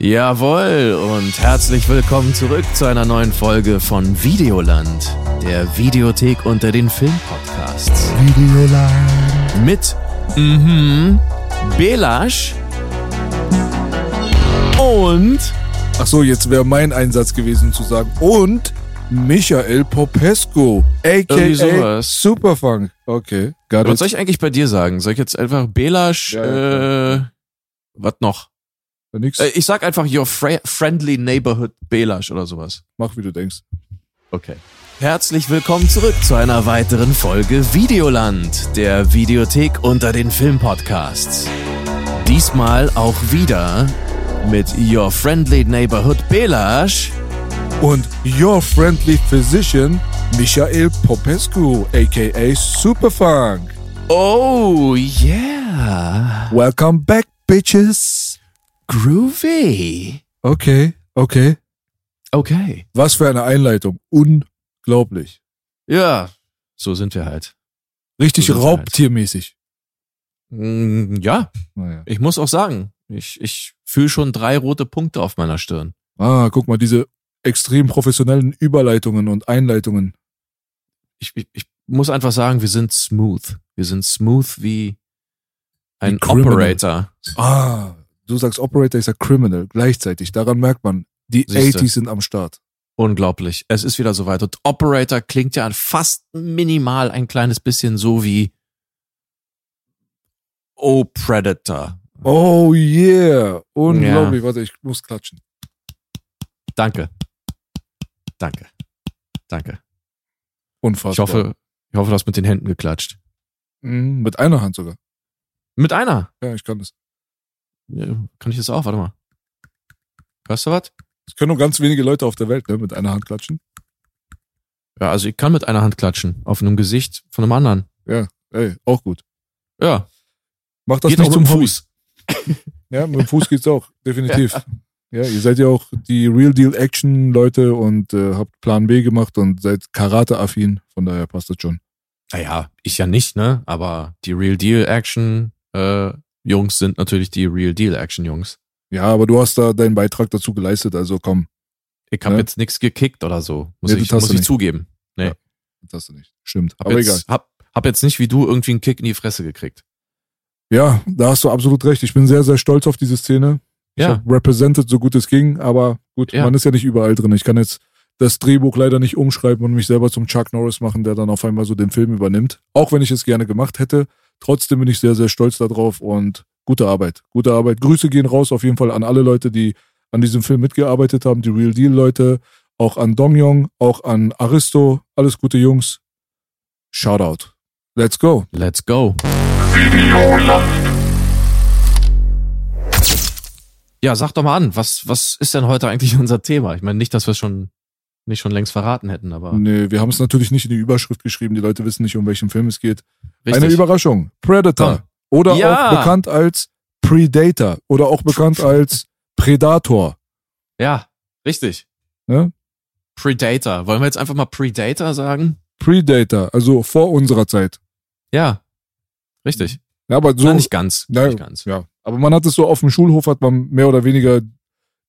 Jawohl und herzlich willkommen zurück zu einer neuen Folge von Videoland, der Videothek unter den Filmpodcasts. Videoland. Mit mhm, Belasch und Ach so, jetzt wäre mein Einsatz gewesen zu sagen und Michael Popescu, a.k.a. Superfunk. Okay, got was soll ich eigentlich bei dir sagen? Soll ich jetzt einfach Belasch, Ja, ja, äh, was noch? Nix, Äh, ich sag einfach Your Friendly Neighborhood Belasch oder sowas. mach wie du denkst. Okay. Herzlich willkommen zurück zu einer weiteren Folge Videoland, der Videothek unter den Filmpodcasts. Diesmal auch wieder mit Your Friendly Neighborhood Belash Und your friendly physician, Michael Popescu, a.k.a. Superfunk. Oh yeah. Welcome back, bitches. Groovy. Okay, okay. Okay. Was für eine Einleitung. Unglaublich. Ja, so sind wir halt. Richtig So halt. raubtiermäßig. Mm, Ja, ich muss auch sagen, ich, ich fühle schon drei rote Punkte auf meiner Stirn. Ah, guck mal, diese extrem professionellen Überleitungen und Einleitungen. ich, ich, ich muss einfach sagen, wir sind smooth. Wir sind smooth wie ein. Operator. Ah, du sagst Operator ist ja Criminal gleichzeitig. Daran merkt man, die Siehste. 80s sind am Start. Unglaublich. Es ist wieder soweit. Und Operator klingt ja fast minimal ein kleines bisschen so wie Oh Predator. Oh yeah, unglaublich. Warte, ich muss klatschen. Danke. Danke. Danke. Unfassbar. Ich hoffe, ich hoffe, du hast mit den Händen geklatscht. Mhm, mit einer Hand sogar. Mit einer. Ja, ich kann das. Ja, kann ich das auch? Warte mal. Hörst du was? Das können nur ganz wenige Leute auf der Welt, ne, mit einer Hand klatschen. Ja, also ich kann mit einer Hand klatschen. Auf einem Gesicht von einem anderen. Ey, auch gut. Ja. Macht das Geht nicht zum. Fuß. Ja, mit dem Fuß geht's auch, definitiv. Ja. ihr seid ja auch die Real Deal Action Leute und äh, habt Plan B gemacht und seid Karate-affin. Von daher passt das schon. Naja, ich ja nicht, ne? Aber die Real Deal Action äh, Jungs sind natürlich die Real Deal Action Jungs. Ja, aber du hast da deinen Beitrag dazu geleistet, also komm, Ich habe Ja. jetzt nichts gekickt oder so. Muss Nee, ich, muss ich zugeben. Nee. Ja. das hast du nicht. Stimmt. Hab aber jetzt, egal. Hab, hab jetzt nicht wie du irgendwie einen Kick in die Fresse gekriegt. Ja, da hast du absolut recht. Ich bin sehr, sehr stolz auf diese Szene. Ich Ja. habe represented, so gut es ging, aber gut, Ja. man ist ja nicht überall drin. Ich kann jetzt das Drehbuch leider nicht umschreiben und mich selber zum Chuck Norris machen, der dann auf einmal so den Film übernimmt. Auch wenn ich es gerne gemacht hätte. Trotzdem bin ich sehr, sehr stolz darauf und gute Arbeit. Gute Arbeit. Grüße gehen raus auf jeden Fall an alle Leute, die an diesem Film mitgearbeitet haben, die Real Deal Leute, auch an Dongyong, auch an Aristo. Alles gute Jungs. Shoutout. Let's go. Let's go. Ja, sag doch mal an, was, was ist denn heute eigentlich unser Thema? Ich meine nicht, dass wir schon nicht schon längst verraten hätten, aber Nee, wir haben es natürlich nicht in die Überschrift geschrieben. Die Leute wissen nicht, um welchen Film es geht. richtig. Eine Überraschung. Predator. Oder Ja. auch bekannt als Predator. Oder auch bekannt als Predator. ja, richtig. Ne? Predator. Wollen wir jetzt einfach mal Predator sagen? Predator, also vor unserer Zeit. Ja. Richtig. Ja, aber so. Na, nicht ganz. Ja, nicht ganz. ja. Aber man hat es so auf dem Schulhof, hat man mehr oder weniger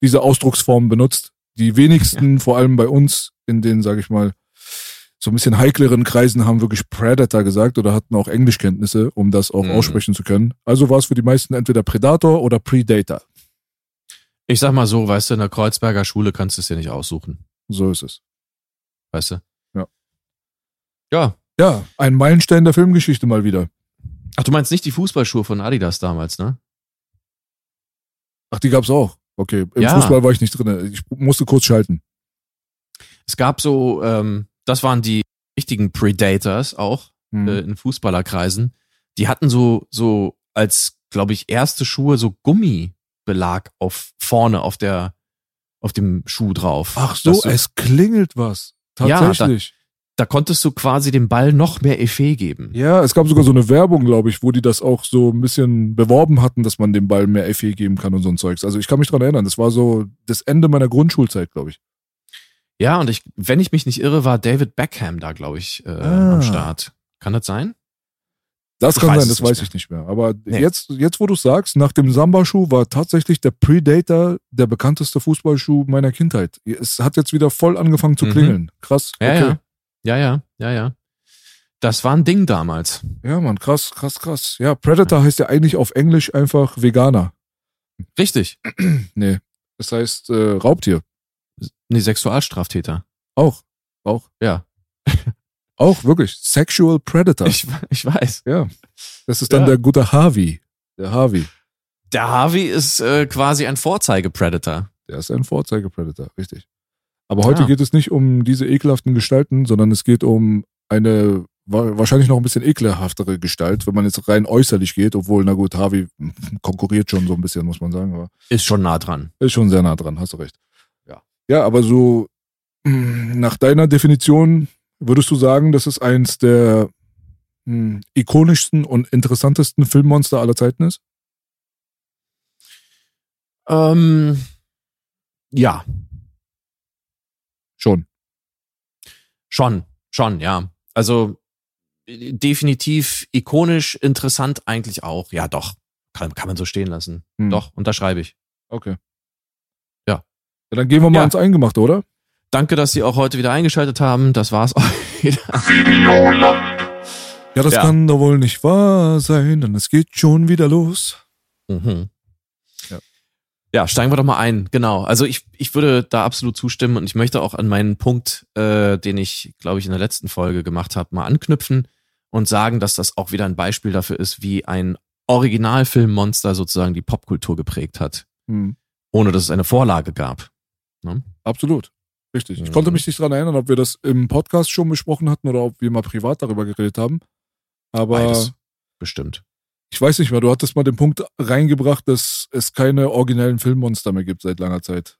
diese Ausdrucksform benutzt. Die wenigsten, vor allem bei uns, in den, sag ich mal, so ein bisschen heikleren Kreisen haben wirklich Predator gesagt oder hatten auch Englischkenntnisse, um das auch Mhm. aussprechen zu können. Also war es für die meisten entweder Predator oder Predator. Ich sag mal so, weißt du, in der Kreuzberger Schule kannst du es dir nicht aussuchen. So ist es. Weißt du? Ja. Ja. Ja, ein Meilenstein der Filmgeschichte mal wieder. Ach, du meinst nicht die Fußballschuhe von Adidas damals, ne? Ach, die gab's auch. Okay, im Ja. Fußball war ich nicht drin. Ich musste kurz schalten. Es gab so, ähm, das waren die richtigen Predators auch Hm. äh, in Fußballerkreisen. Die hatten so, so als glaube ich, erste Schuhe so Gummibelag auf vorne auf der auf dem Schuh drauf. Ach so, du, es klingelt was. Ja, da- konntest du quasi dem Ball noch mehr Effet geben. Ja, es gab sogar so eine Werbung, glaube ich, wo die das auch so ein bisschen beworben hatten, dass man dem Ball mehr Effet geben kann und so ein Zeugs. Also ich kann mich dran erinnern, das war so das Ende meiner Grundschulzeit, glaube ich. Ja, und ich, wenn ich mich nicht irre, war David Beckham da, glaube ich, äh, Ah. am Start. Kann das sein? Das Ich kann sein, das weiß mehr. ich nicht mehr. Aber Nee. jetzt, jetzt, wo du sagst, nach dem Samba-Schuh war tatsächlich der Predator der bekannteste Fußballschuh meiner Kindheit. Es hat jetzt wieder voll angefangen zu Mhm. klingeln. Krass. Ja, okay. ja. Ja, ja, ja, ja. Das war ein Ding damals. Ja, Mann, krass, krass, krass. Ja, Predator heißt ja eigentlich auf Englisch einfach Veganer. Richtig. Nee, das heißt äh, Raubtier. Nee, Sexualstraftäter. Auch. Auch. Ja. Auch, wirklich. Sexual Predator. Ich, ich weiß. ja. Das ist dann Ja. der gute Harvey. Der Harvey. Der Harvey ist äh, quasi ein Vorzeige-Predator. Der ist ein Vorzeige-Predator, richtig. Aber heute Ja. geht es nicht um diese ekelhaften Gestalten, sondern es geht um eine wa- wahrscheinlich noch ein bisschen ekelhaftere Gestalt, wenn man jetzt rein äußerlich geht, obwohl, na gut, Harvey konkurriert schon so ein bisschen, muss man sagen, aber Ist schon nah dran. ist schon sehr nah dran, hast du recht. Ja. Ja, aber so mh, nach deiner Definition würdest du sagen, das ist eins der mh, ikonischsten und interessantesten Filmmonster aller Zeiten ist? Ähm, ja, Schon. schon, schon, ja. Also äh, definitiv ikonisch, interessant eigentlich auch. Ja, doch. Kann, kann man so stehen lassen. Hm. Doch, unterschreibe ich. Okay. Ja. ja dann gehen wir mal Ja. ans Eingemachte, oder? Danke, dass Sie auch heute wieder eingeschaltet haben. Das war's auch wieder. Ja, das Ja. kann doch wohl nicht wahr sein, denn es geht schon wieder los. Mhm. Ja. Steigen wir doch mal ein. Genau. Also ich, ich würde da absolut zustimmen und ich möchte auch an meinen Punkt, äh, den ich, glaube ich, in der letzten Folge gemacht habe, mal anknüpfen und sagen, dass das auch wieder ein Beispiel dafür ist, wie ein Originalfilmmonster sozusagen die Popkultur geprägt hat, Hm. ohne dass es eine Vorlage gab. Ne? Absolut. Richtig. Ich Mhm. konnte mich nicht dran erinnern, ob wir das im Podcast schon besprochen hatten oder ob wir mal privat darüber geredet haben. Aber Beides. Bestimmt. Ich weiß nicht mehr, du hattest mal den Punkt reingebracht, dass es keine originellen Filmmonster mehr gibt seit langer Zeit.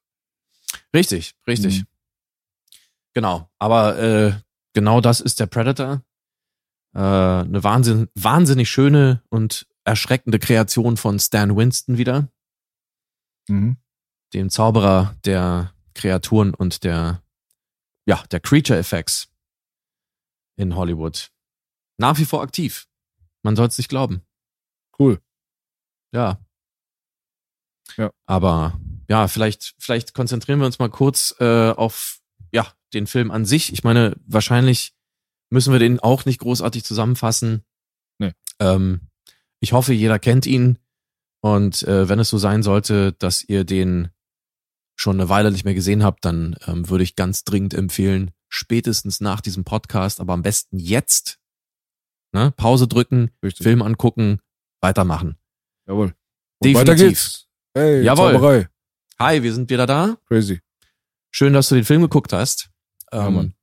Richtig, richtig. Mhm. Genau. Aber äh, genau das ist der Predator. Äh, eine Wahnsinn, wahnsinnig schöne und erschreckende Kreation von Stan Winston wieder, Mhm. dem Zauberer der Kreaturen und der, ja, der Creature Effects in Hollywood. Nach wie vor aktiv. Man soll es nicht glauben. Cool. Ja. Ja. Aber ja, vielleicht, vielleicht konzentrieren wir uns mal kurz äh, auf ja, den Film an sich. Ich meine, wahrscheinlich müssen wir den auch nicht großartig zusammenfassen. Nee. Ähm, ich hoffe, jeder kennt ihn. Und äh, wenn es so sein sollte, dass ihr den schon eine Weile nicht mehr gesehen habt, dann ähm, würde ich ganz dringend empfehlen, spätestens nach diesem Podcast, aber am besten jetzt, ne, Pause drücken, Richtig. Film angucken, weitermachen. Jawohl. Und Definitiv. weiter geht's. Hey, Jawohl. Zauberei. Hi, wir sind wieder da. Crazy. Schön, dass du den Film geguckt hast. Ja, Ähm, Mann.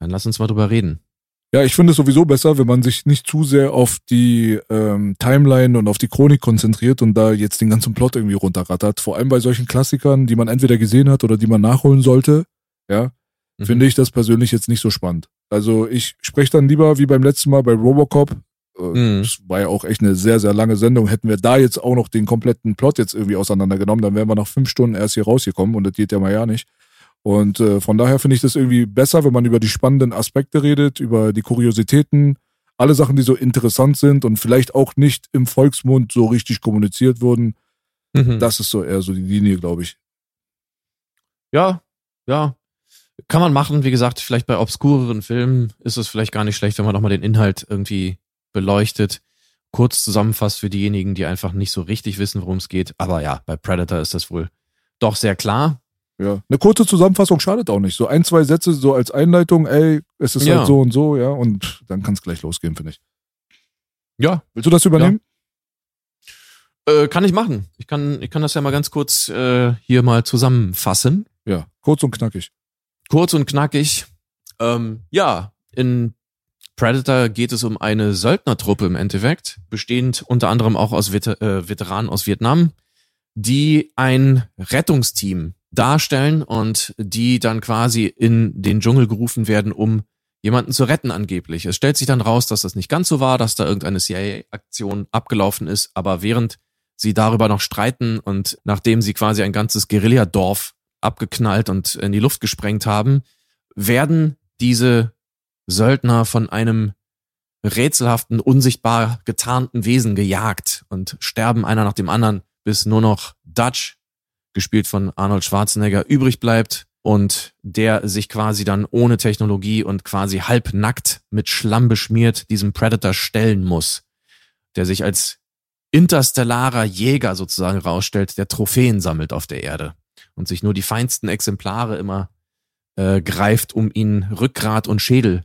dann lass uns mal drüber reden. Ja, ich finde es sowieso besser, wenn man sich nicht zu sehr auf die ähm, Timeline und auf die Chronik konzentriert und da jetzt den ganzen Plot irgendwie runterrattert. Vor allem bei solchen Klassikern, die man entweder gesehen hat oder die man nachholen sollte, ja, Mhm. finde ich das persönlich jetzt nicht so spannend. Also ich spreche dann lieber wie beim letzten Mal bei Robocop. Äh, Mhm. Das war ja auch echt eine sehr, sehr lange Sendung. Hätten wir da jetzt auch noch den kompletten Plot jetzt irgendwie auseinandergenommen, dann wären wir nach fünf Stunden erst hier rausgekommen und das geht ja mal ja nicht. Und äh, von daher finde ich das irgendwie besser, wenn man über die spannenden Aspekte redet, über die Kuriositäten, alle Sachen, die so interessant sind und vielleicht auch nicht im Volksmund so richtig kommuniziert wurden. Mhm. Das ist so eher so die Linie, glaube ich. Ja, ja. Kann man machen. Wie gesagt, vielleicht bei obskureren Filmen ist es vielleicht gar nicht schlecht, wenn man nochmal den Inhalt irgendwie beleuchtet. Kurz zusammenfasst für diejenigen, die einfach nicht so richtig wissen, worum es geht. Aber ja, bei Predator ist das wohl doch sehr klar. Ja. Eine kurze Zusammenfassung schadet auch nicht. So ein, zwei Sätze so als Einleitung, ey, es ist Ja. halt so und so, ja, und dann kann es gleich losgehen, finde ich. Ja, Willst du das übernehmen? äh, kann ich machen. Ich kann, ich kann das ja mal ganz kurz äh, hier mal zusammenfassen. Ja, kurz und knackig. kurz und knackig. Ähm, ja, in Predator geht es um eine Söldnertruppe im Endeffekt, bestehend unter anderem auch aus Vet äh, Veteranen aus Vietnam, die ein Rettungsteam darstellen und die dann quasi in den Dschungel gerufen werden, um jemanden zu retten angeblich. Es stellt sich dann raus, dass das nicht ganz so war, dass da irgendeine CIA-Aktion abgelaufen ist, aber während sie darüber noch streiten und nachdem sie quasi ein ganzes Guerilladorf abgeknallt und in die Luft gesprengt haben, werden diese Söldner von einem rätselhaften, unsichtbar getarnten Wesen gejagt und sterben einer nach dem anderen, bis nur noch Dutch, gespielt von Arnold Schwarzenegger, übrig bleibt und der sich quasi dann ohne Technologie und quasi halbnackt mit Schlamm beschmiert diesem Predator stellen muss, der sich als interstellarer Jäger sozusagen rausstellt, der Trophäen sammelt auf der Erde und sich nur die feinsten Exemplare immer äh, greift, um ihn Rückgrat und Schädel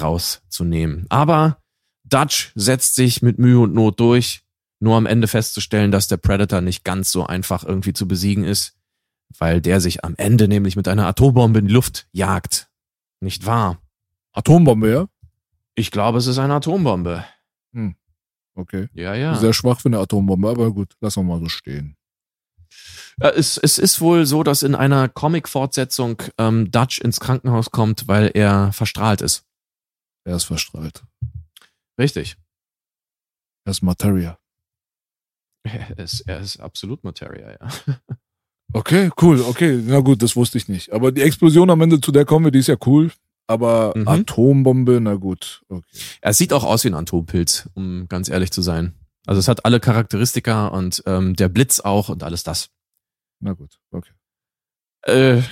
rauszunehmen. Aber Dutch setzt sich mit Mühe und Not durch, nur am Ende festzustellen, dass der Predator nicht ganz so einfach irgendwie zu besiegen ist, weil der sich am Ende nämlich mit einer Atombombe in die Luft jagt. Nicht wahr? Atombombe, ja? Ich glaube, es ist eine Atombombe. Hm. Okay. Ja, ja. Sehr schwach für eine Atombombe, aber gut, lassen wir mal so stehen. Es, es ist wohl so, dass in einer Comic-Fortsetzung ähm, Dutch ins Krankenhaus kommt, weil er verstrahlt ist. Er ist verstrahlt. Richtig. Er ist Materia. Er ist, er ist absolut Materia, ja. Okay, cool, okay. Na gut, das wusste ich nicht. Aber die Explosion am Ende, zu der kommen wir, die ist ja cool. Aber Mhm. Atombombe, na gut. Okay. Er sieht auch aus wie ein Atompilz, um ganz ehrlich zu sein. Also es hat alle Charakteristika und ähm, der Blitz auch und alles das. Na gut, okay. Äh,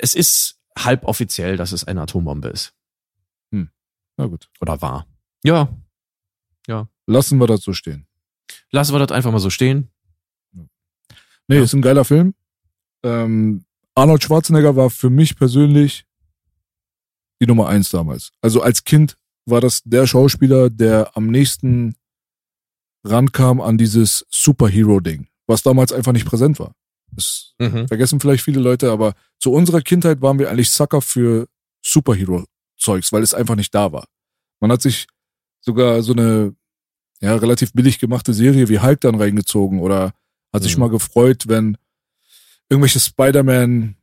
es ist halb offiziell, dass es eine Atombombe ist. Na gut. Oder war. Ja, Lassen wir das so stehen. lassen wir das einfach mal so stehen. Nee, Ja. ist ein geiler Film. Ähm, Arnold Schwarzenegger war für mich persönlich die Nummer eins damals. Also als Kind war das der Schauspieler, der am nächsten rankam an dieses Superhero-Ding, was damals einfach nicht präsent war. Das Mhm. vergessen vielleicht viele Leute, aber zu unserer Kindheit waren wir eigentlich Sucker für Superhero-Zeugs, weil es einfach nicht da war. Man hat sich sogar so eine ja, relativ billig gemachte Serie wie Hulk dann reingezogen oder hat sich Mhm. mal gefreut, wenn irgendwelche Spider-Man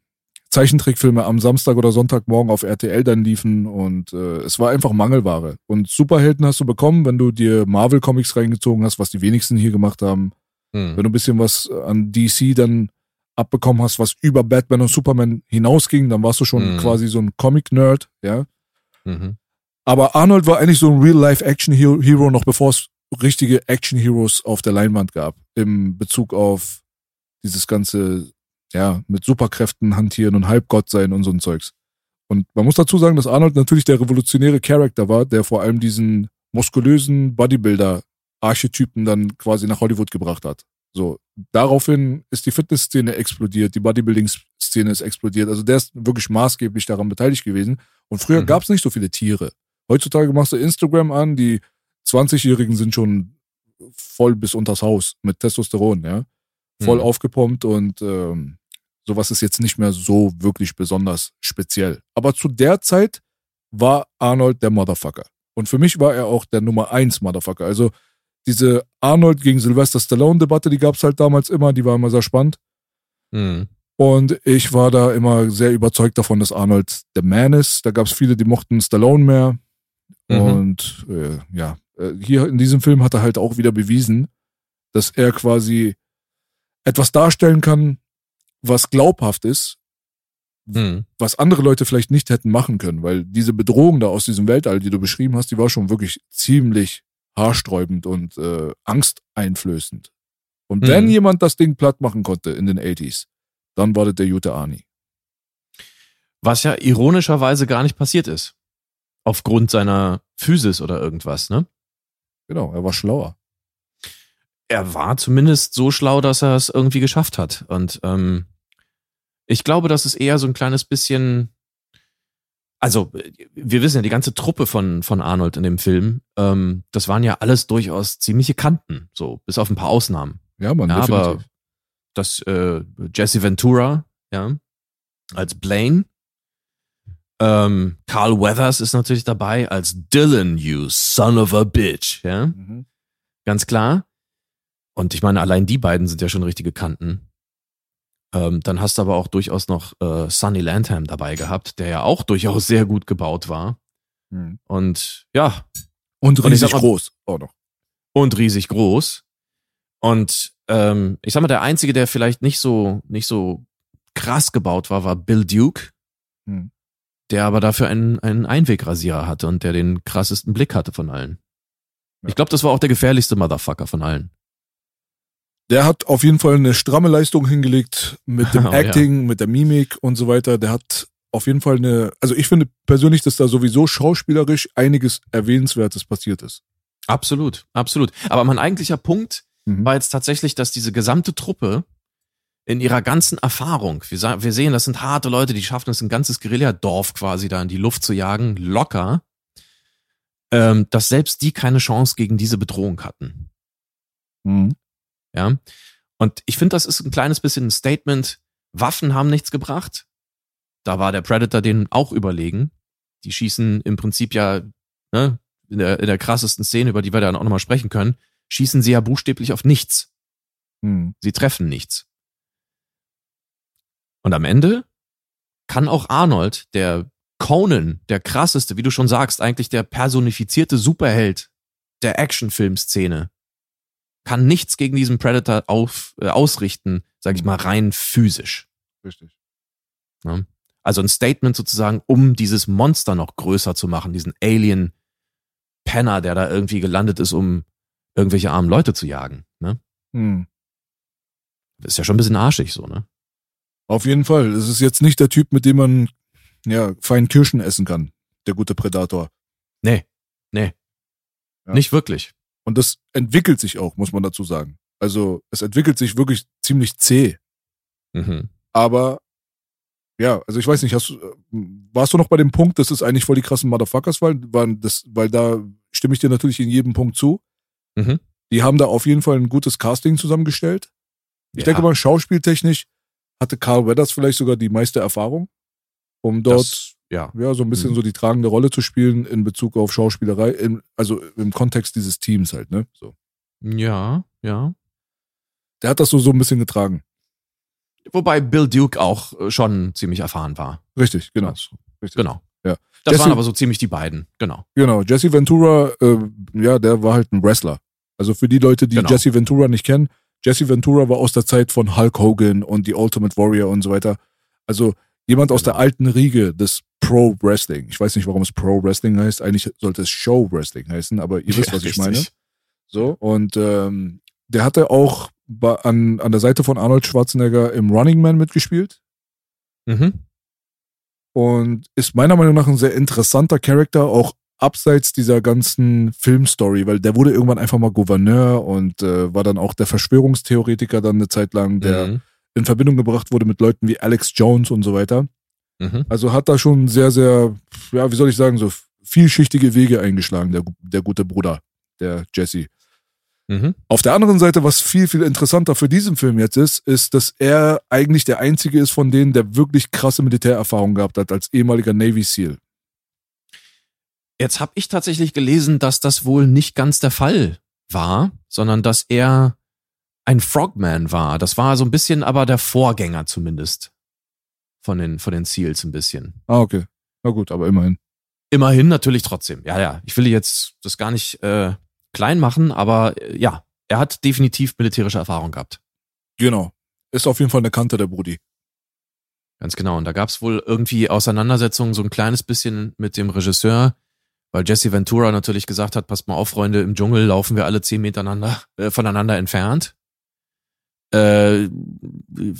Zeichentrickfilme am Samstag oder Sonntagmorgen auf RTL dann liefen und äh, es war einfach Mangelware. Und Superhelden hast du bekommen, wenn du dir Marvel-Comics reingezogen hast, was die wenigsten hier gemacht haben. Mhm. Wenn du ein bisschen was an DC dann abbekommen hast, was über Batman und Superman hinausging, dann warst du schon Mhm. quasi so ein Comic-Nerd, ja. Mhm. Aber Arnold war eigentlich so ein Real-Life-Action-Hero, noch bevor es richtige Action-Heroes auf der Leinwand gab. Im Bezug auf dieses ganze, ja, mit Superkräften hantieren und Halbgott sein und so ein Zeugs. Und man muss dazu sagen, dass Arnold natürlich der revolutionäre Charakter war, der vor allem diesen muskulösen Bodybuilder-Archetypen dann quasi nach Hollywood gebracht hat. So, daraufhin ist die Fitnessszene explodiert, die Bodybuilding-Szene ist explodiert. Also der ist wirklich maßgeblich daran beteiligt gewesen. Und früher Mhm. gab es nicht so viele Tiere. Heutzutage machst du Instagram an, die 20-Jährigen sind schon voll bis unters Haus mit Testosteron, ja. Voll Mhm. aufgepumpt und ähm, sowas ist jetzt nicht mehr so wirklich besonders speziell. Aber zu der Zeit war Arnold der Motherfucker. Und für mich war er auch der Nummer eins Motherfucker. Also diese Arnold gegen Sylvester Stallone-Debatte, die gab's halt damals immer, die war immer sehr spannend. Mhm. Und ich war da immer sehr überzeugt davon, dass Arnold der Man ist. Da gab's viele, die mochten Stallone mehr. Mhm. Und äh, ja, äh, hier in diesem Film hat er halt auch wieder bewiesen, dass er quasi etwas darstellen kann, was glaubhaft ist, Mhm. was andere Leute vielleicht nicht hätten machen können, weil diese Bedrohung da aus diesem Weltall, die du beschrieben hast, die war schon wirklich ziemlich haarsträubend und äh, angsteinflößend. Und wenn Mhm. jemand das Ding platt machen konnte in den 80s, dann war das der Jute Arni. Was ja ironischerweise gar nicht passiert ist. Aufgrund seiner Physis oder irgendwas, ne? Genau, er war schlauer. er war zumindest so schlau, dass er es irgendwie geschafft hat. Und ähm, ich glaube, dass es eher so ein kleines bisschen. Also, wir wissen ja, die ganze Truppe von, von Arnold in dem Film, ähm, das waren ja alles durchaus ziemliche Kanten, so, bis auf ein paar Ausnahmen. Ja, Mann, Ja, aber. Das äh, Jesse Ventura, ja, als Blaine, Ähm, Carl Weathers ist natürlich dabei als Dylan, you son of a bitch. Ja, Mhm. ganz klar. Und ich meine, allein die beiden sind ja schon richtige Kanten. Ähm, dann hast du aber auch durchaus noch äh, Sonny Landham dabei gehabt, der ja auch durchaus sehr gut gebaut war. Mhm. Und ja, Und Und riesig sag mal- groß auch noch. und riesig groß. Und ähm, ich sag mal, der einzige, der vielleicht nicht so nicht so krass gebaut war, war Bill Duke, Hm. der aber dafür einen, einen Einwegrasierer hatte und der den krassesten Blick hatte von allen. Ja. Ich glaube, das war auch der gefährlichste Motherfucker von allen. Der hat auf jeden Fall eine stramme Leistung hingelegt mit dem Oh, ja. Acting, mit der Mimik und so weiter. Der hat auf jeden Fall eine, also ich finde persönlich, dass da sowieso schauspielerisch einiges Erwähnenswertes passiert ist. Absolut, absolut. Aber mein eigentlicher Punkt Mhm. war jetzt tatsächlich, dass diese gesamte Truppe in ihrer ganzen Erfahrung, wir, wir sehen, das sind harte Leute, die schaffen es, ein ganzes Guerilladorf quasi da in die Luft zu jagen, locker, ähm, dass selbst die keine Chance gegen diese Bedrohung hatten. Mhm. Ja. Und ich finde, das ist ein kleines bisschen ein Statement. Waffen haben nichts gebracht. Da war der Predator denen auch überlegen. Die schießen im Prinzip ja, ne, in der, in der krassesten Szene, über die wir dann auch nochmal sprechen können, schießen sie ja buchstäblich auf nichts. Mhm. Sie treffen nichts. Und am Ende kann auch Arnold, der Conan, der krasseste, wie du schon sagst, eigentlich der personifizierte Superheld der Actionfilmszene, kann nichts gegen diesen Predator auf, äh, ausrichten, sag ich mal, rein physisch. Richtig. Ne? Also ein Statement sozusagen, um dieses Monster noch größer zu machen, diesen Alien Penner, der da irgendwie gelandet ist, um irgendwelche armen Leute zu jagen. Ne? Das ist ja schon ein bisschen arschig so, ne? Auf jeden Fall. Es ist jetzt nicht der Typ, mit dem man ja fein Kirschen essen kann. Der gute Predator. Nee, nee. Ja. Nicht wirklich. Und das entwickelt sich auch, muss man dazu sagen. Also es entwickelt sich wirklich ziemlich zäh. Mhm. Aber ja, also ich weiß nicht, hast du, äh, warst du noch bei dem Punkt, dass es eigentlich voll die krassen Motherfuckers waren? waren das, weil da stimme ich dir natürlich in jedem Punkt zu. Mhm. Die haben da auf jeden Fall ein gutes Casting zusammengestellt. Ich Ja. denke mal, schauspieltechnisch hatte Carl Weathers vielleicht sogar die meiste Erfahrung, um dort Das, ja. ja so ein bisschen Mhm. so die tragende Rolle zu spielen in Bezug auf Schauspielerei, im, also im Kontext dieses Teams halt, ne? So. Ja, ja. Der hat das so, so ein bisschen getragen. Wobei Bill Duke auch äh, schon ziemlich erfahren war. Richtig, genau. Also, Richtig. genau. Ja. Das Jesse- waren aber so ziemlich die beiden. Genau. Genau, Jesse Ventura, äh, ja, der war halt ein Wrestler. Also für die Leute, die Genau. Jesse Ventura nicht kennen, Jesse Ventura war aus der Zeit von Hulk Hogan und die Ultimate Warrior und so weiter. Also jemand aus Genau. der alten Riege des Pro Wrestling. Ich weiß nicht, warum es Pro Wrestling heißt. Eigentlich sollte es Show Wrestling heißen, aber ihr wisst, Ja, was ich richtig. meine. So, und ähm, der hatte auch an, an der Seite von Arnold Schwarzenegger im Running Man mitgespielt Mhm. Und ist meiner Meinung nach ein sehr interessanter Charakter, auch abseits dieser ganzen Filmstory, weil der wurde irgendwann einfach mal Gouverneur und äh, war dann auch der Verschwörungstheoretiker dann eine Zeit lang, der Mhm. in Verbindung gebracht wurde mit Leuten wie Alex Jones und so weiter. Mhm. Also hat da schon sehr, sehr, ja, wie soll ich sagen, so vielschichtige Wege eingeschlagen, der, der gute Bruder, der Jesse. Mhm. Auf der anderen Seite, was viel, viel interessanter für diesen Film jetzt ist, ist, dass er eigentlich der einzige ist von denen, der wirklich krasse Militärerfahrung gehabt hat als ehemaliger Navy SEAL. Jetzt habe ich tatsächlich gelesen, dass das wohl nicht ganz der Fall war, sondern dass er ein Frogman war. Das war so ein bisschen aber der Vorgänger zumindest von den, von den Seals ein bisschen. Ah, okay. Na gut, aber immerhin. Immerhin natürlich trotzdem. Ja, ja. Ich will jetzt das gar nicht äh, klein machen, aber äh, ja, er hat definitiv militärische Erfahrung gehabt. Genau. Ist auf jeden Fall eine Kante der Brudi. Ganz genau. Und da gab es wohl irgendwie Auseinandersetzungen so ein kleines bisschen mit dem Regisseur, weil Jesse Ventura natürlich gesagt hat, passt mal auf, Freunde, im Dschungel laufen wir alle zehn Meter äh, voneinander entfernt. Äh,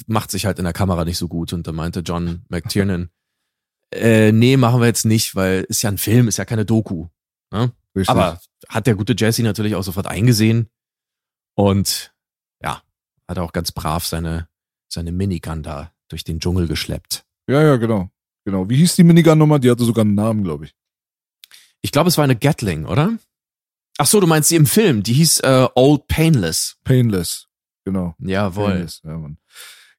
macht sich halt in der Kamera nicht so gut. Und da meinte John McTiernan, äh, nee, machen wir jetzt nicht, weil ist ja ein Film, ist ja keine Doku. Ne? Richtig. Aber hat der gute Jesse natürlich auch sofort eingesehen und ja, hat auch ganz brav seine, seine Minigun da durch den Dschungel geschleppt. ja, ja, genau. Genau. Wie hieß die Minigun-Nummer? Die hatte sogar einen Namen, glaube ich. Ich glaube, es war eine Gatling, oder? Ach so, du meinst sie im Film. Die hieß äh, Old Painless. Painless. Genau. Jawohl. Painless. Ja, Mann.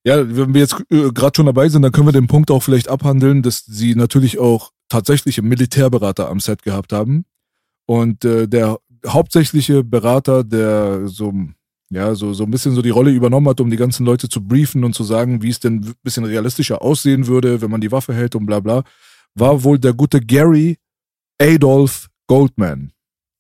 Ja, wenn wir jetzt äh, gerade schon dabei sind, dann können wir den Punkt auch vielleicht abhandeln, dass sie natürlich auch tatsächliche Militärberater am Set gehabt haben. Und äh, der hauptsächliche Berater, der so, ja, so, so ein bisschen so die Rolle übernommen hat, um die ganzen Leute zu briefen und zu sagen, wie es denn ein bisschen realistischer aussehen würde, wenn man die Waffe hält und bla bla, war wohl der gute Gary Adolf Goldman.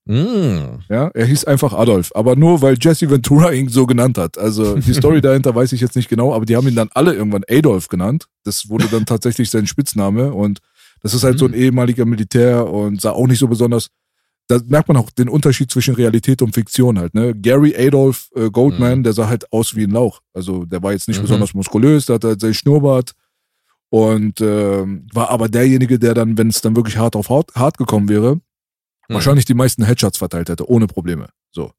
Mm. Ja, er hieß einfach Adolf, aber nur weil Jesse Ventura ihn so genannt hat. Also die Story dahinter weiß ich jetzt nicht genau, aber die haben ihn dann alle irgendwann Adolf genannt. Das wurde dann tatsächlich sein Spitzname und das ist halt so ein ehemaliger Militär und sah auch nicht so besonders. Da merkt man auch den Unterschied zwischen Realität und Fiktion halt. Ne? Gary Adolf äh, Goldman, Mhm. der sah halt aus wie ein Lauch. Also der war jetzt nicht Mhm. besonders muskulös, der hatte halt seinen Schnurrbart und ähm, war aber derjenige, der dann, wenn es dann wirklich hart auf hart, hart gekommen wäre, Mhm. wahrscheinlich die meisten Headshots verteilt hätte, ohne Probleme. So.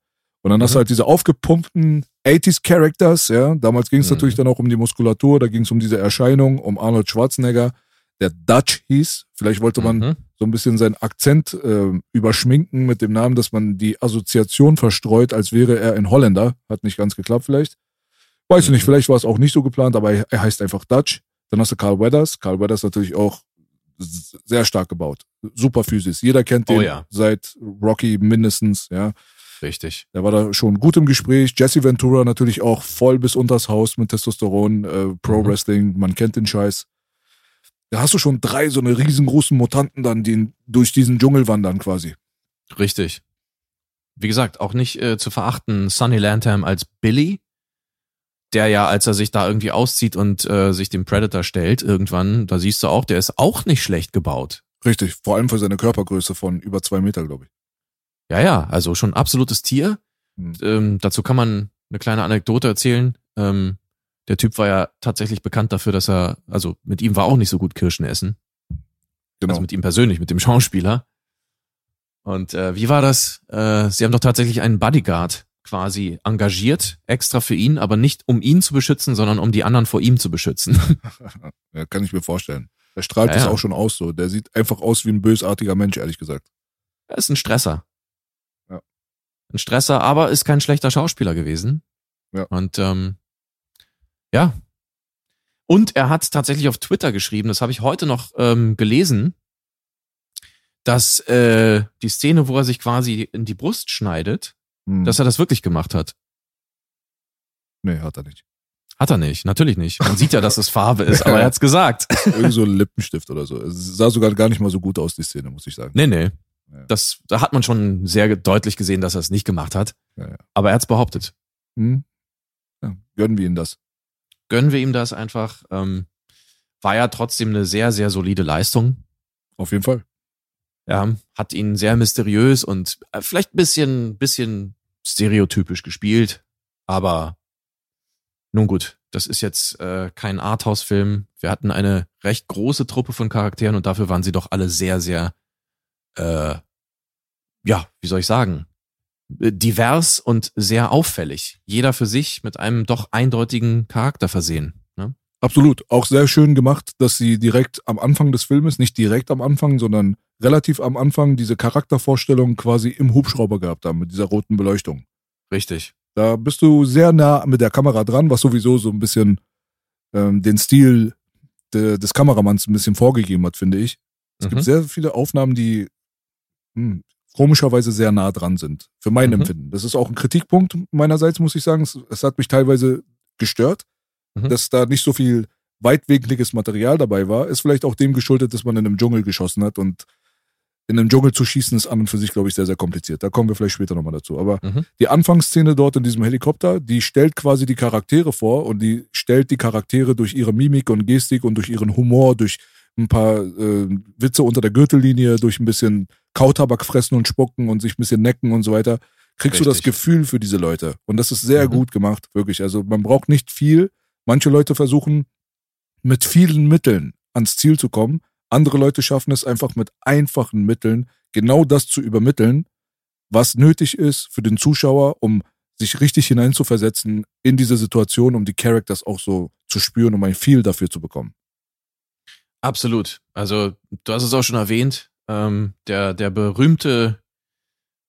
Und dann hast Mhm. du halt diese aufgepumpten 80s Characters, ja. Damals ging es Mhm. natürlich dann auch um die Muskulatur, da ging es um diese Erscheinung, um Arnold Schwarzenegger, der Dutch hieß. Vielleicht wollte man Mhm. So ein bisschen seinen Akzent äh, überschminken mit dem Namen, dass man die Assoziation verstreut, als wäre er ein Holländer. Hat nicht ganz geklappt vielleicht. Weiß ich nicht, Mhm. vielleicht war es auch nicht so geplant, aber er, er heißt einfach Dutch. Dann hast du Carl Weathers. Carl Weathers natürlich auch sehr stark gebaut. Super Physis. Jeder kennt den Oh ja. seit Rocky mindestens, ja. Richtig. Der war da schon gut im Gespräch. Jesse Ventura natürlich auch voll bis unters Haus mit Testosteron, äh, Pro Mhm. Wrestling, man kennt den Scheiß. Da hast du schon drei so eine riesengroßen Mutanten dann, die durch diesen Dschungel wandern quasi. Richtig. Wie gesagt, auch nicht äh, zu verachten, Sonny Landham als Billy, der ja, als er sich da irgendwie auszieht und äh, sich dem Predator stellt, irgendwann, da siehst du auch, der ist auch nicht schlecht gebaut. Richtig, vor allem für seine Körpergröße von über zwei Meter, glaube ich. Ja, ja, also schon ein absolutes Tier. Hm. Ähm, dazu kann man eine kleine Anekdote erzählen. Ähm, der Typ war ja tatsächlich bekannt dafür, dass er, also mit ihm war auch nicht so gut Kirschen essen. Genau. Also mit ihm persönlich, mit dem Schauspieler. Und äh, wie war das? Äh, sie haben doch tatsächlich einen Bodyguard quasi engagiert, extra für ihn, aber nicht um ihn zu beschützen, sondern um die anderen vor ihm zu beschützen. ja, kann ich mir vorstellen. Der strahlt Ja, es ja. auch schon aus so. Der sieht einfach aus wie ein bösartiger Mensch, ehrlich gesagt. er ist ein Stresser. Ja. Ein Stresser, aber ist kein schlechter Schauspieler gewesen. Ja. Und ähm, ja. Und er hat tatsächlich auf Twitter geschrieben, das habe ich heute noch ähm, gelesen, dass äh, die Szene, wo er sich quasi in die Brust schneidet, Hm. dass er das wirklich gemacht hat. nee, hat er nicht. Hat er nicht, natürlich nicht. Man sieht ja, dass es Farbe ist, aber er hat's gesagt. Irgend so ein Lippenstift oder so. Es sah sogar gar nicht mal so gut aus, die Szene, muss ich sagen. Nee, nee. Ja. Das, da hat man schon sehr deutlich gesehen, dass er es nicht gemacht hat. Ja, ja. Aber er hat's behauptet. Hm? Ja, gönnen wir ihm das. Gönnen wir ihm das einfach. Ähm, war ja trotzdem eine sehr, sehr solide Leistung. Auf jeden Fall. Ja, hat ihn sehr mysteriös und äh, vielleicht ein bisschen, bisschen stereotypisch gespielt. Aber nun gut, das ist jetzt äh, kein Arthouse-Film. Wir hatten eine recht große Truppe von Charakteren und dafür waren sie doch alle sehr, sehr, äh, ja, wie soll ich sagen, divers und sehr auffällig. Jeder für sich mit einem doch eindeutigen Charakter versehen. Ne? Absolut. Auch sehr schön gemacht, dass sie direkt am Anfang des Filmes, nicht direkt am Anfang, sondern relativ am Anfang diese Charaktervorstellung quasi im Hubschrauber gehabt haben, mit dieser roten Beleuchtung. Richtig. Da bist du sehr nah mit der Kamera dran, was sowieso so ein bisschen ähm, den Stil de, des Kameramanns ein bisschen vorgegeben hat, finde ich. Es Mhm. gibt sehr viele Aufnahmen, die hm, komischerweise sehr nah dran sind, für mein Mhm. Empfinden. Das ist auch ein Kritikpunkt meinerseits, muss ich sagen. Es, es hat mich teilweise gestört, Mhm. dass da nicht so viel weitwinkliges Material dabei war. Ist vielleicht auch dem geschuldet, dass man in einem Dschungel geschossen hat und in einem Dschungel zu schießen ist an und für sich, glaube ich, sehr, sehr kompliziert. Da kommen wir vielleicht später nochmal dazu. Aber Mhm. die Anfangsszene dort in diesem Helikopter, die stellt quasi die Charaktere vor und die stellt die Charaktere durch ihre Mimik und Gestik und durch ihren Humor, durch ein paar äh, Witze unter der Gürtellinie, durch ein bisschen Kautabak fressen und spucken und sich ein bisschen necken und so weiter, kriegst du das Richtig. Gefühl für diese Leute. Und das ist sehr Mhm. gut gemacht, wirklich. Also man braucht nicht viel. Manche Leute versuchen mit vielen Mitteln ans Ziel zu kommen. Andere Leute schaffen es einfach mit einfachen Mitteln, genau das zu übermitteln, was nötig ist für den Zuschauer, um sich richtig hineinzuversetzen in diese Situation, um die Characters auch so zu spüren, um ein Feel dafür zu bekommen. Absolut. Also, du hast es auch schon erwähnt, ähm, der, der berühmte,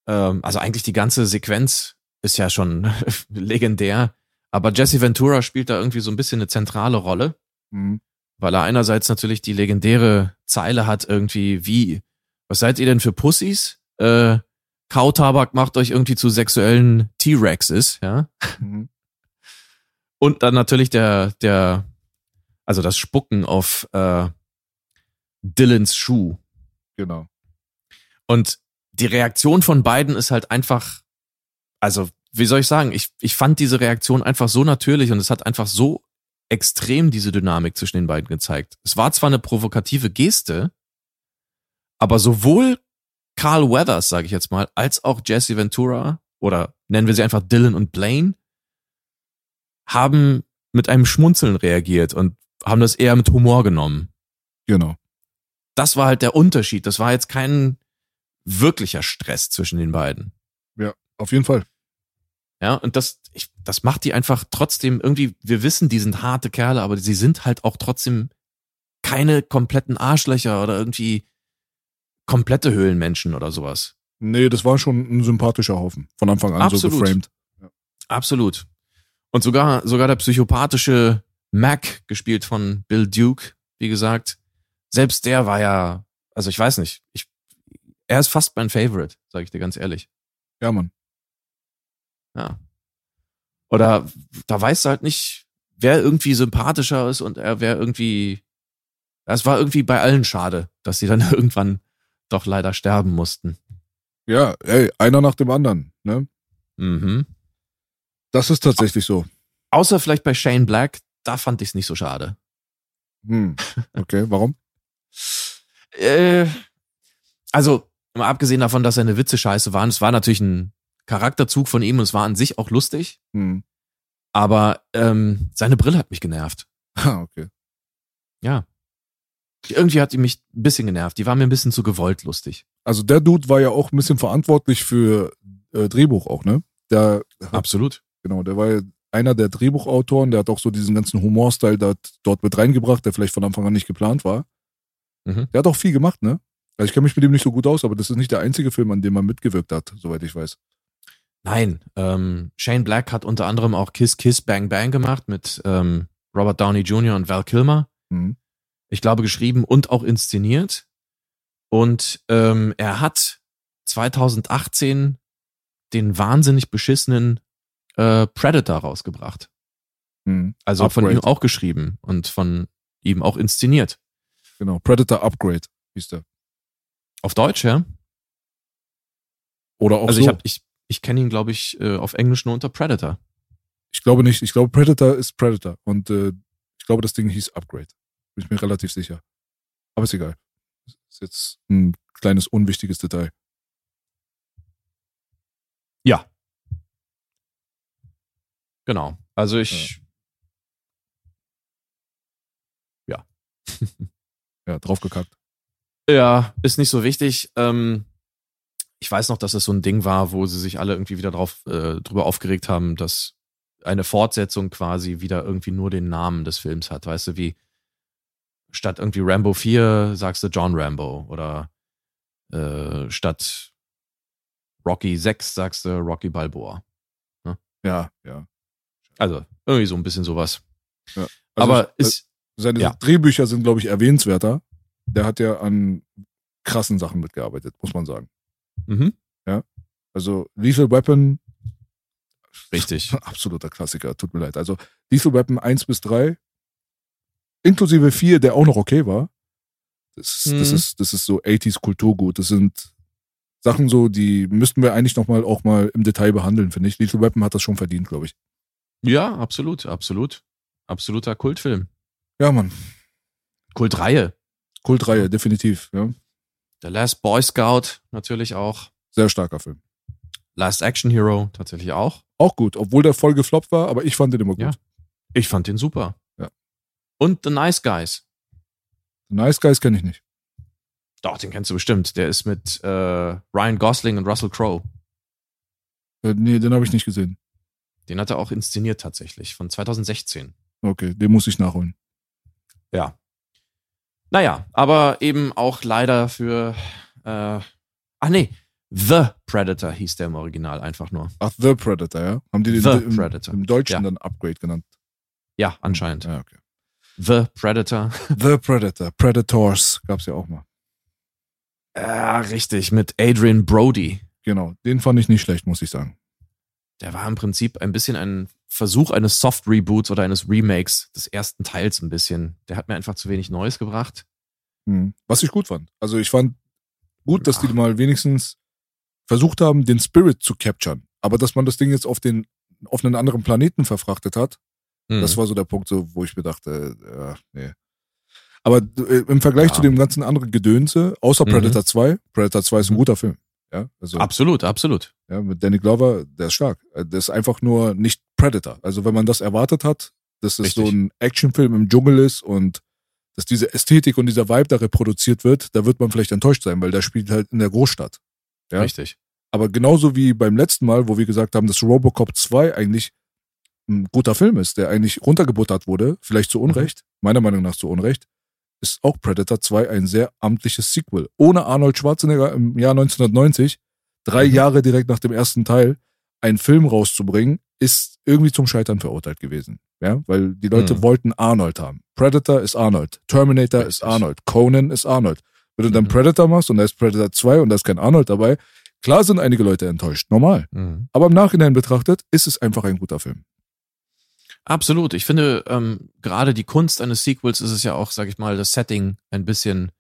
ähm, also eigentlich die ganze Sequenz ist ja schon legendär, aber Jesse Ventura spielt da irgendwie so ein bisschen eine zentrale Rolle, Mhm. weil er einerseits natürlich die legendäre Zeile hat, irgendwie, wie, was seid ihr denn für Pussys? Äh, Kautabak macht euch irgendwie zu sexuellen T-Rexes, ja. Mhm. Und dann natürlich der, der, also das Spucken auf äh, Dylans Schuh. Genau. Und die Reaktion von beiden ist halt einfach, also wie soll ich sagen, ich, ich fand diese Reaktion einfach so natürlich und es hat einfach so extrem diese Dynamik zwischen den beiden gezeigt. Es war zwar eine provokative Geste, aber sowohl Carl Weathers, sage ich jetzt mal, als auch Jesse Ventura oder nennen wir sie einfach Dylan und Blaine, haben mit einem Schmunzeln reagiert und haben das eher mit Humor genommen. Genau. Das war halt der Unterschied. Das war jetzt kein wirklicher Stress zwischen den beiden. Ja, auf jeden Fall. Ja, und das, ich, das macht die einfach trotzdem irgendwie, wir wissen, die sind harte Kerle, aber sie sind halt auch trotzdem keine kompletten Arschlöcher oder irgendwie komplette Höhlenmenschen oder sowas. Nee, das war schon ein sympathischer Haufen. Von Anfang an so Absolut. geframed. Absolut. Und sogar, sogar der psychopathische Mac, gespielt von Bill Duke, wie gesagt, selbst der war ja, also ich weiß nicht, ich, er ist fast mein Favorite, sage ich dir ganz ehrlich. Ja, Mann. Ja. Oder da weißt du halt nicht, wer irgendwie sympathischer ist und er wer irgendwie. Es war irgendwie bei allen schade, dass sie dann irgendwann doch leider sterben mussten. Ja, ey, einer nach dem anderen. Ne? Mhm. Das ist tatsächlich so. Außer vielleicht bei Shane Black, da fand ich es nicht so schade. Hm. Okay, warum? Äh, also, mal abgesehen davon, dass seine Witze scheiße waren, es war natürlich ein Charakterzug von ihm und es war an sich auch lustig, Hm. aber ähm, seine Brille hat mich genervt. Ah, okay. Ja. Irgendwie hat die mich ein bisschen genervt. Die war mir ein bisschen zu gewollt lustig. Also der Dude war ja auch ein bisschen verantwortlich für äh, Drehbuch auch, ne? Der hat, Absolut. genau, der war ja einer der Drehbuchautoren, der hat auch so diesen ganzen Humorstyle dort, dort mit reingebracht, der vielleicht von Anfang an nicht geplant war. Mhm. Der hat auch viel gemacht, ne? Also ich kenne mich mit ihm nicht so gut aus, aber das ist nicht der einzige Film, an dem er mitgewirkt hat, soweit ich weiß. Nein, ähm, Shane Black hat unter anderem auch Kiss Kiss Bang Bang gemacht mit ähm, Robert Downey Jr. und Val Kilmer. Mhm. Ich glaube geschrieben und auch inszeniert. Und ähm, er hat 2018 den wahnsinnig beschissenen äh, Predator rausgebracht. Mhm. Also von ihm Upgrade. auch geschrieben und von ihm auch inszeniert. Genau, Predator Upgrade hieß der. Auf Deutsch, ja? Oder auch also so. ich hab, ich, ich kenne ihn, glaube ich, äh, auf Englisch nur unter Predator. Ich glaube nicht. Ich glaube, Predator ist Predator. Und äh, ich glaube, das Ding hieß Upgrade. Bin ich mir relativ sicher. Aber ist egal. Ist jetzt ein kleines unwichtiges Detail. Ja. Genau. Also ich, Ja, draufgekackt. Ja, ist nicht so wichtig. Ähm, ich weiß noch, dass es so ein Ding war, wo sie sich alle irgendwie wieder drauf äh, drüber aufgeregt haben, dass eine Fortsetzung quasi wieder irgendwie nur den Namen des Films hat. Weißt du, wie statt irgendwie Rambo 4 sagst du John Rambo oder äh, statt Rocky 6 sagst du Rocky Balboa. Ja, ja. Also irgendwie so ein bisschen sowas. Also Aber ich- ist, Seine ja. Drehbücher sind, glaube ich, erwähnenswerter. Der hat ja an krassen Sachen mitgearbeitet, muss man sagen. mhm, Also Lethal Weapon, richtig. absoluter Klassiker, tut mir leid. Also Lethal Weapon 1 bis 3, inklusive 4, der auch noch okay war. Das, das, Mhm. ist, das ist so 80s Kulturgut. Das sind Sachen so, die müssten wir eigentlich noch mal auch mal im Detail behandeln, finde ich. Lethal Weapon hat das schon verdient, glaube ich. Ja, absolut, absolut. Absoluter Kultfilm. Ja, Mann. Kultreihe. Kultreihe, definitiv. Ja. The Last Boy Scout natürlich auch. Sehr starker Film. Last Action Hero tatsächlich auch. Auch gut, obwohl der voll gefloppt war, aber ich fand den immer gut. Ja. Ich fand den super. Ja. Und The Nice Guys. Nice Guys kenne ich nicht. Doch, den kennst du bestimmt. Der ist mit äh, Ryan Gosling und Russell Crowe. Äh, nee, den habe ich nicht gesehen. Den hat er auch inszeniert tatsächlich, von 2016. Okay, den muss ich nachholen. Ja. Naja, aber eben auch leider für. Äh, ach nee, The Predator hieß der im Original einfach nur. Ach, The Predator, ja? Haben die den The im, Predator. im Deutschen Ja. dann Upgrade genannt? Ja, anscheinend. Ja, okay. The Predator. The Predator, Predators gab's ja auch mal. Ja, richtig, mit Adrian Brody. Genau, den fand ich nicht schlecht, muss ich sagen. Der war im Prinzip ein bisschen ein Versuch eines Soft-Reboots oder eines Remakes des ersten Teils ein bisschen. Der hat mir einfach zu wenig Neues gebracht. Hm. Was ich gut fand. Also ich fand gut, dass die mal wenigstens versucht haben, den Spirit zu capturen. Aber dass man das Ding jetzt auf den, auf einen anderen Planeten verfrachtet hat, Hm. das war so der Punkt, so, wo ich mir dachte, äh, ja, nee. Aber äh, im Vergleich Ja. zu dem ganzen anderen Gedönse, außer Mhm. Predator 2, Predator 2 ist ein guter Film. Ja, also absolut, absolut. ja, mit Danny Glover, der ist stark. Äh, Der ist einfach nur nicht Predator. Also wenn man das erwartet hat, dass es Richtig. so ein Actionfilm im Dschungel ist und dass diese Ästhetik und dieser Vibe da reproduziert wird, da wird man vielleicht enttäuscht sein, weil der spielt halt in der Großstadt. Ja. Richtig. Aber genauso wie beim letzten Mal, wo wir gesagt haben, dass Robocop 2 eigentlich ein guter Film ist, der eigentlich runtergebuttert wurde, vielleicht zu Unrecht, meiner Meinung nach zu Unrecht, ist auch Predator 2 ein sehr amtliches Sequel. Ohne Arnold Schwarzenegger im Jahr 1990, drei Mhm. Jahre direkt nach dem ersten Teil, einen Film rauszubringen, ist irgendwie zum Scheitern verurteilt gewesen. Ja, weil die Leute Mhm. wollten Arnold haben. Predator ist Arnold. Terminator ist. Arnold. Conan ist Arnold. Wenn du dann Mhm. Predator machst und da ist Predator 2 und da ist kein Arnold dabei, klar sind einige Leute enttäuscht. Normal. Mhm. Aber im Nachhinein betrachtet ist es einfach ein guter Film. Absolut. Ich finde, ähm, gerade die Kunst eines Sequels ist es ja auch, sag ich mal, das Setting ein bisschen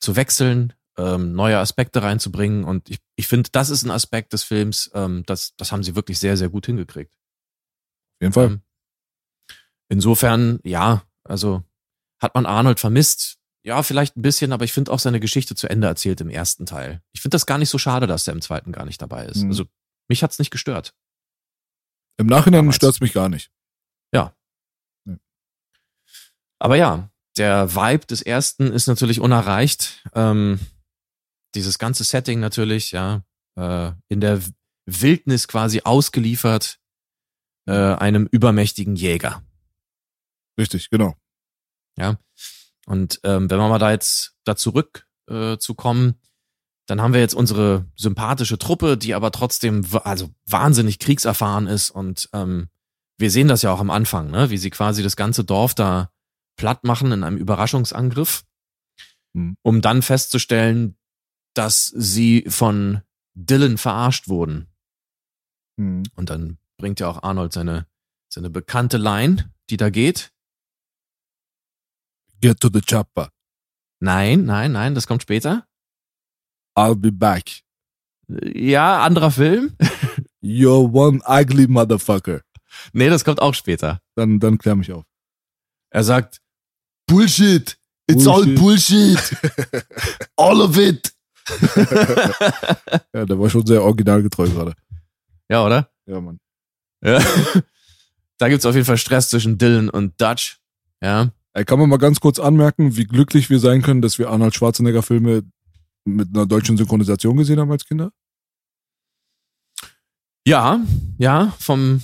zu wechseln, ähm, neue Aspekte reinzubringen. Und ich, ich finde, das ist ein Aspekt des Films, ähm, das, das haben sie wirklich sehr, sehr gut hingekriegt. Auf jeden Fall. Ähm, insofern, ja, also hat man Arnold vermisst. Ja, vielleicht ein bisschen, aber ich finde auch seine Geschichte zu Ende erzählt im ersten Teil. Ich finde das gar nicht so schade, dass er im zweiten gar nicht dabei ist. Mhm. Also mich hat's nicht gestört. Im Nachhinein Damals. stört's mich gar nicht. Aber ja, der Vibe des ersten ist natürlich unerreicht. Ähm, dieses ganze Setting natürlich, ja, äh, in der Wildnis quasi ausgeliefert äh, einem übermächtigen Jäger. Richtig, genau. Und ähm, wenn wir mal da jetzt da zurück äh, zu kommen, dann haben wir jetzt unsere sympathische Truppe, die aber trotzdem also wahnsinnig kriegserfahren ist und ähm, wir sehen das ja auch am Anfang, ne, wie sie quasi das ganze Dorf da platt machen in einem Überraschungsangriff, Hm. um dann festzustellen, dass sie von Dylan verarscht wurden. Hm. Und dann bringt ja auch Arnold seine seine bekannte Line, die da geht. Get to the chopper. Nein, nein, nein, das kommt später. I'll be back. Ja, anderer Film. You're one ugly motherfucker. Nee, das kommt auch später. Dann, dann klär mich auf. Er sagt, Bullshit. It's all Bullshit. all of it. Ja, der war schon sehr originalgetreu gerade. ja, oder? Ja, Mann. Ja. da gibt's auf jeden Fall Stress zwischen Dylan und Dutch. Ja. Ey, kann man mal ganz kurz anmerken, wie glücklich wir sein können, dass wir Arnold Schwarzenegger Filme mit einer deutschen Synchronisation gesehen haben als Kinder? Ja, ja, vom,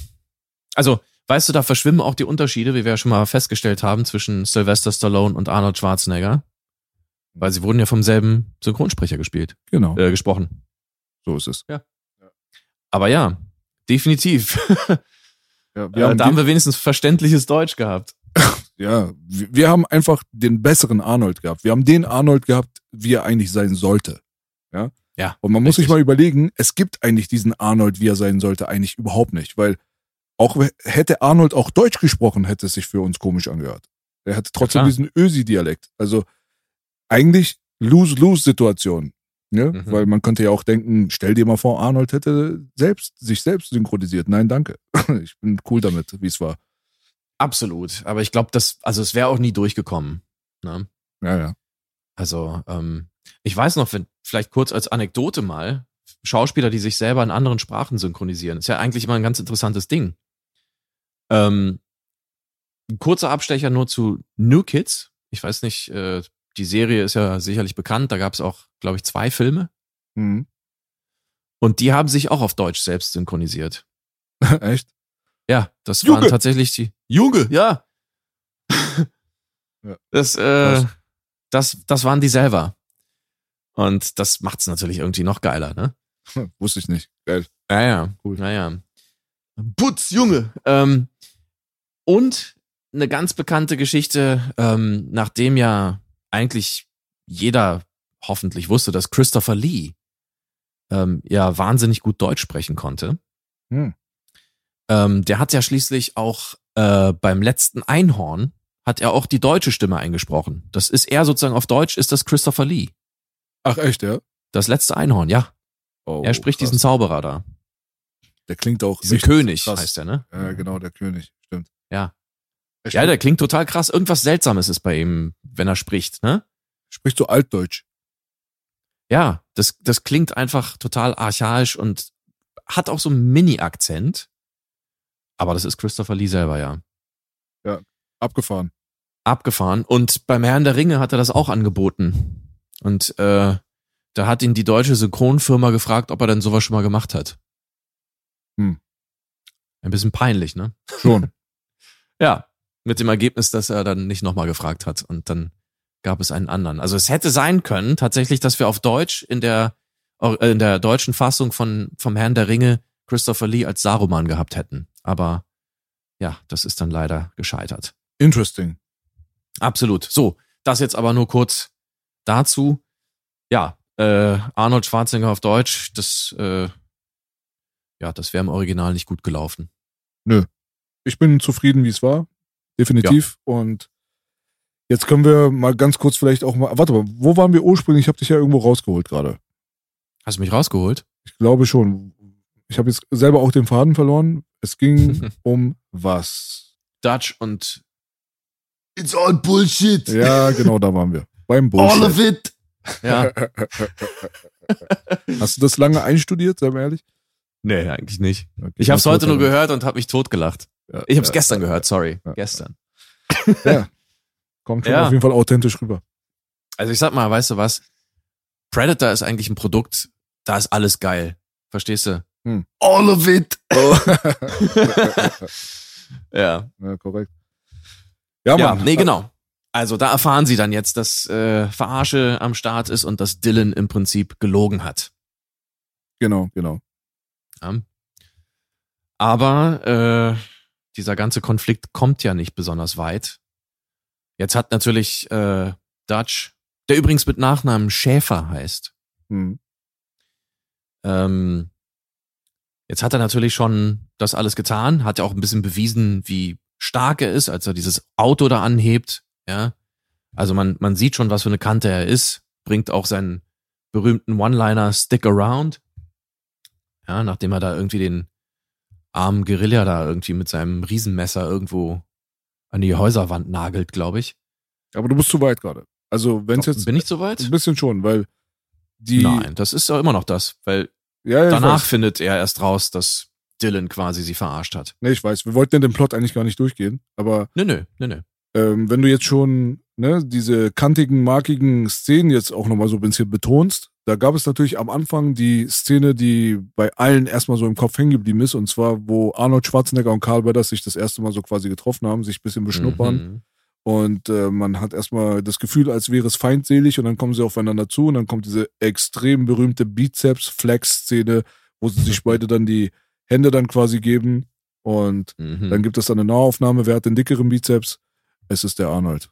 also, weißt du, da verschwimmen auch die Unterschiede, wie wir ja schon mal festgestellt haben, zwischen Sylvester Stallone und Arnold Schwarzenegger. Weil sie wurden ja vom selben Synchronsprecher gespielt, Genau, äh, gesprochen. so ist es. Aber ja, definitiv. Ja, wir, Äh, haben da haben wir wenigstens verständliches Deutsch gehabt. ja, wir, wir haben einfach den besseren Arnold gehabt. Wir haben den Arnold gehabt, wie er eigentlich sein sollte. Ja. Ja, Und man muss sich richtig. mal überlegen, es gibt eigentlich diesen Arnold, wie er sein sollte, eigentlich überhaupt nicht, weil auch hätte Arnold auch Deutsch gesprochen, hätte es sich für uns komisch angehört. Er hatte trotzdem klar. diesen Ösi-Dialekt. Also eigentlich Lose-Lose-Situation. Ne? Mhm. Weil man könnte ja auch denken, stell dir mal vor, Arnold hätte selbst sich selbst synchronisiert. Nein, danke. Ich bin cool damit, wie es war. Absolut. Aber ich glaube, das, also es wäre auch nie durchgekommen. Ne? Ja, ja. Also, ähm, ich weiß noch, wenn, vielleicht kurz als Anekdote mal, Schauspieler, die sich selber in anderen Sprachen synchronisieren, ist ja eigentlich immer ein ganz interessantes Ding. Ähm, ein kurzer Abstecher nur zu New Kids. Ich weiß nicht, äh, die Serie ist ja sicherlich bekannt, da gab es auch, glaube ich, zwei Filme. Mhm. Und die haben sich auch auf Deutsch selbst synchronisiert. Echt? Ja, das Junge! waren tatsächlich die. Junge, ja. Ja. Das, äh, das, das waren die selber. Und das macht's natürlich irgendwie noch geiler, ne? Wusste ich nicht. Geil. Ja, ja. Cool. Naja. Putz, Junge. Ähm, und eine ganz bekannte Geschichte, ähm, nachdem ja eigentlich jeder hoffentlich wusste, dass Christopher Lee ähm, ja wahnsinnig gut Deutsch sprechen konnte. Hm. Ähm, der hat ja schließlich auch äh, beim letzten Einhorn hat er auch die deutsche Stimme eingesprochen. Das ist er sozusagen auf Deutsch, ist das Christopher Lee. Ach echt, ja? Das letzte Einhorn, ja. Oh, er spricht krass. diesen Zauberer da. Der klingt auch Diesen König krass. heißt er, ne? Ja, genau, der König. Ja. Er Ja, der klingt total krass. Irgendwas Seltsames ist bei ihm, wenn er spricht, ne? spricht so altdeutsch. Ja, das, das klingt einfach total archaisch und hat auch so einen Mini-Akzent. Aber das ist Christopher Lee selber, ja. Abgefahren. Abgefahren. Und beim Herrn der Ringe hat er das auch angeboten. Und äh, da hat ihn die deutsche Synchronfirma gefragt, ob er denn sowas schon mal gemacht hat. Hm. Ein bisschen peinlich, ne? Schon. Ja, mit dem Ergebnis, dass er dann nicht nochmal gefragt hat und dann gab es einen anderen. Also es hätte sein können, tatsächlich, dass wir auf Deutsch in der, äh, in der deutschen Fassung von, vom Herrn der Ringe Christopher Lee als Saruman gehabt hätten. Aber ja, das ist dann leider gescheitert. Interesting. Absolut. So, das jetzt aber nur kurz dazu. Ja, äh, Arnold Schwarzenegger auf Deutsch, das, äh, ja, das wäre im Original nicht gut gelaufen. Ich bin zufrieden, wie es war. Definitiv. Und jetzt können wir mal ganz kurz vielleicht auch mal. Warte mal, wo waren wir ursprünglich? Ich habe dich ja irgendwo rausgeholt gerade. Hast du mich rausgeholt? Ich glaube schon. Ich habe jetzt selber auch den Faden verloren. Es ging um was? Dutch und It's all bullshit. Ja, genau, da waren wir. Beim All of Bullshit. it. ja. Hast du das lange einstudiert, sei mal ehrlich? Nee, eigentlich nicht. Okay, Ich habe es heute nur gehört und habe mich totgelacht. Ja, Ich habe es ja, gestern ja, gehört, sorry. ja. Gestern. Ja. Kommt schon Ja. auf jeden Fall authentisch rüber. Also ich sag mal, weißt du was? Predator ist eigentlich ein Produkt, da ist alles geil. Verstehst du? All of it. Ja. Ja, korrekt. Ja, Ja, Mann. nee, genau. Also da erfahren sie dann jetzt, dass äh, Verarsche am Start ist und dass Dylan im Prinzip gelogen hat. Genau, genau. Ja. Aber äh, dieser ganze Konflikt kommt ja nicht besonders weit. Jetzt hat natürlich äh, Dutch, der übrigens mit Nachnamen Schäfer heißt, Hm. ähm, jetzt hat er natürlich schon das alles getan, hat ja auch ein bisschen bewiesen, wie stark er ist, als er dieses Auto da anhebt. Ja, also man man sieht schon, was für eine Kante er ist. Bringt auch seinen berühmten One-Liner Stick Around. Ja, nachdem er da irgendwie den armen Guerilla da irgendwie mit seinem Riesenmesser irgendwo an die Häuserwand nagelt, glaube ich. Aber du bist zu weit gerade. Also, wenn es jetzt Bin ich soweit? ein bisschen schon, weil die. Nein, das ist ja immer noch das, weil Ja, ja, danach findet er erst raus, dass Dylan quasi sie verarscht hat. Nee, ich weiß. Wir wollten ja den Plot eigentlich gar nicht durchgehen. Aber Nö, nö, nö, nö. ähm, wenn du jetzt schon ne, diese kantigen, markigen Szenen jetzt auch nochmal so ein bisschen betonst, da gab es natürlich am Anfang die Szene, die bei allen erstmal so im Kopf hängen geblieben ist, und zwar, wo Arnold Schwarzenegger und Karl Weathers sich das erste Mal so quasi getroffen haben, sich ein bisschen beschnuppern. Mhm. Und äh, man hat erstmal das Gefühl, als wäre es feindselig und dann kommen sie aufeinander zu und dann kommt diese extrem berühmte Bizeps-Flex-Szene, wo sie sich beide dann die Hände dann quasi geben und Mhm. dann gibt es dann eine Nahaufnahme, wer hat den dickeren Bizeps? Es ist der Arnold.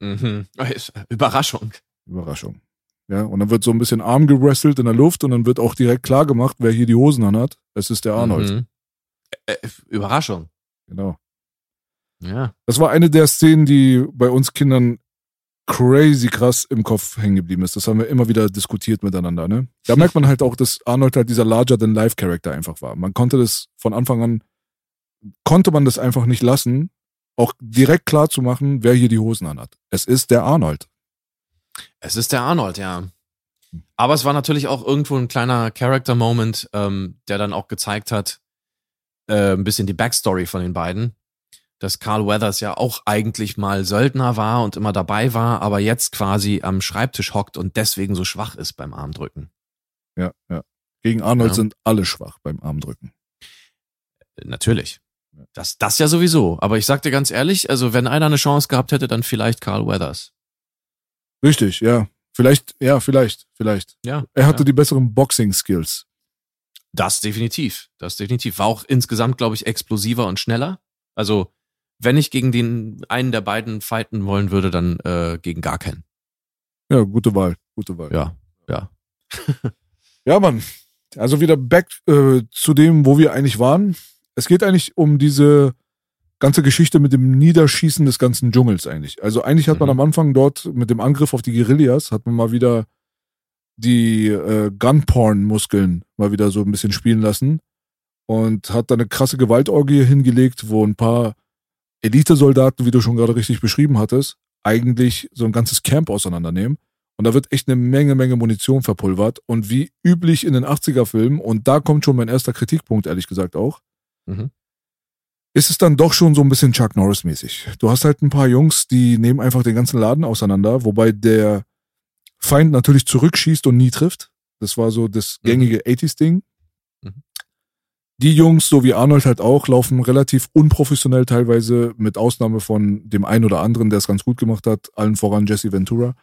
Mhm. Überraschung. Überraschung. Ja, und dann wird so ein bisschen Arm gewrestelt in der Luft und dann wird auch direkt klar gemacht, wer hier die Hosen anhat. Es ist der Arnold. Mhm. Äh, äh, Überraschung. Genau. Ja. Das war eine der Szenen, die bei uns Kindern crazy krass im Kopf hängen geblieben ist. Das haben wir immer wieder diskutiert miteinander. Ne? Da merkt man halt auch, dass Arnold halt dieser larger-than-life-Charakter einfach war. Man konnte das von Anfang an, konnte man das einfach nicht lassen, auch direkt klar zu machen, wer hier die Hosen anhat. Es ist der Arnold. Es ist der Arnold, ja. Aber es war natürlich auch irgendwo ein kleiner Character-Moment, ähm, der dann auch gezeigt hat, äh, ein bisschen die Backstory von den beiden. Dass Carl Weathers ja auch eigentlich mal Söldner war und immer dabei war, aber jetzt quasi am Schreibtisch hockt und deswegen so schwach ist beim Armdrücken. Ja, ja. Gegen Arnold Ja. sind alle schwach beim Armdrücken. Natürlich. Das, das ja sowieso. Aber ich sag dir ganz ehrlich, also wenn einer eine Chance gehabt hätte, dann vielleicht Carl Weathers. Richtig, ja. Vielleicht, ja, vielleicht, vielleicht. Ja. Er hatte ja. die besseren Boxing-Skills. Das definitiv. Das definitiv. War auch insgesamt, glaube ich, explosiver und schneller. Also wenn ich gegen den einen der beiden fighten wollen würde, dann äh, gegen gar keinen. Ja, gute Wahl, gute Wahl. Ja, ja. Ja, Mann. Also wieder back äh, zu dem, wo wir eigentlich waren. Es geht eigentlich um diese ganze Geschichte mit dem Niederschießen des ganzen Dschungels eigentlich. Also eigentlich hat man Mhm. am Anfang dort mit dem Angriff auf die Guerillas, hat man mal wieder die äh, Gunporn-Muskeln mal wieder so ein bisschen spielen lassen und hat da eine krasse Gewaltorgie hingelegt, wo ein paar Elitesoldaten, wie du schon gerade richtig beschrieben hattest, eigentlich so ein ganzes Camp auseinandernehmen. Und da wird echt eine Menge, Menge Munition verpulvert. Und wie üblich in den 80er-Filmen, und da kommt schon mein erster Kritikpunkt, ehrlich gesagt auch, Mhm. ist es dann doch schon so ein bisschen Chuck Norris-mäßig. Du hast halt ein paar Jungs, die nehmen einfach den ganzen Laden auseinander, wobei der Feind natürlich zurückschießt und nie trifft. Das war so das Mhm. gängige 80s-Ding. Mhm. Die Jungs, so wie Arnold halt auch, laufen relativ unprofessionell teilweise, mit Ausnahme von dem einen oder anderen, der es ganz gut gemacht hat, allen voran Jesse Ventura,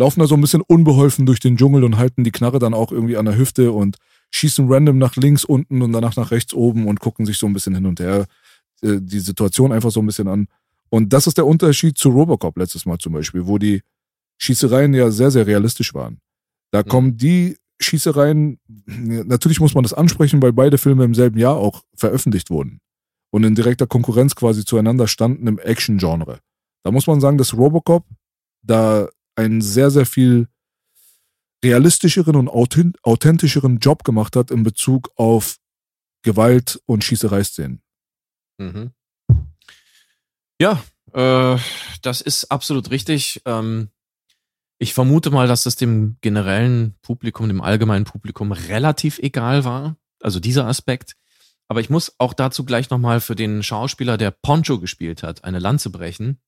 laufen da so ein bisschen unbeholfen durch den Dschungel und halten die Knarre dann auch irgendwie an der Hüfte und schießen random nach links unten und danach nach rechts oben und gucken sich so ein bisschen hin und her äh, die Situation einfach so ein bisschen an. Und das ist der Unterschied zu Robocop letztes Mal zum Beispiel, wo die Schießereien ja sehr, sehr realistisch waren. Da kommen die Schießereien, natürlich muss man das ansprechen, weil beide Filme im selben Jahr auch veröffentlicht wurden und in direkter Konkurrenz quasi zueinander standen im Action-Genre. Da muss man sagen, dass Robocop da einen sehr, sehr viel realistischeren und authent- authentischeren Job gemacht hat in Bezug auf Gewalt und Schießereiszenen. Mhm. Ja, äh, das ist absolut richtig. Ähm, ich vermute mal, dass das dem generellen Publikum, dem allgemeinen Publikum relativ egal war. Also dieser Aspekt. Aber ich muss auch dazu gleich nochmal für den Schauspieler, der Poncho gespielt hat, eine Lanze brechen.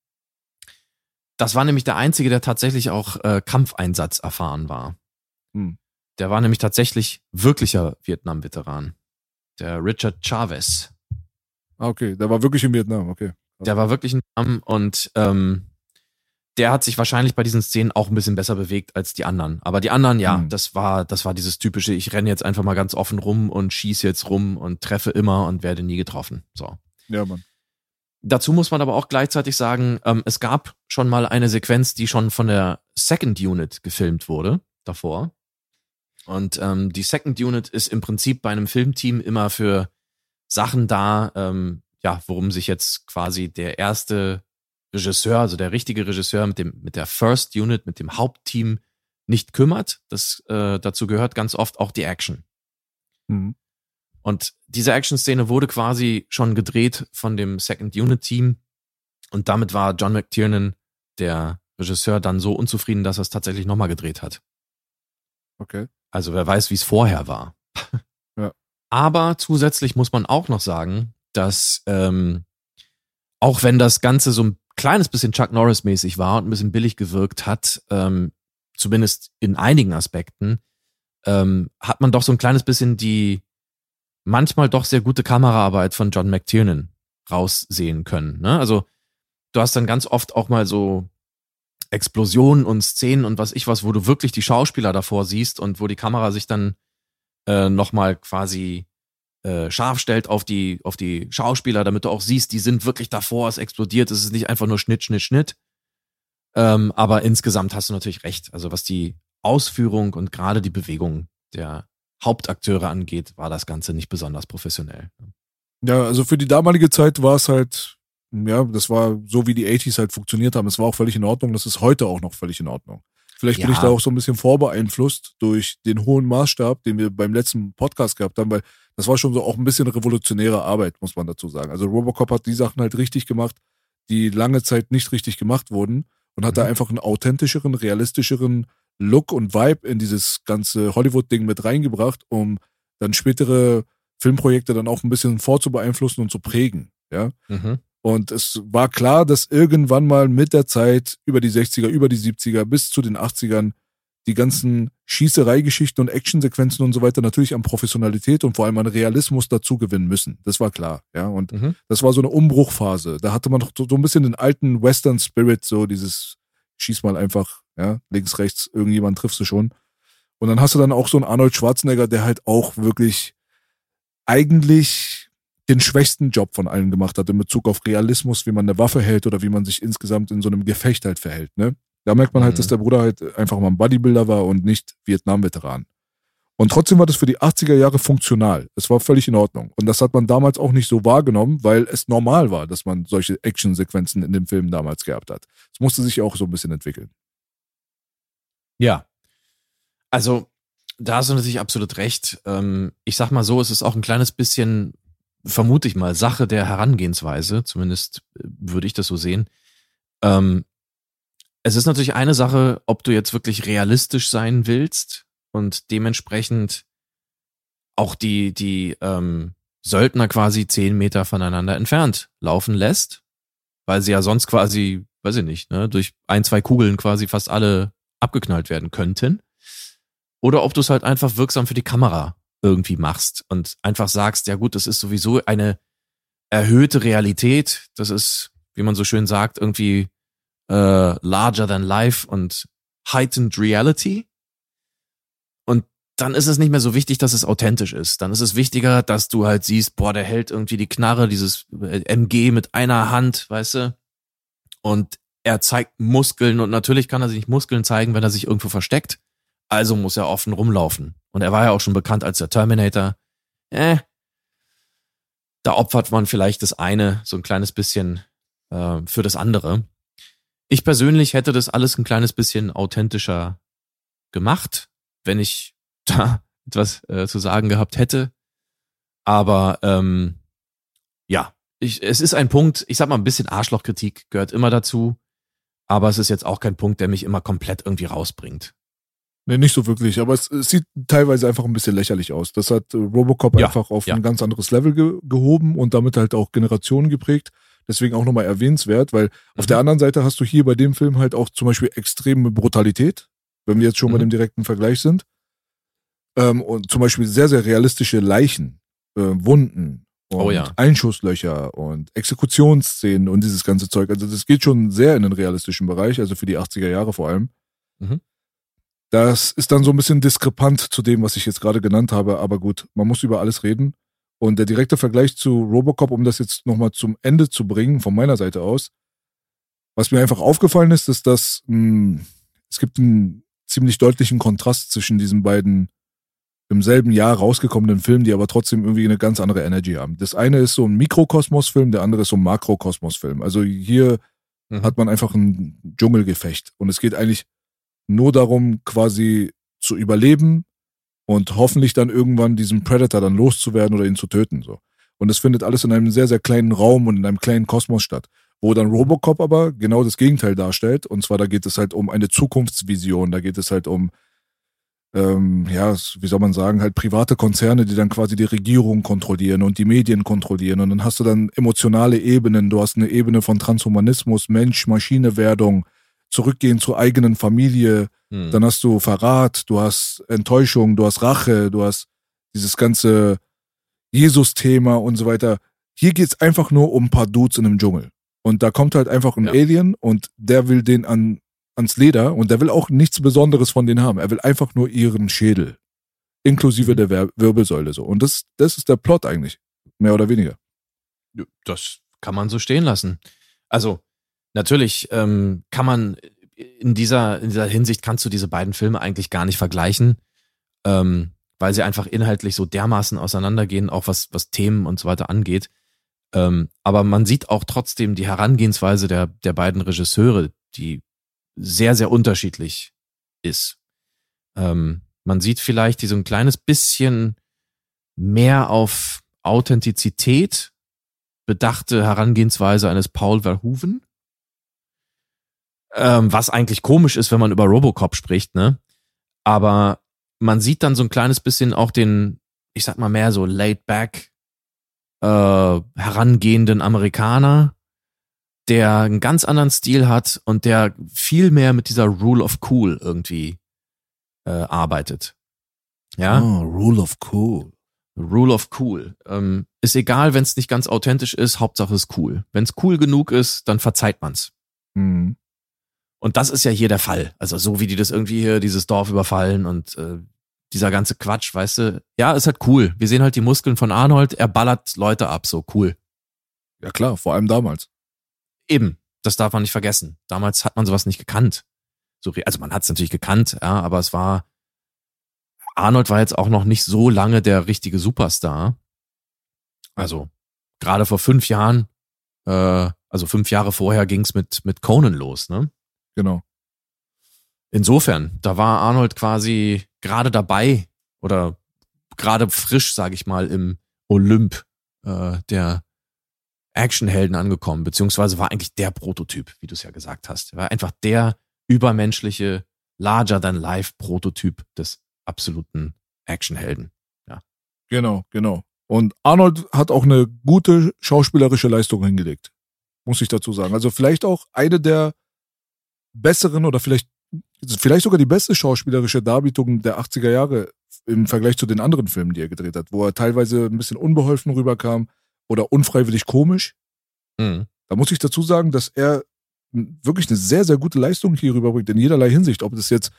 Das war nämlich der einzige, der tatsächlich auch äh, Kampfeinsatz erfahren war. Hm. Der war nämlich tatsächlich wirklicher Vietnam-Veteran. Der Richard Chavez. Ah, okay, der war wirklich in Vietnam, okay. Der war wirklich ein Arm und ähm, der hat sich wahrscheinlich bei diesen Szenen auch ein bisschen besser bewegt als die anderen. Aber die anderen, ja, Mhm. das war, das war dieses typische, ich renne jetzt einfach mal ganz offen rum und schieße jetzt rum und treffe immer und werde nie getroffen. So. Ja, Mann. Dazu muss man aber auch gleichzeitig sagen, ähm, es gab schon mal eine Sequenz, die schon von der Second Unit gefilmt wurde, davor. Und ähm, die Second Unit ist im Prinzip bei einem Filmteam immer für Sachen da, ähm, ja, worum sich jetzt quasi der erste Regisseur, also der richtige Regisseur mit dem mit der First Unit, mit dem Hauptteam nicht kümmert. Das äh, dazu gehört ganz oft auch die Action. Mhm. Und diese Action-Szene wurde quasi schon gedreht von dem Second Unit-Team. Und damit war John McTiernan, der Regisseur, dann so unzufrieden, dass er es tatsächlich nochmal gedreht hat. Okay. Also wer weiß, wie es vorher war. Ja. Aber zusätzlich muss man auch noch sagen, dass ähm, auch wenn das Ganze so ein kleines bisschen Chuck Norris-mäßig war und ein bisschen billig gewirkt hat, ähm, zumindest in einigen Aspekten, ähm, hat man doch so ein kleines bisschen die manchmal doch sehr gute Kameraarbeit von John McTiernan raussehen können. Ne? Also du hast dann ganz oft auch mal so Explosionen und Szenen und was ich was, wo du wirklich die Schauspieler davor siehst und wo die Kamera sich dann äh, nochmal quasi äh, scharf stellt auf die, auf die Schauspieler, damit du auch siehst, die sind wirklich davor, es explodiert, es ist nicht einfach nur Schnitt, Schnitt, Schnitt. Ähm, aber insgesamt hast du natürlich recht. Also was die Ausführung und gerade die Bewegung der Hauptakteure angeht, war das Ganze nicht besonders professionell. Ja, also für die damalige Zeit war es halt, ja, das war so, wie die 80s halt funktioniert haben. Es war auch völlig in Ordnung. Das ist heute auch noch völlig in Ordnung. Vielleicht bin Ja. ich da auch so ein bisschen vorbeeinflusst durch den hohen Maßstab, den wir beim letzten Podcast gehabt haben, weil das war schon so auch ein bisschen revolutionäre Arbeit, muss man dazu sagen. Also Robocop hat die Sachen halt richtig gemacht, die lange Zeit nicht richtig gemacht wurden und hat da Mhm. einfach einen authentischeren, realistischeren Look und Vibe in dieses ganze Hollywood-Ding mit reingebracht, um dann spätere Filmprojekte dann auch ein bisschen vorzubeeinflussen und zu prägen. Ja. Mhm. Und es war klar, dass irgendwann mal mit der Zeit über die 60er, über die 70er bis zu den 80ern die ganzen Schießereigeschichten und Actionsequenzen und so weiter natürlich an Professionalität und vor allem an Realismus dazu gewinnen müssen. Das war klar, ja. Und Mhm. das war so eine Umbruchphase. Da hatte man doch so, so ein bisschen den alten Western Spirit, so dieses schieß mal einfach, ja, links, rechts, irgendjemand triffst du schon. Und dann hast du dann auch so einen Arnold Schwarzenegger, der halt auch wirklich eigentlich den schwächsten Job von allen gemacht hat in Bezug auf Realismus, wie man eine Waffe hält oder wie man sich insgesamt in so einem Gefecht halt verhält. Ne? Da merkt man halt, Mhm. dass der Bruder halt einfach mal ein Bodybuilder war und nicht Vietnam-Veteran. Und trotzdem war das für die 80er Jahre funktional. Es war völlig in Ordnung. Und das hat man damals auch nicht so wahrgenommen, weil es normal war, dass man solche Actionsequenzen in dem Film damals gehabt hat. Es musste sich auch so ein bisschen entwickeln. Ja. Also, da hast du natürlich absolut recht. Ähm, ich sag mal so, es ist auch ein kleines bisschen, vermute ich mal, Sache der Herangehensweise. Zumindest äh, würde ich das so sehen. Ähm, es ist natürlich eine Sache, ob du jetzt wirklich realistisch sein willst und dementsprechend auch die, die ähm, Söldner quasi zehn Meter voneinander entfernt laufen lässt, weil sie ja sonst quasi, weiß ich nicht, ne, durch ein, zwei Kugeln quasi fast alle abgeknallt werden könnten. Oder ob du es halt einfach wirksam für die Kamera irgendwie machst und einfach sagst, ja gut, das ist sowieso eine erhöhte Realität. Das ist, wie man so schön sagt, irgendwie äh, larger than life und heightened reality. Und dann ist es nicht mehr so wichtig, dass es authentisch ist. Dann ist es wichtiger, dass du halt siehst, boah, der hält irgendwie die Knarre, dieses äh, MG mit einer Hand, weißt du? Und er zeigt Muskeln und natürlich kann er sich nicht Muskeln zeigen, wenn er sich irgendwo versteckt. Also muss er offen rumlaufen. Und er war ja auch schon bekannt als der Terminator. Äh, da opfert man vielleicht das eine so ein kleines bisschen äh, für das andere. Ich persönlich hätte das alles ein kleines bisschen authentischer gemacht, wenn ich da etwas äh, zu sagen gehabt hätte. Aber ähm, ja, ich, es ist ein Punkt, ich sag mal, ein bisschen Arschlochkritik gehört immer dazu. Aber es ist jetzt auch kein Punkt, der mich immer komplett irgendwie rausbringt. Nee, nicht so wirklich, aber es, es sieht teilweise einfach ein bisschen lächerlich aus. Das hat äh, Robocop Ja, einfach auf ja. ein ganz anderes Level ge gehoben und damit halt auch Generationen geprägt. Deswegen auch nochmal erwähnenswert, weil auf Mhm. der anderen Seite hast du hier bei dem Film halt auch zum Beispiel extreme Brutalität, wenn wir jetzt schon bei Mhm. dem direkten Vergleich sind. Ähm, und zum Beispiel sehr, sehr realistische Leichen, äh, Wunden und Oh ja. Einschusslöcher und Exekutionsszenen und dieses ganze Zeug. Also das geht schon sehr in den realistischen Bereich, also für die 80er Jahre vor allem. Mhm. Das ist dann so ein bisschen diskrepant zu dem, was ich jetzt gerade genannt habe, aber gut, man muss über alles reden. Und der direkte Vergleich zu Robocop, um das jetzt nochmal zum Ende zu bringen, von meiner Seite aus, was mir einfach aufgefallen ist, ist, dass mh, es gibt einen ziemlich deutlichen Kontrast zwischen diesen beiden im selben Jahr rausgekommenen Filmen, die aber trotzdem irgendwie eine ganz andere Energy haben. Das eine ist so ein Mikrokosmos-Film, der andere ist so ein Makrokosmos-Film. Also hier Mhm. hat man einfach ein Dschungelgefecht. Und es geht eigentlich nur darum, quasi zu überleben und hoffentlich dann irgendwann diesen Predator dann loszuwerden oder ihn zu töten. So. Und es findet alles in einem sehr, sehr kleinen Raum und in einem kleinen Kosmos statt. Wo dann Robocop aber genau das Gegenteil darstellt. Und zwar, da geht es halt um eine Zukunftsvision, da geht es halt um, ähm, ja, wie soll man sagen, halt private Konzerne, die dann quasi die Regierung kontrollieren und die Medien kontrollieren. Und dann hast du dann emotionale Ebenen. Du hast eine Ebene von Transhumanismus, Mensch-Maschine-Werdung, zurückgehen zur eigenen Familie. Hm. Dann hast du Verrat, du hast Enttäuschung, du hast Rache, du hast dieses ganze Jesus-Thema und so weiter. Hier geht's einfach nur um ein paar Dudes in einem Dschungel. Und da kommt halt einfach ein Ja. Alien und der will den an, ans Leder und der will auch nichts Besonderes von denen haben. Er will einfach nur ihren Schädel. Inklusive Mhm. der Wirbelsäule so. Und das, das ist der Plot eigentlich. Mehr oder weniger. Das kann man so stehen lassen. Also, natürlich ähm, kann man in dieser, in dieser Hinsicht kannst du diese beiden Filme eigentlich gar nicht vergleichen, ähm, weil sie einfach inhaltlich so dermaßen auseinandergehen, auch was, was Themen und so weiter angeht. Ähm, aber man sieht auch trotzdem die Herangehensweise der, der beiden Regisseure, die sehr, sehr unterschiedlich ist. Ähm, man sieht vielleicht die so ein kleines bisschen mehr auf Authentizität bedachte Herangehensweise eines Paul Verhoeven. Ähm, was eigentlich komisch ist, wenn man über Robocop spricht, ne? Aber man sieht dann so ein kleines bisschen auch den, ich sag mal mehr so laid back, äh, herangehenden Amerikaner, der einen ganz anderen Stil hat und der viel mehr mit dieser Rule of Cool irgendwie äh, arbeitet. Ja. Oh, Rule of Cool. Rule of Cool. Ähm, ist egal, wenn es nicht ganz authentisch ist, Hauptsache ist cool. Wenn es cool genug ist, dann verzeiht man's. Mhm. Und das ist ja hier der Fall. Also so wie die das irgendwie hier dieses Dorf überfallen und äh, dieser ganze Quatsch, weißt du, ja, ist halt cool. Wir sehen halt die Muskeln von Arnold, er ballert Leute ab, so cool. Ja klar, vor allem damals. Eben, das darf man nicht vergessen. Damals hat man sowas nicht gekannt. So, also man hat es natürlich gekannt, ja, aber es war, Arnold war jetzt auch noch nicht so lange der richtige Superstar. Also, gerade vor fünf Jahren, äh, also fünf Jahre vorher ging's mit, mit Conan los, ne? Genau. Insofern, da war Arnold quasi gerade dabei oder gerade frisch, sage ich mal, im Olymp äh, der Actionhelden angekommen, beziehungsweise war eigentlich der Prototyp, wie du es ja gesagt hast. Er war einfach der übermenschliche, larger-than-life-Prototyp des absoluten Actionhelden. Genau, genau. Und Arnold hat auch eine gute schauspielerische Leistung hingelegt. Muss ich dazu sagen. Also vielleicht auch eine der besseren oder vielleicht, vielleicht sogar die beste schauspielerische Darbietung der 80er Jahre im Vergleich zu den anderen Filmen, die er gedreht hat, wo er teilweise ein bisschen unbeholfen rüberkam oder unfreiwillig komisch. Mhm. Da muss ich dazu sagen, dass er wirklich eine sehr, sehr gute Leistung hier rüberbringt, in jederlei Hinsicht. Ob das jetzt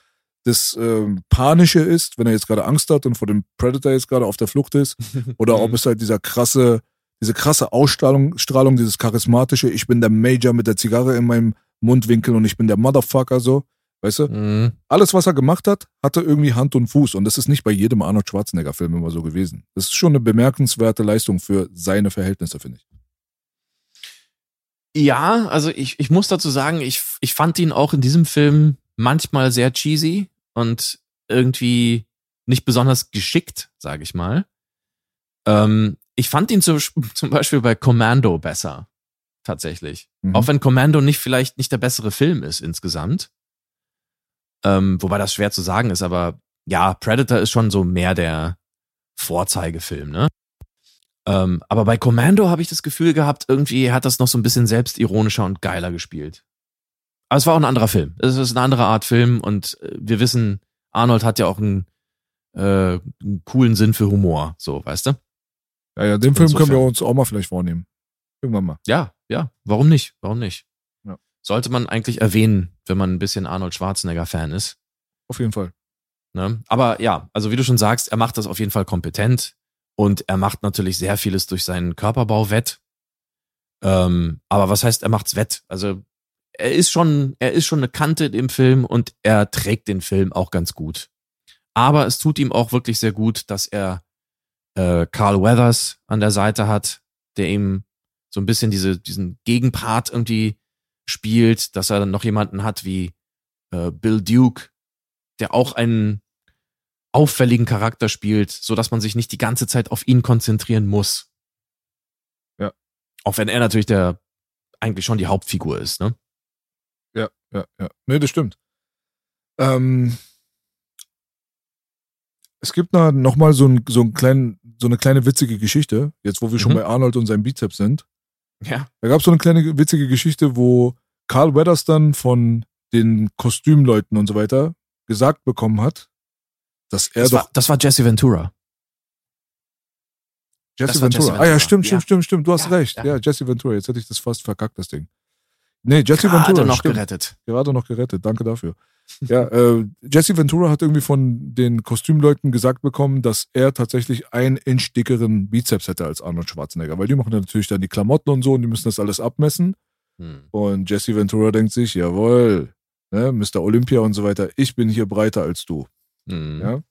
das ähm, Panische ist, wenn er jetzt gerade Angst hat und vor dem Predator jetzt gerade auf der Flucht ist, oder ob es halt dieser krasse, diese krasse Ausstrahlung, Strahlung, dieses charismatische, ich bin der Major mit der Zigarre in meinem Mundwinkel und ich bin der Motherfucker so, weißt du? Mhm. Alles, was er gemacht hat, hatte irgendwie Hand und Fuß und das ist nicht bei jedem Arnold Schwarzenegger-Film immer so gewesen. Das ist schon eine bemerkenswerte Leistung für seine Verhältnisse, finde ich. Ja, also ich, ich muss dazu sagen, ich, ich fand ihn auch in diesem Film manchmal sehr cheesy und irgendwie nicht besonders geschickt, sage ich mal. Ähm, ich fand ihn zum, zum Beispiel bei Commando besser, tatsächlich. Mhm. Auch wenn Commando nicht vielleicht nicht der bessere Film ist insgesamt. Ähm, wobei das schwer zu sagen ist, aber ja, Predator ist schon so mehr der Vorzeigefilm, ne? Ähm, aber bei Commando habe ich das Gefühl gehabt, irgendwie hat das noch so ein bisschen selbstironischer und geiler gespielt. Aber es war auch ein anderer Film. Es ist eine andere Art Film und äh, wir wissen, Arnold hat ja auch einen, äh, einen coolen Sinn für Humor, so, weißt du? Ja, ja, den Film können wir Insofern. uns auch mal vielleicht vornehmen. Irgendwann mal. Ja, ja, warum nicht? Warum nicht? Sollte man eigentlich erwähnen, wenn man ein bisschen Arnold Schwarzenegger-Fan ist. Auf jeden Fall. Ne? Aber ja, also wie du schon sagst, er macht das auf jeden Fall kompetent und er macht natürlich sehr vieles durch seinen Körperbau wett. Ähm, aber was heißt, er macht's wett? Also er ist schon, er ist schon eine Kante im Film und er trägt den Film auch ganz gut. Aber es tut ihm auch wirklich sehr gut, dass er äh, Carl Weathers an der Seite hat, der ihm so ein bisschen diese, diesen Gegenpart irgendwie spielt, dass er dann noch jemanden hat wie äh, Bill Duke, der auch einen auffälligen Charakter spielt, so dass man sich nicht die ganze Zeit auf ihn konzentrieren muss. Ja. Auch wenn er natürlich der eigentlich schon die Hauptfigur ist, ne? Ja, ja, ja. Nee, das stimmt. Ähm, es gibt noch, noch mal so, ein, so, einen kleinen, so eine kleine witzige Geschichte, jetzt wo wir schon Mhm. bei Arnold und seinem Bizeps sind. Ja. Da gab es so eine kleine witzige Geschichte, wo Carl Weathers dann von den Kostümleuten und so weiter gesagt bekommen hat, dass er Das doch war, das war Jesse Ventura. Jesse Ventura. Jesse Ah ja, Ventura. stimmt, stimmt, Ja. stimmt, stimmt. Du hast Ja, recht. Ja. ja. Jesse Ventura. Jetzt hätte ich das fast verkackt, das Ding. Nee, Jesse Gerade Ventura. noch stimmt. gerettet. Gerade noch gerettet. Danke dafür. Ja, äh, Jesse Ventura hat irgendwie von den Kostümleuten gesagt bekommen, dass er tatsächlich ein Inch dickeren Bizeps hätte als Arnold Schwarzenegger, weil die machen natürlich dann die Klamotten und so und die müssen das alles abmessen. Hm. Und Jesse Ventura denkt sich, jawohl, ne, Mr. Olympia und so weiter, ich bin hier breiter als du. Hm. Ja.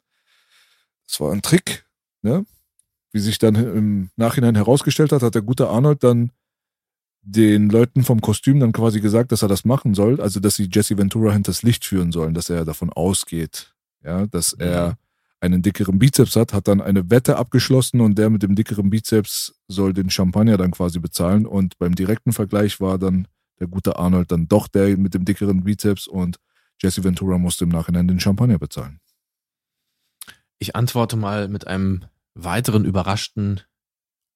Das war ein Trick, ne? Wie sich dann im Nachhinein herausgestellt hat, hat der gute Arnold dann den Leuten vom Kostüm dann quasi gesagt, dass er das machen soll, also dass sie Jesse Ventura hinters Licht führen sollen, dass er davon ausgeht, ja, dass Mhm. er einen dickeren Bizeps hat, hat dann eine Wette abgeschlossen und der mit dem dickeren Bizeps soll den Champagner dann quasi bezahlen und beim direkten Vergleich war dann der gute Arnold dann doch der mit dem dickeren Bizeps und Jesse Ventura musste im Nachhinein den Champagner bezahlen. Ich antworte mal mit einem weiteren überraschten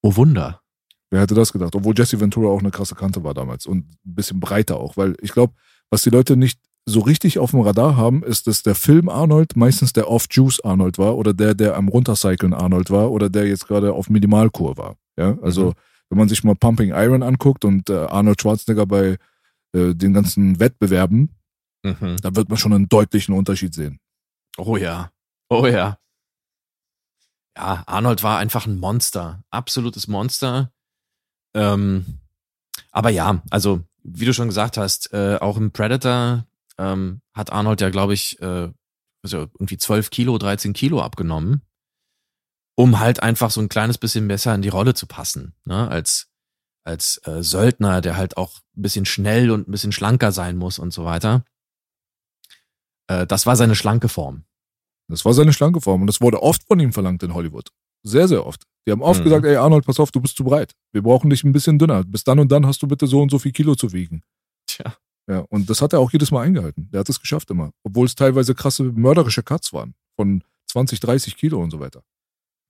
Oh Wunder. Wer hätte das gedacht? Obwohl Jesse Ventura auch eine krasse Kante war damals und ein bisschen breiter auch, weil ich glaube, was die Leute nicht so richtig auf dem Radar haben, ist, dass der Film Arnold meistens der Off-Juice Arnold war oder der, der am Runtercyclen Arnold war oder der jetzt gerade auf Minimalkur war. Ja, also Mhm. wenn man sich mal Pumping Iron anguckt und äh, Arnold Schwarzenegger bei äh, den ganzen Wettbewerben, Mhm. da wird man schon einen deutlichen Unterschied sehen. Oh ja. Oh ja. ja, Arnold war einfach ein Monster, absolutes Monster. Ähm, aber ja, also wie du schon gesagt hast, äh, auch im Predator ähm, hat Arnold ja, glaube ich, äh, also irgendwie 12 Kilo, 13 Kilo abgenommen, um halt einfach so ein kleines bisschen besser in die Rolle zu passen, ne? als als äh, Söldner, der halt auch ein bisschen schnell und ein bisschen schlanker sein muss und so weiter. Äh, das war seine schlanke Form. Das war seine schlanke Form und das wurde oft von ihm verlangt in Hollywood. Sehr, sehr oft. Die haben oft Mhm. gesagt, ey Arnold, pass auf, du bist zu breit. Wir brauchen dich ein bisschen dünner. Bis dann und dann hast du bitte so und so viel Kilo zu wiegen. Tja. Ja, und das hat er auch jedes Mal eingehalten. Der hat es geschafft immer. Obwohl es teilweise krasse mörderische Cuts waren. Von 20, 30 Kilo und so weiter.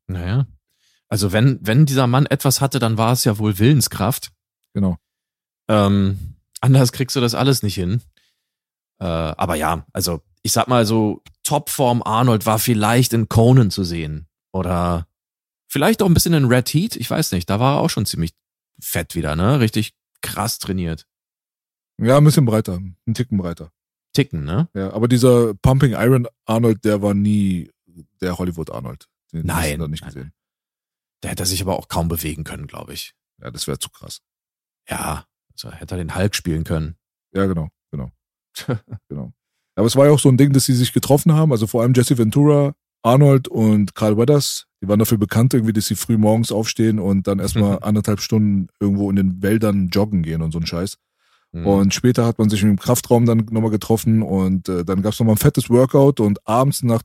Naja. Also wenn, wenn dieser Mann etwas hatte, dann war es ja wohl Willenskraft. Genau. Ähm, anders kriegst du das alles nicht hin. Äh, aber ja, also ich sag mal so, Topform Arnold war vielleicht in Conan zu sehen. Oder vielleicht auch ein bisschen in Red Heat, ich weiß nicht. Da war er auch schon ziemlich fett wieder, ne? Richtig krass trainiert. Ja, ein bisschen breiter. Ein Ticken breiter. Ticken, ne? Ja, aber dieser Pumping Iron Arnold, der war nie der Hollywood Arnold. Den Nein, hast du da nicht nein, gesehen. Der hätte sich aber auch kaum bewegen können, glaube ich. Ja, das wäre zu krass. Ja, also hätte er den Hulk spielen können. Ja, genau, genau. genau. Aber es war ja auch so ein Ding, dass sie sich getroffen haben. Also vor allem Jesse Ventura, Arnold und Carl Weathers. Die waren dafür bekannt, irgendwie, dass sie früh morgens aufstehen und dann erstmal Mhm. anderthalb Stunden irgendwo in den Wäldern joggen gehen und so ein Scheiß. Mhm. Und später hat man sich im Kraftraum dann nochmal getroffen und äh, dann gab's noch nochmal ein fettes Workout und abends nach,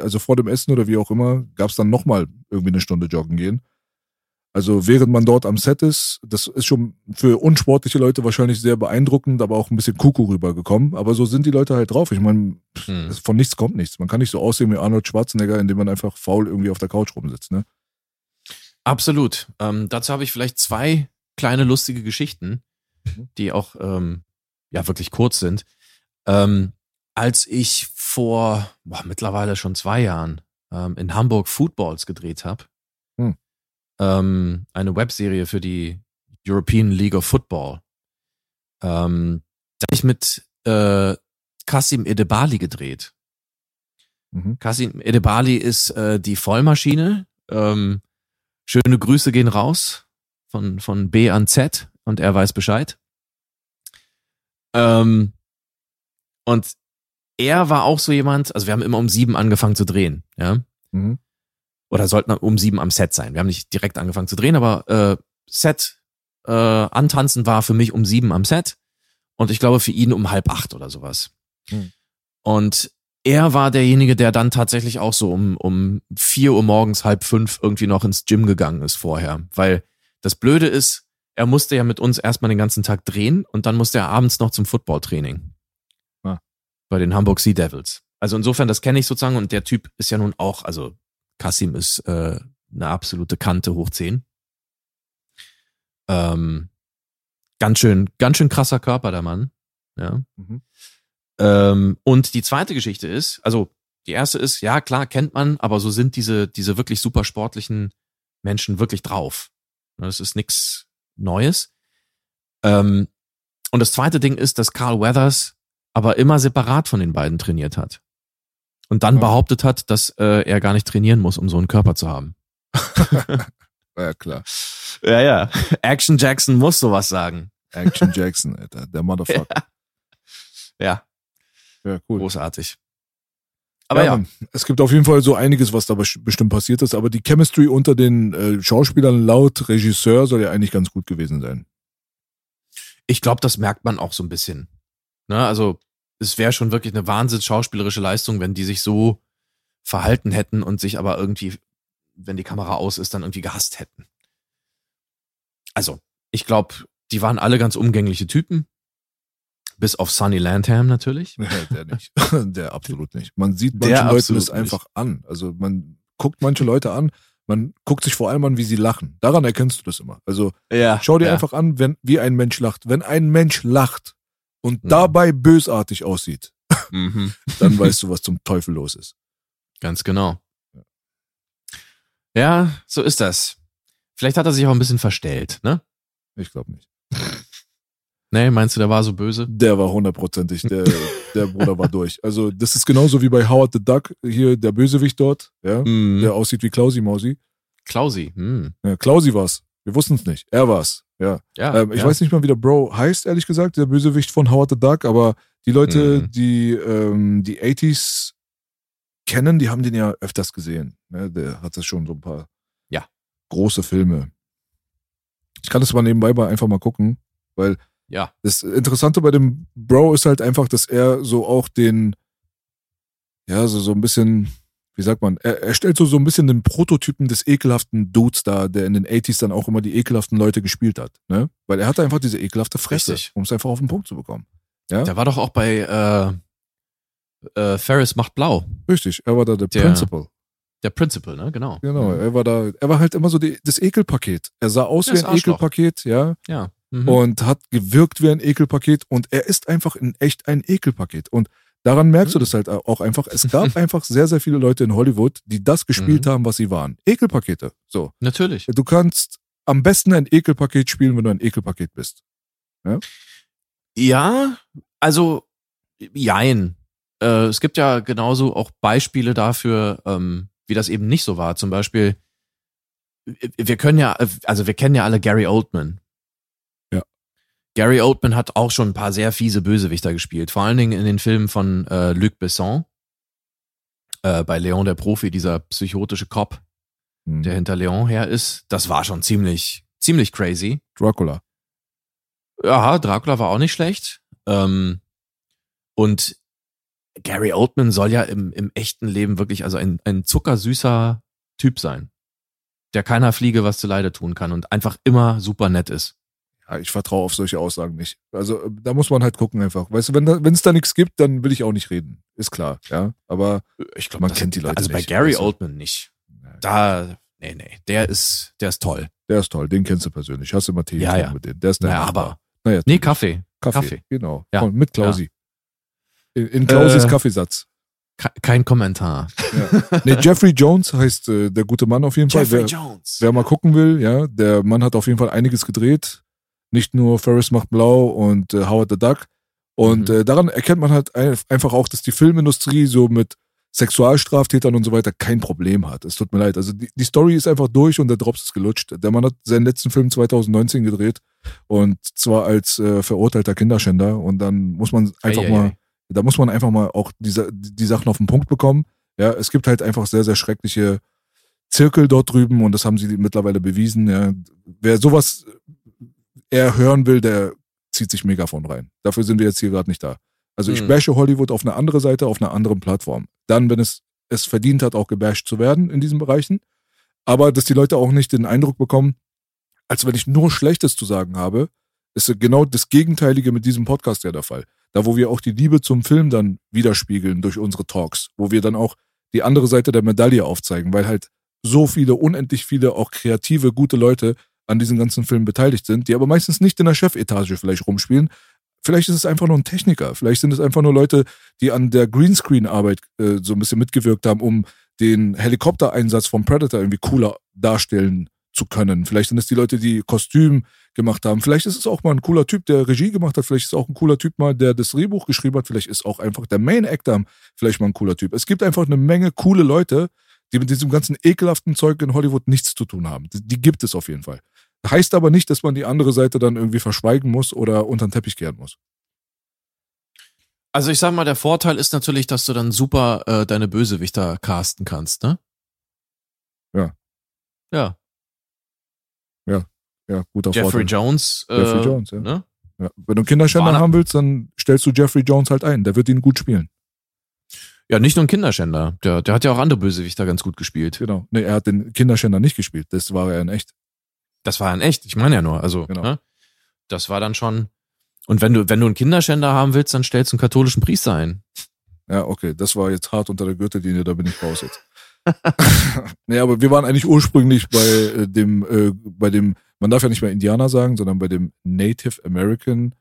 also vor dem Essen oder wie auch immer, gab's dann nochmal irgendwie eine Stunde joggen gehen. Also während man dort am Set ist, das ist schon für unsportliche Leute wahrscheinlich sehr beeindruckend, aber auch ein bisschen Kuku rübergekommen. Aber so sind die Leute halt drauf. Ich meine, Hm. von nichts kommt nichts. Man kann nicht so aussehen wie Arnold Schwarzenegger, indem man einfach faul irgendwie auf der Couch rumsitzt. Ne? Absolut. Ähm, dazu habe ich vielleicht zwei kleine lustige Geschichten, Mhm. die auch ähm, ja wirklich kurz sind. Ähm, als ich vor boah, mittlerweile schon zwei Jahren ähm, in Hamburg Footballs gedreht habe, Hm. Ähm, eine Webserie für die European League of Football, ähm, da habe ich mit äh, Kasim Edebali gedreht. Mhm. Kasim Edebali ist äh, die Vollmaschine. Ähm, schöne Grüße gehen raus von, von B an Z und er weiß Bescheid. Ähm, und er war auch so jemand, also wir haben immer um sieben angefangen zu drehen, ja. Mhm. Oder sollten um sieben am Set sein. Wir haben nicht direkt angefangen zu drehen, aber äh, Set äh, antanzen war für mich um sieben am Set und ich glaube für ihn um halb acht oder sowas. Hm. Und er war derjenige, der dann tatsächlich auch so um, um vier Uhr morgens, halb fünf irgendwie noch ins Gym gegangen ist vorher. Weil das Blöde ist, er musste ja mit uns erstmal den ganzen Tag drehen und dann musste er abends noch zum Footballtraining. Ah. Bei den Hamburg Sea Devils. Also insofern, das kenne ich sozusagen und der Typ ist ja nun auch, also Kassim ist äh, eine absolute Kante hoch 10. Ähm, ganz schön, ganz schön krasser Körper, der Mann. Ja. Mhm. Ähm, und die zweite Geschichte ist, also die erste ist, ja klar, kennt man, aber so sind diese, diese wirklich super sportlichen Menschen wirklich drauf. Das ist nichts Neues. Ähm, und das zweite Ding ist, dass Carl Weathers aber immer separat von den beiden trainiert hat. Und dann Ja. behauptet hat, dass äh, er gar nicht trainieren muss, um so einen Körper zu haben. Ja, klar. Ja, ja. Action Jackson muss sowas sagen. Action Jackson, Alter. Der Motherfucker. Ja, Ja, cool. großartig. Aber ja, Mann, es gibt auf jeden Fall so einiges, was da bes- bestimmt passiert ist, aber die Chemistry unter den äh, Schauspielern laut Regisseur soll ja eigentlich ganz gut gewesen sein. ich glaube, das merkt man auch so ein bisschen. Ne? Also es wäre schon wirklich eine wahnsinns schauspielerische Leistung, wenn die sich so verhalten hätten und sich aber irgendwie, wenn die Kamera aus ist, dann irgendwie gehasst hätten. Also, ich glaube, die waren alle ganz umgängliche Typen. Bis auf Sunny Landham natürlich. Nee, der nicht. der absolut nicht. Man sieht Leuten absolut das einfach an. Also man guckt manche Leute an, man guckt sich vor allem an, wie sie lachen. Daran erkennst du das immer. Also Ja. schau dir ja. einfach an, wenn, wie ein Mensch lacht. Wenn ein Mensch lacht und Mhm. dabei bösartig aussieht, Mhm. dann weißt du, was zum Teufel los ist. Ganz genau. Ja, so ist das. Vielleicht hat er sich auch ein bisschen verstellt, ne? Ich glaube nicht. Nee, meinst du, der war so böse? Der war hundertprozentig, der, der Bruder war durch. Also das ist genauso wie bei Howard the Duck, hier der Bösewicht dort, ja, Mhm. der aussieht wie Klausi Mausi. Klausi. Hm. Ja, Klausi war's. Wir wussten es nicht. Er war's. Ja. Ja, ähm, ich ja. weiß nicht mal, wie der Bro heißt, ehrlich gesagt, der Bösewicht von Howard the Duck, aber die Leute, Mhm. die ähm, die 80s kennen, die haben den ja öfters gesehen. Ne? Der hat das schon so ein paar Ja. große Filme. Ich kann das mal nebenbei mal einfach mal gucken, weil Ja. das Interessante bei dem Bro ist halt einfach, dass er so auch den, ja, so, so ein bisschen, wie sagt man, er, er stellt so, so ein bisschen den Prototypen des ekelhaften Dudes dar, der in den 80s dann auch immer die ekelhaften Leute gespielt hat. Ne? Weil er hatte einfach diese ekelhafte Fresse, um es einfach auf den Punkt zu bekommen. Ja? Der war doch auch bei äh, äh, Ferris macht blau. Richtig, er war da der, Der- Principal. Der Principal, ne? Genau. Genau, Mhm. er war da, er war halt immer so die, das Ekelpaket. Er sah aus Das wie ein Arschloch. Ekelpaket, ja, Ja. Mhm. und hat gewirkt wie ein Ekelpaket und er ist einfach in echt ein Ekelpaket. Und daran merkst du Mhm. das halt auch einfach. Es gab einfach sehr, sehr viele Leute in Hollywood, die das gespielt Mhm. haben, was sie waren. Ekelpakete. So. Natürlich. Du kannst am besten ein Ekelpaket spielen, wenn du ein Ekelpaket bist. Ja, also jein. Äh, es gibt ja genauso auch Beispiele dafür, ähm, wie das eben nicht so war. Zum Beispiel, wir können ja, also wir kennen ja alle Gary Oldman. Gary Oldman hat auch schon ein paar sehr fiese Bösewichter gespielt. Vor allen Dingen in den Filmen von äh, Luc Besson. Äh, bei Leon der Profi, dieser psychotische Cop, Hm. der hinter Leon her ist. Das war schon ziemlich, ziemlich crazy. Dracula. Ja, Dracula war auch nicht schlecht. Ähm, und Gary Oldman soll ja im, im echten Leben wirklich also ein, ein zuckersüßer Typ sein, der keiner Fliege was zuleide tun kann und einfach immer super nett ist. Ja, ich vertraue auf solche Aussagen nicht. Also äh, da muss man halt gucken einfach. Weißt du, wenn da, es da nichts gibt, dann will ich auch nicht reden. Ist klar, ja. Aber Ich glaube, Man kennt die Leute Also bei nicht, Gary weißt du? Oldman nicht. Da, nee, nee, der ist, der ist toll. der ist toll, den kennst du persönlich. Hast du immer Tee Ja, ja. mit dem. Der ist Naja, Nachbar. aber, Naja, nee, Kaffee. Kaffee. Kaffee. Genau. Ja. Von, mit Klausi. In, in Klausis Äh, Kaffeesatz. Ke- Kein Kommentar. Nee, Jeffrey Jones heißt äh, der gute Mann auf jeden Fall. Wer, Jones. wer mal gucken will, ja, der Mann hat auf jeden Fall einiges gedreht. Nicht nur Ferris macht blau und äh, Howard the Duck. Und Mhm. äh, daran erkennt man halt ein, einfach auch, dass die Filmindustrie so mit Sexualstraftätern und so weiter kein Problem hat. Es tut mir leid. Also die, die Story ist einfach durch und der Drops ist gelutscht. Der Mann hat seinen letzten Film 2019 gedreht und zwar als äh, verurteilter Kinderschänder. Und dann muss man einfach Ei, ei, mal, ei. da muss man einfach mal auch diese, die Sachen auf den Punkt bekommen. Ja, es gibt halt einfach sehr, sehr schreckliche Zirkel dort drüben und das haben sie mittlerweile bewiesen. Ja. Wer sowas eher hören will, der zieht sich Megafon rein. Dafür sind wir jetzt hier gerade nicht da. Also ich Mhm. bashe Hollywood auf eine andere Seite, auf einer anderen Plattform. Dann, wenn es es verdient hat, auch gebasht zu werden in diesen Bereichen. Aber dass die Leute auch nicht den Eindruck bekommen, als wenn ich nur Schlechtes zu sagen habe, ist genau das Gegenteilige mit diesem Podcast ja der Fall. Da, wo wir auch die Liebe zum Film dann widerspiegeln durch unsere Talks, wo wir dann auch die andere Seite der Medaille aufzeigen, weil halt so viele, unendlich viele auch kreative, gute Leute an diesen ganzen Filmen beteiligt sind, die aber meistens nicht in der Chefetage vielleicht rumspielen. Vielleicht ist es einfach nur ein Techniker. Vielleicht sind es einfach nur Leute, die an der Greenscreen-Arbeit äh, so ein bisschen mitgewirkt haben, um den Helikoptereinsatz vom Predator irgendwie cooler darstellen zu können. Vielleicht sind es die Leute, die Kostüm gemacht haben. Vielleicht ist es auch mal ein cooler Typ, der Regie gemacht hat. Vielleicht ist es auch ein cooler Typ mal, der das Drehbuch geschrieben hat. Vielleicht ist auch einfach der Main Actor vielleicht mal ein cooler Typ. Es gibt einfach eine Menge coole Leute, die mit diesem ganzen ekelhaften Zeug in Hollywood nichts zu tun haben. Die, gibt es auf jeden Fall. Heißt aber nicht, dass man die andere Seite dann irgendwie verschweigen muss oder unter den Teppich kehren muss. Also ich sag mal, der Vorteil ist natürlich, dass du dann super äh, deine Bösewichter casten kannst, ne? Ja. Ja. Ja, guter Jeffrey Vorteil. Jones. Äh, Jeffrey Jones, ja. Ne? Ja. Wenn du einen Kinderschänder haben willst, dann stellst du Jeffrey Jones halt ein. Der wird ihn gut spielen. Ja, nicht nur ein Kinderschänder. Der, der hat ja auch andere Bösewichter ganz gut gespielt. Genau. Nee, er hat den Kinderschänder nicht gespielt. Das war er in echt. Das war ja in echt. Ich meine ja nur. Also, Genau. ne? das war dann schon. Und wenn du, wenn du einen Kinderschänder haben willst, dann stellst du einen katholischen Priester ein. Ja, okay, das war jetzt hart unter der Gürtellinie, da bin ich raus jetzt. nee, aber wir waren eigentlich ursprünglich bei äh, dem, äh, bei dem, man darf ja nicht mehr Indianer sagen, sondern bei dem Native American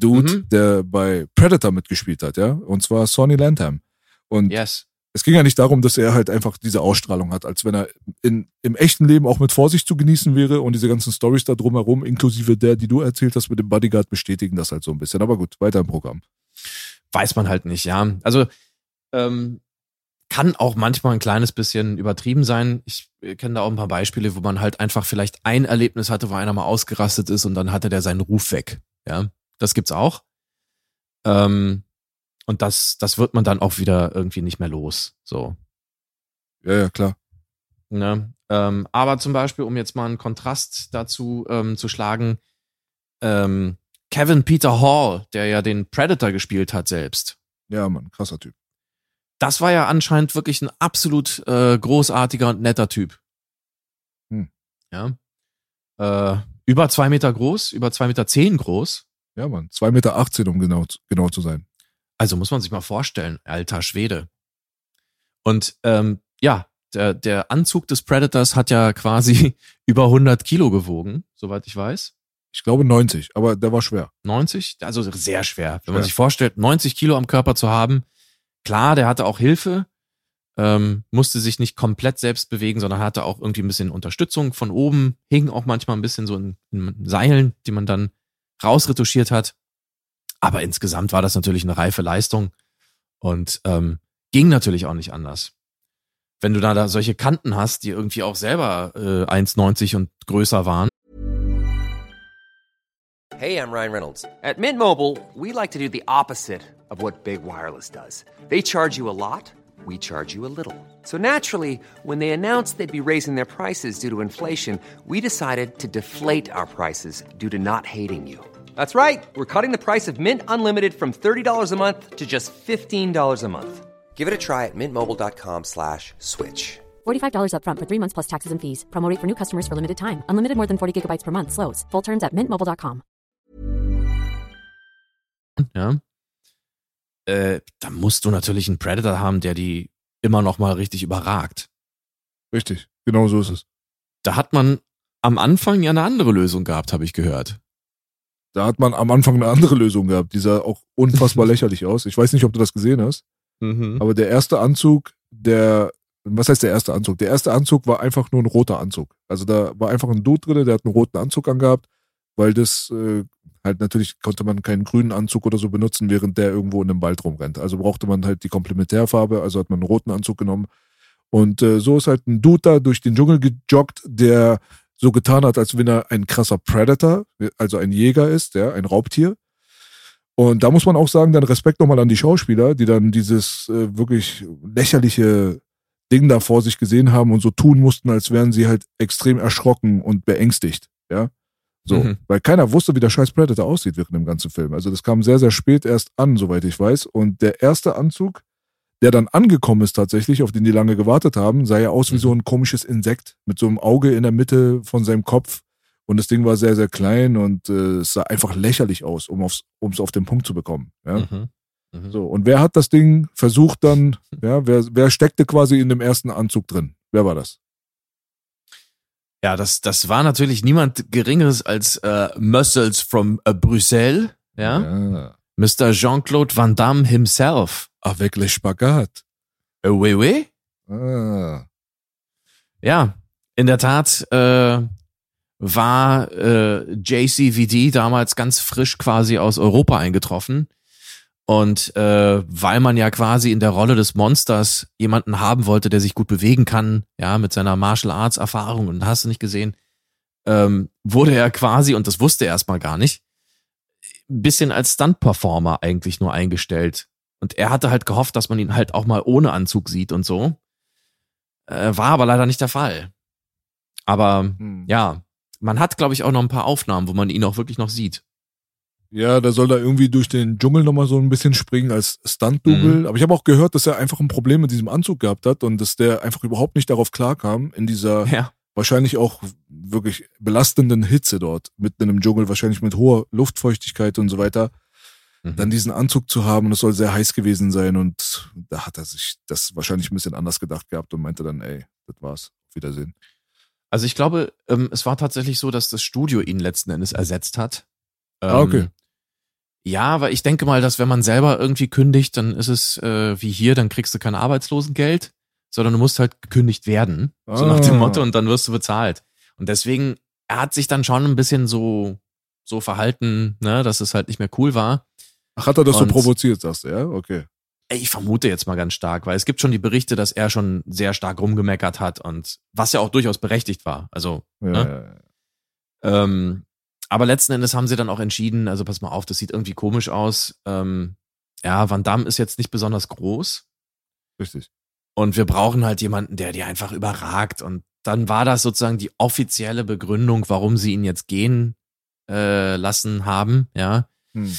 Dude, Mhm. der bei Predator mitgespielt hat, ja. Und zwar Sonny Landham. Und Yes. Es ging ja nicht darum, dass er halt einfach diese Ausstrahlung hat, als wenn er in, im echten Leben auch mit Vorsicht zu genießen wäre und diese ganzen Stories da drumherum, inklusive der, die du erzählt hast mit dem Bodyguard, bestätigen das halt so ein bisschen. Aber gut, weiter im Programm. Weiß man halt nicht, ja. Also ähm, kann auch manchmal ein kleines bisschen übertrieben sein. Ich kenne da auch ein paar Beispiele, wo man halt einfach vielleicht ein Erlebnis hatte, wo einer mal ausgerastet ist und dann hatte der seinen Ruf weg. Ja, das gibt's auch. Ähm, und das, das wird man dann auch wieder irgendwie nicht mehr los. So. Ja, ja, klar. Ne? Ähm, aber zum Beispiel, um jetzt mal einen Kontrast dazu ähm, zu schlagen, ähm, Kevin Peter Hall, der ja den Predator gespielt hat selbst. Ja, Mann, krasser Typ. Das war ja anscheinend wirklich ein absolut äh, großartiger und netter Typ. Hm. Ja. Äh, über zwei Meter groß, über zwei Meter zehn groß. Ja, Mann, 2,18 Meter, um genau, genau zu sein. Also muss man sich mal vorstellen, alter Schwede. Und ähm, ja, der, der Anzug des Predators hat ja quasi über 100 Kilo gewogen, soweit ich weiß. Ich glaube 90, aber der war schwer. 90, also sehr schwer. Wenn Schwer. man sich vorstellt, 90 Kilo am Körper zu haben, klar, der hatte auch Hilfe, ähm, musste sich nicht komplett selbst bewegen, sondern hatte auch irgendwie ein bisschen Unterstützung von oben, hing auch manchmal ein bisschen so in, in Seilen, die man dann rausretuschiert hat. Aber insgesamt war das natürlich eine reife Leistung und ähm, ging natürlich auch nicht anders. Wenn du da, da solche Kanten hast, die irgendwie auch selber äh, 1,90 und größer waren, Hey, I'm Ryan Reynolds. At Mint Mobile, we like to do the opposite of what Big Wireless does. They charge you a lot, we charge you a little. So naturally, when they announced they'd be raising their prices due to inflation, we decided to deflate our prices due to not hating you. That's right. We're cutting the price of Mint Unlimited from $30 a month to just $15 a month. Give it a try at mintmobile.com slash switch. $45 upfront for three months plus taxes and fees. Promo rate for new customers for limited time. Unlimited more than 40 gigabytes per month. Slows. Full terms at mintmobile.com. ja, äh, da musst du natürlich einen Predator haben, der die immer noch mal richtig überragt. Richtig, genau so ist es. Da hat man am Anfang ja eine andere Lösung gehabt, habe ich gehört. Da hat man am Anfang eine andere Lösung gehabt. Die sah auch unfassbar lächerlich aus. Ich weiß nicht, ob du das gesehen hast, Mhm. aber der erste Anzug, der, was heißt der erste Anzug? Der erste Anzug war einfach nur ein roter Anzug. Also da war einfach ein Dude drin, der hat einen roten Anzug angehabt, weil das äh, halt natürlich konnte man keinen grünen Anzug oder so benutzen, während der irgendwo in dem Wald rumrennt. Also brauchte man halt die Komplementärfarbe, also hat man einen roten Anzug genommen. Und äh, so ist halt ein Dude da durch den Dschungel gejoggt, der so getan hat, als wenn er ein krasser Predator, also ein Jäger ist, ja, ein Raubtier. Und da muss man auch sagen, dann Respekt nochmal an die Schauspieler, die dann dieses äh, wirklich lächerliche Ding da vor sich gesehen haben und so tun mussten, als wären sie halt extrem erschrocken und beängstigt, ja. So, Mhm. weil keiner wusste, wie der scheiß Predator aussieht während dem ganzen Film. Also das kam sehr, sehr spät erst an, soweit ich weiß. Und der erste Anzug, der dann angekommen ist tatsächlich, auf den die lange gewartet haben, sah ja aus wie Mhm. so ein komisches Insekt mit so einem Auge in der Mitte von seinem Kopf. Und das Ding war sehr, sehr klein und äh, es sah einfach lächerlich aus, um es um's auf den Punkt zu bekommen. Ja? Mhm. Mhm. So, und wer hat das Ding versucht dann, ja, wer, wer steckte quasi in dem ersten Anzug drin? Wer war das? Ja, das, das war natürlich niemand Geringeres als äh, Muscles from äh, Bruxelles, ja? ja. Mr. Jean-Claude Van Damme himself. Avec les Spagat. Äh, oui, oui. Ah. Ja, in der Tat äh, war äh, JCVD damals ganz frisch quasi aus Europa eingetroffen. Und äh, weil man ja quasi in der Rolle des Monsters jemanden haben wollte, der sich gut bewegen kann, ja, mit seiner Martial Arts Erfahrung und hast du nicht gesehen, ähm, wurde er quasi, und das wusste er erstmal gar nicht, bisschen als Stunt-Performer eigentlich nur eingestellt. Und er hatte halt gehofft, dass man ihn halt auch mal ohne Anzug sieht und so. Äh, war aber leider nicht der Fall. Aber Hm. ja, man hat, glaube ich, auch noch ein paar Aufnahmen, wo man ihn auch wirklich noch sieht. Ja, da soll er irgendwie durch den Dschungel nochmal so ein bisschen springen als Stunt-Double. Aber ich habe auch gehört, dass er einfach ein Problem mit diesem Anzug gehabt hat und dass der einfach überhaupt nicht darauf klarkam, in dieser Ja. Wahrscheinlich auch wirklich belastenden Hitze dort, mitten einem Dschungel, wahrscheinlich mit hoher Luftfeuchtigkeit und so weiter, Mhm. dann diesen Anzug zu haben es soll sehr heiß gewesen sein und da hat er sich das wahrscheinlich ein bisschen anders gedacht gehabt und meinte dann, ey, das war's, Wiedersehen. Also ich glaube, ähm, es war tatsächlich so, dass das Studio ihn letzten Endes ersetzt hat. Ähm, Ah, okay. Ja, aber ich denke mal, dass wenn man selber irgendwie kündigt, dann ist es äh, wie hier, dann kriegst du kein Arbeitslosengeld, sondern du musst halt gekündigt werden. So nach dem Ah. Motto, und dann wirst du bezahlt. Und deswegen, er hat sich dann schon ein bisschen so, so verhalten, ne, dass es halt nicht mehr cool war. Ach, hat er das Und- so provoziert, sagst du, ja? Okay. Ey, Ich vermute jetzt mal ganz stark, weil es gibt schon die Berichte, dass er schon sehr stark rumgemeckert hat und was ja auch durchaus berechtigt war. Also, Ja, Ne? ja, ja. ähm, aber letzten Endes haben sie dann auch entschieden, also pass mal auf, das sieht irgendwie komisch aus. Ähm, ja, Van Damme ist jetzt nicht besonders groß Richtig. Und wir brauchen halt jemanden, der die einfach überragt. Und dann war das sozusagen die offizielle Begründung, warum sie ihn jetzt gehen äh, lassen haben, ja. Hm.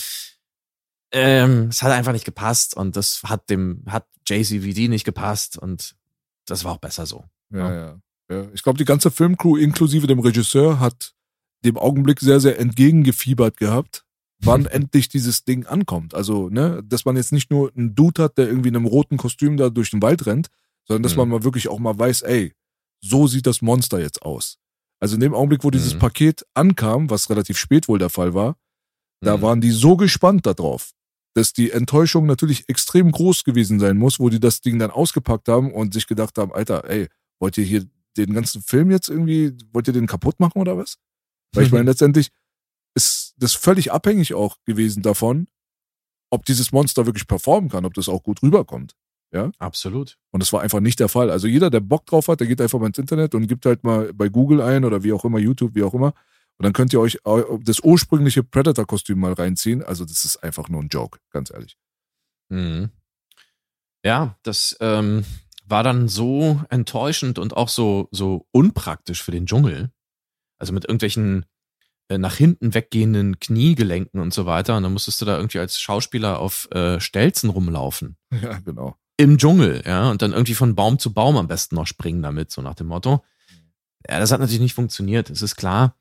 Ähm, es hat einfach nicht gepasst und das hat dem, hat JCVD nicht gepasst und das war auch besser so. Ja, ja. ja. Ich glaube, die ganze Filmcrew inklusive dem Regisseur hat dem Augenblick sehr, sehr entgegengefiebert gehabt, wann endlich dieses Ding ankommt. Also, ne, dass man jetzt nicht nur einen Dude hat, der irgendwie in einem roten Kostüm da durch den Wald rennt, sondern dass Mhm. man mal wirklich auch mal weiß, ey, so sieht das Monster jetzt aus. Also in dem Augenblick, wo dieses Mhm. Paket ankam, was relativ spät wohl der Fall war, da Mhm. waren die so gespannt darauf, dass die Enttäuschung natürlich extrem groß gewesen sein muss, wo die das Ding dann ausgepackt haben und sich gedacht haben, Alter, ey, wollt ihr hier den ganzen Film jetzt irgendwie, wollt ihr den kaputt machen oder was? Weil ich meine, letztendlich das völlig abhängig auch gewesen davon, ob dieses Monster wirklich performen kann, ob das auch gut rüberkommt. Absolut. Und das war einfach nicht der Fall. Also jeder, der Bock drauf hat, der geht einfach mal ins Internet und gibt halt mal bei Google ein oder wie auch immer, YouTube, wie auch immer. Und dann könnt ihr euch das ursprüngliche Predator-Kostüm mal reinziehen. Also das ist einfach nur ein Joke, ganz ehrlich. Mhm. Ja, das ähm, war dann so enttäuschend und auch so, so unpraktisch für den Dschungel. Also mit irgendwelchen nach hinten weggehenden Kniegelenken und so weiter. Und dann musstest du da irgendwie als Schauspieler auf äh, Stelzen rumlaufen. Ja, genau. Im Dschungel, ja. Und dann irgendwie von Baum zu Baum am besten noch springen damit, so nach dem Motto. Ja, das hat natürlich nicht funktioniert, das ist klar.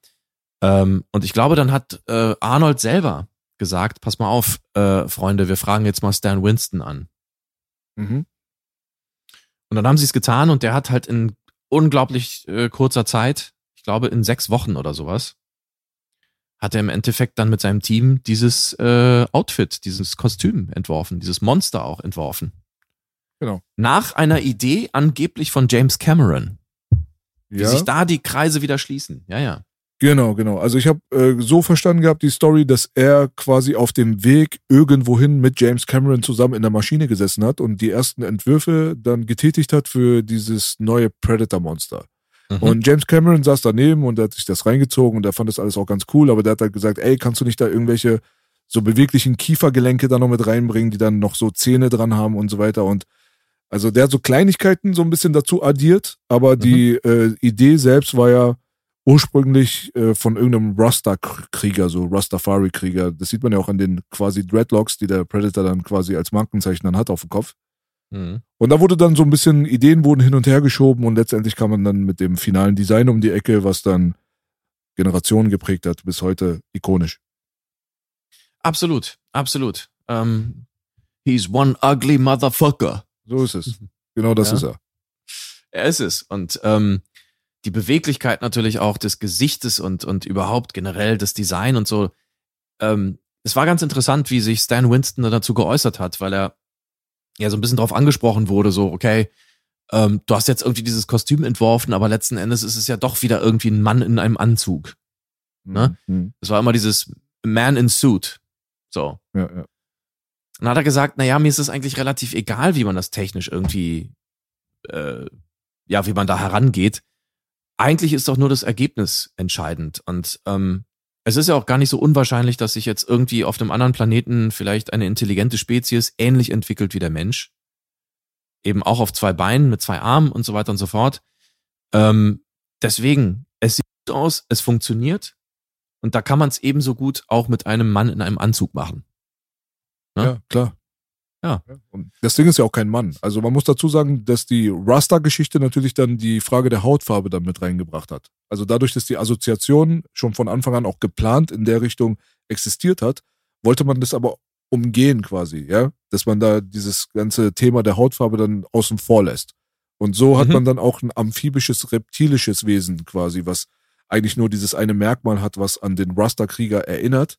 Ähm, und ich glaube, dann hat äh, Arnold selber gesagt, pass mal auf, äh, Freunde, wir fragen jetzt mal Stan Winston an. Mhm. Und dann haben sie es getan und der hat halt in unglaublich äh, kurzer Zeit, ich glaube in sechs Wochen oder sowas, hat er im Endeffekt dann mit seinem Team dieses äh, Outfit, dieses Kostüm entworfen, dieses Monster auch entworfen. Genau. Nach einer Idee angeblich von James Cameron. Wie Ja. sich da die Kreise wieder schließen. Ja, ja. Genau, genau. Also ich habe äh, so verstanden gehabt, die Story, dass er quasi auf dem Weg irgendwohin mit James Cameron zusammen in der Maschine gesessen hat und die ersten Entwürfe dann getätigt hat für dieses neue Predator-Monster. Mhm. Und James Cameron saß daneben und er hat sich das reingezogen und er fand das alles auch ganz cool, aber der hat halt gesagt, ey, kannst du nicht da irgendwelche so beweglichen Kiefergelenke da noch mit reinbringen, die dann noch so Zähne dran haben und so weiter und also der hat so Kleinigkeiten so ein bisschen dazu addiert, aber die äh, Idee selbst war ja ursprünglich äh, von irgendeinem Rasta-Krieger, so Rastafari-Krieger. Das sieht man ja auch an den quasi Dreadlocks, die der Predator dann quasi als Markenzeichen dann hat auf dem Kopf. Mhm. Und da wurde dann so ein bisschen, Ideen wurden hin und her geschoben und letztendlich kam man dann mit dem finalen Design um die Ecke, was dann Generationen geprägt hat, bis heute ikonisch. Absolut, absolut. Ähm, he's one ugly motherfucker. So ist es. Genau das Ja. ist er. Er ist es. Und ähm, die Beweglichkeit natürlich auch des Gesichtes und, und überhaupt generell das Design und so. Ähm, es war ganz interessant, wie sich Stan Winston da dazu geäußert hat, weil er ja so ein bisschen drauf angesprochen wurde, so, okay, ähm, du hast jetzt irgendwie dieses Kostüm entworfen, aber letzten Endes ist es ja doch wieder irgendwie ein Mann in einem Anzug. Ne? Mhm. Es war immer dieses Man in Suit. So. Ja, ja. Und dann hat er gesagt, naja, mir ist es eigentlich relativ egal, wie man das technisch irgendwie, äh, ja, wie man da herangeht. Eigentlich ist doch nur das Ergebnis entscheidend. Und ähm, es ist ja auch gar nicht so unwahrscheinlich, dass sich jetzt irgendwie auf einem anderen Planeten vielleicht eine intelligente Spezies ähnlich entwickelt wie der Mensch. Eben auch auf zwei Beinen, mit zwei Armen und so weiter und so fort. Ähm, deswegen, es sieht gut aus, es funktioniert. Und da kann man es ebenso gut auch mit einem Mann in einem Anzug machen. Ne? Ja, klar. Ja. Und das Ding ist ja auch kein Mann. Also man muss dazu sagen, dass die Rasta-Geschichte natürlich dann die Frage der Hautfarbe dann mit reingebracht hat. Also dadurch, dass die Assoziation schon von Anfang an auch geplant in der Richtung existiert hat, wollte man das aber umgehen quasi, ja, dass man da dieses ganze Thema der Hautfarbe dann außen vor lässt. Und so hat Mhm. man dann auch ein amphibisches, reptilisches Wesen quasi, was eigentlich nur dieses eine Merkmal hat, was an den Rasta-Krieger erinnert,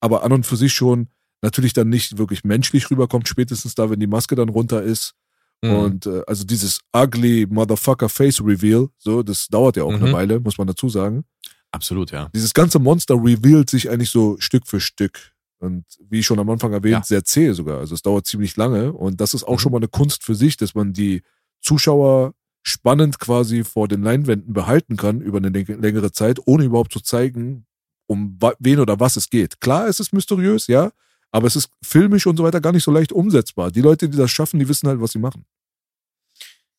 aber an und für sich schon natürlich dann nicht wirklich menschlich rüberkommt, spätestens da, wenn die Maske dann runter ist. Mhm. Und äh, also dieses ugly Motherfucker Face Reveal, so, das dauert ja auch Mhm. eine Weile, muss man dazu sagen. Absolut, ja. Dieses ganze Monster revealt sich eigentlich so Stück für Stück. Und wie schon am Anfang erwähnt, Ja. sehr zäh sogar. Also es dauert ziemlich lange. Und das ist auch Mhm. schon mal eine Kunst für sich, dass man die Zuschauer spannend quasi vor den Leinwänden behalten kann über eine läng- längere Zeit, ohne überhaupt zu zeigen, um wen oder was es geht. Klar, es ist mysteriös, ja, aber es ist filmisch und so weiter gar nicht so leicht umsetzbar. Die Leute, die das schaffen, die wissen halt, was sie machen.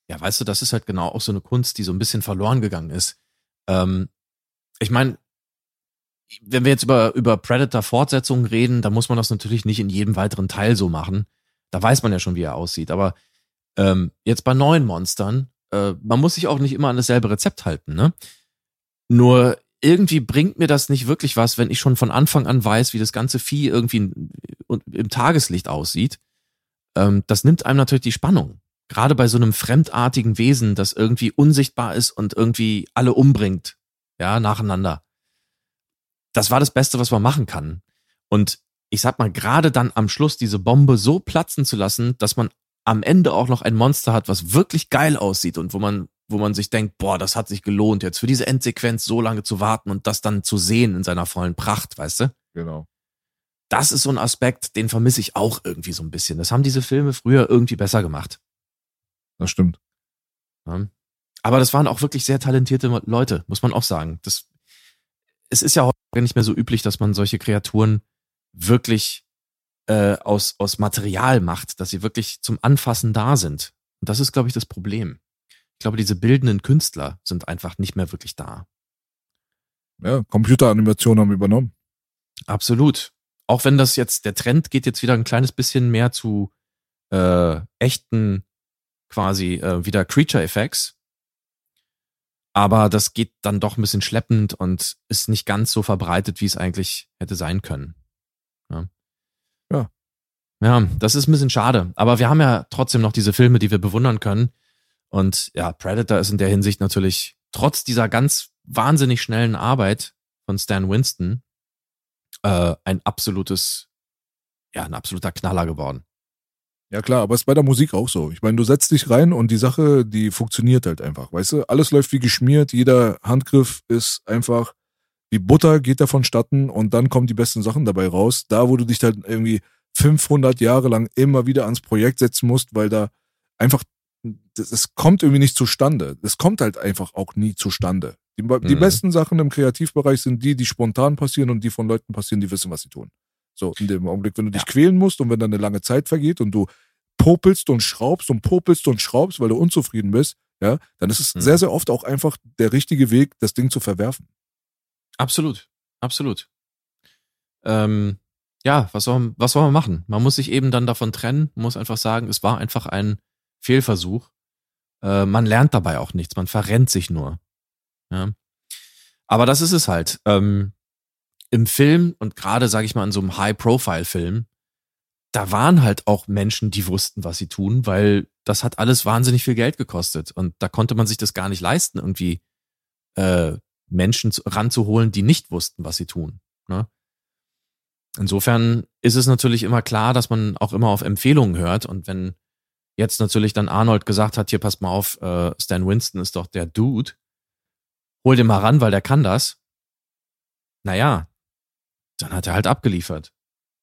Ja, weißt du, das ist halt genau auch so eine Kunst, die so ein bisschen verloren gegangen ist. Ähm, ich meine, wenn wir jetzt über, über Predator-Fortsetzungen reden, dann muss man das natürlich nicht in jedem weiteren Teil so machen. Da weiß man ja schon, wie er aussieht. Aber ähm, jetzt bei neuen Monstern, äh, man muss sich auch nicht immer an dasselbe Rezept halten, ne? Nur irgendwie bringt mir das nicht wirklich was, wenn ich schon von Anfang an weiß, wie das ganze Vieh irgendwie im Tageslicht aussieht. Ähm, das nimmt einem natürlich die Spannung gerade bei so einem fremdartigen Wesen, das irgendwie unsichtbar ist und irgendwie alle umbringt, ja, nacheinander. Das war das Beste, was man machen kann. Und ich sag mal, gerade dann am Schluss diese Bombe so platzen zu lassen, dass man am Ende auch noch ein Monster hat, was wirklich geil aussieht und wo man, wo man sich denkt, boah, das hat sich gelohnt, jetzt für diese Endsequenz so lange zu warten und das dann zu sehen in seiner vollen Pracht, weißt du? Genau. Das ist so ein Aspekt, den vermisse ich auch irgendwie so ein bisschen. Das haben diese Filme früher irgendwie besser gemacht. Das stimmt. Ja. Aber das waren auch wirklich sehr talentierte Leute, muss man auch sagen. Das, es ist ja heute nicht mehr so üblich, dass man solche Kreaturen wirklich äh, aus, aus Material macht, dass sie wirklich zum Anfassen da sind. Und das ist, glaube ich, das Problem. Ich glaube, diese bildenden Künstler sind einfach nicht mehr wirklich da. Ja, Computeranimationen haben übernommen. Absolut. Auch wenn das jetzt, der Trend geht jetzt wieder ein kleines bisschen mehr zu äh, echten quasi äh, wieder Creature Effects. Aber das geht dann doch ein bisschen schleppend und ist nicht ganz so verbreitet, wie es eigentlich hätte sein können. Ja. Ja. Ja, das ist ein bisschen schade. Aber wir haben ja trotzdem noch diese Filme, die wir bewundern können. Und ja, Predator ist in der Hinsicht natürlich trotz dieser ganz wahnsinnig schnellen Arbeit von Stan Winston äh, ein absolutes, ja, ein absoluter Knaller geworden. Ja klar, aber ist bei der Musik auch so. Ich meine, du setzt dich rein und die Sache, die funktioniert halt einfach. Weißt du, alles läuft wie geschmiert, jeder Handgriff ist einfach wie Butter geht da vonstatten und dann kommen die besten Sachen dabei raus. Da, wo du dich halt irgendwie 500 Jahre lang immer wieder ans Projekt setzen musst, weil da einfach, es kommt irgendwie nicht zustande. Es kommt halt einfach auch nie zustande. Die, die Mhm. besten Sachen im Kreativbereich sind die, die spontan passieren und die von Leuten passieren, die wissen, was sie tun. So, in dem Augenblick, wenn du dich Ja. quälen musst und wenn dann eine lange Zeit vergeht und du popelst und schraubst und popelst und schraubst, weil du unzufrieden bist, ja, dann ist es Mhm. sehr, sehr oft auch einfach der richtige Weg, das Ding zu verwerfen. Absolut, absolut. Ähm, ja, was soll, was soll man machen? Man muss sich eben dann davon trennen, man muss einfach sagen, es war einfach ein Fehlversuch. Äh, man lernt dabei auch nichts, man verrennt sich nur. Ja. Aber das ist es halt. Ähm, Im Film und gerade, sage ich mal, in so einem High-Profile-Film, da waren halt auch Menschen, die wussten, was sie tun, weil das hat alles wahnsinnig viel Geld gekostet. Und da konnte man sich das gar nicht leisten, irgendwie äh, Menschen zu, ranzuholen, die nicht wussten, was sie tun. Ne? Insofern ist es natürlich immer klar, dass man auch immer auf Empfehlungen hört. Und wenn jetzt natürlich dann Arnold gesagt hat, hier passt mal auf, äh, Stan Winston ist doch der Dude, hol den mal ran, weil der kann das. Naja, dann hat er halt abgeliefert.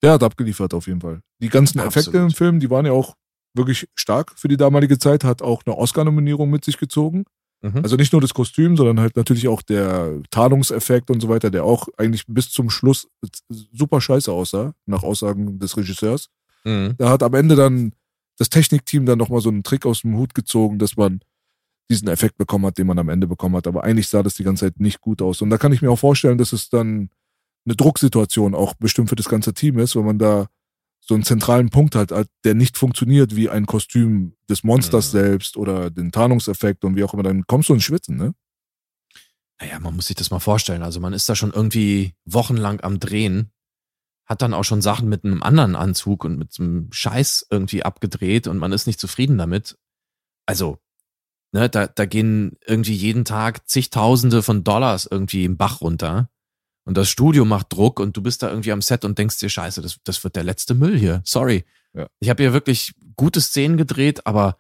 Der hat abgeliefert auf jeden Fall. Die ganzen Effekte Absolut. im Film, die waren ja auch wirklich stark für die damalige Zeit, hat auch eine Oscar-Nominierung mit sich gezogen. Mhm. Also nicht nur das Kostüm, sondern halt natürlich auch der Tarnungseffekt und so weiter, der auch eigentlich bis zum Schluss super scheiße aussah, nach Aussagen des Regisseurs. Mhm. Da hat am Ende dann das Technikteam dann nochmal so einen Trick aus dem Hut gezogen, dass man diesen Effekt bekommen hat, den man am Ende bekommen hat. Aber eigentlich sah das die ganze Zeit nicht gut aus. Und da kann ich mir auch vorstellen, dass es dann eine Drucksituation auch bestimmt für das ganze Team ist, wenn man da so einen zentralen Punkt hat, halt, der nicht funktioniert wie ein Kostüm des Monsters Mhm. selbst oder den Tarnungseffekt und wie auch immer, dann kommst du ins Schwitzen, ne? Naja, man muss sich das mal vorstellen. Also man ist da schon irgendwie wochenlang am Drehen, hat dann auch schon Sachen mit einem anderen Anzug und mit so einem Scheiß irgendwie abgedreht und man ist nicht zufrieden damit. Also, ne, da, da gehen irgendwie jeden Tag zigtausende von Dollars irgendwie im Bach runter. Und das Studio macht Druck und du bist da irgendwie am Set und denkst dir, scheiße, das, das wird der letzte Müll hier. Sorry. Ja. Ich habe hier wirklich gute Szenen gedreht, aber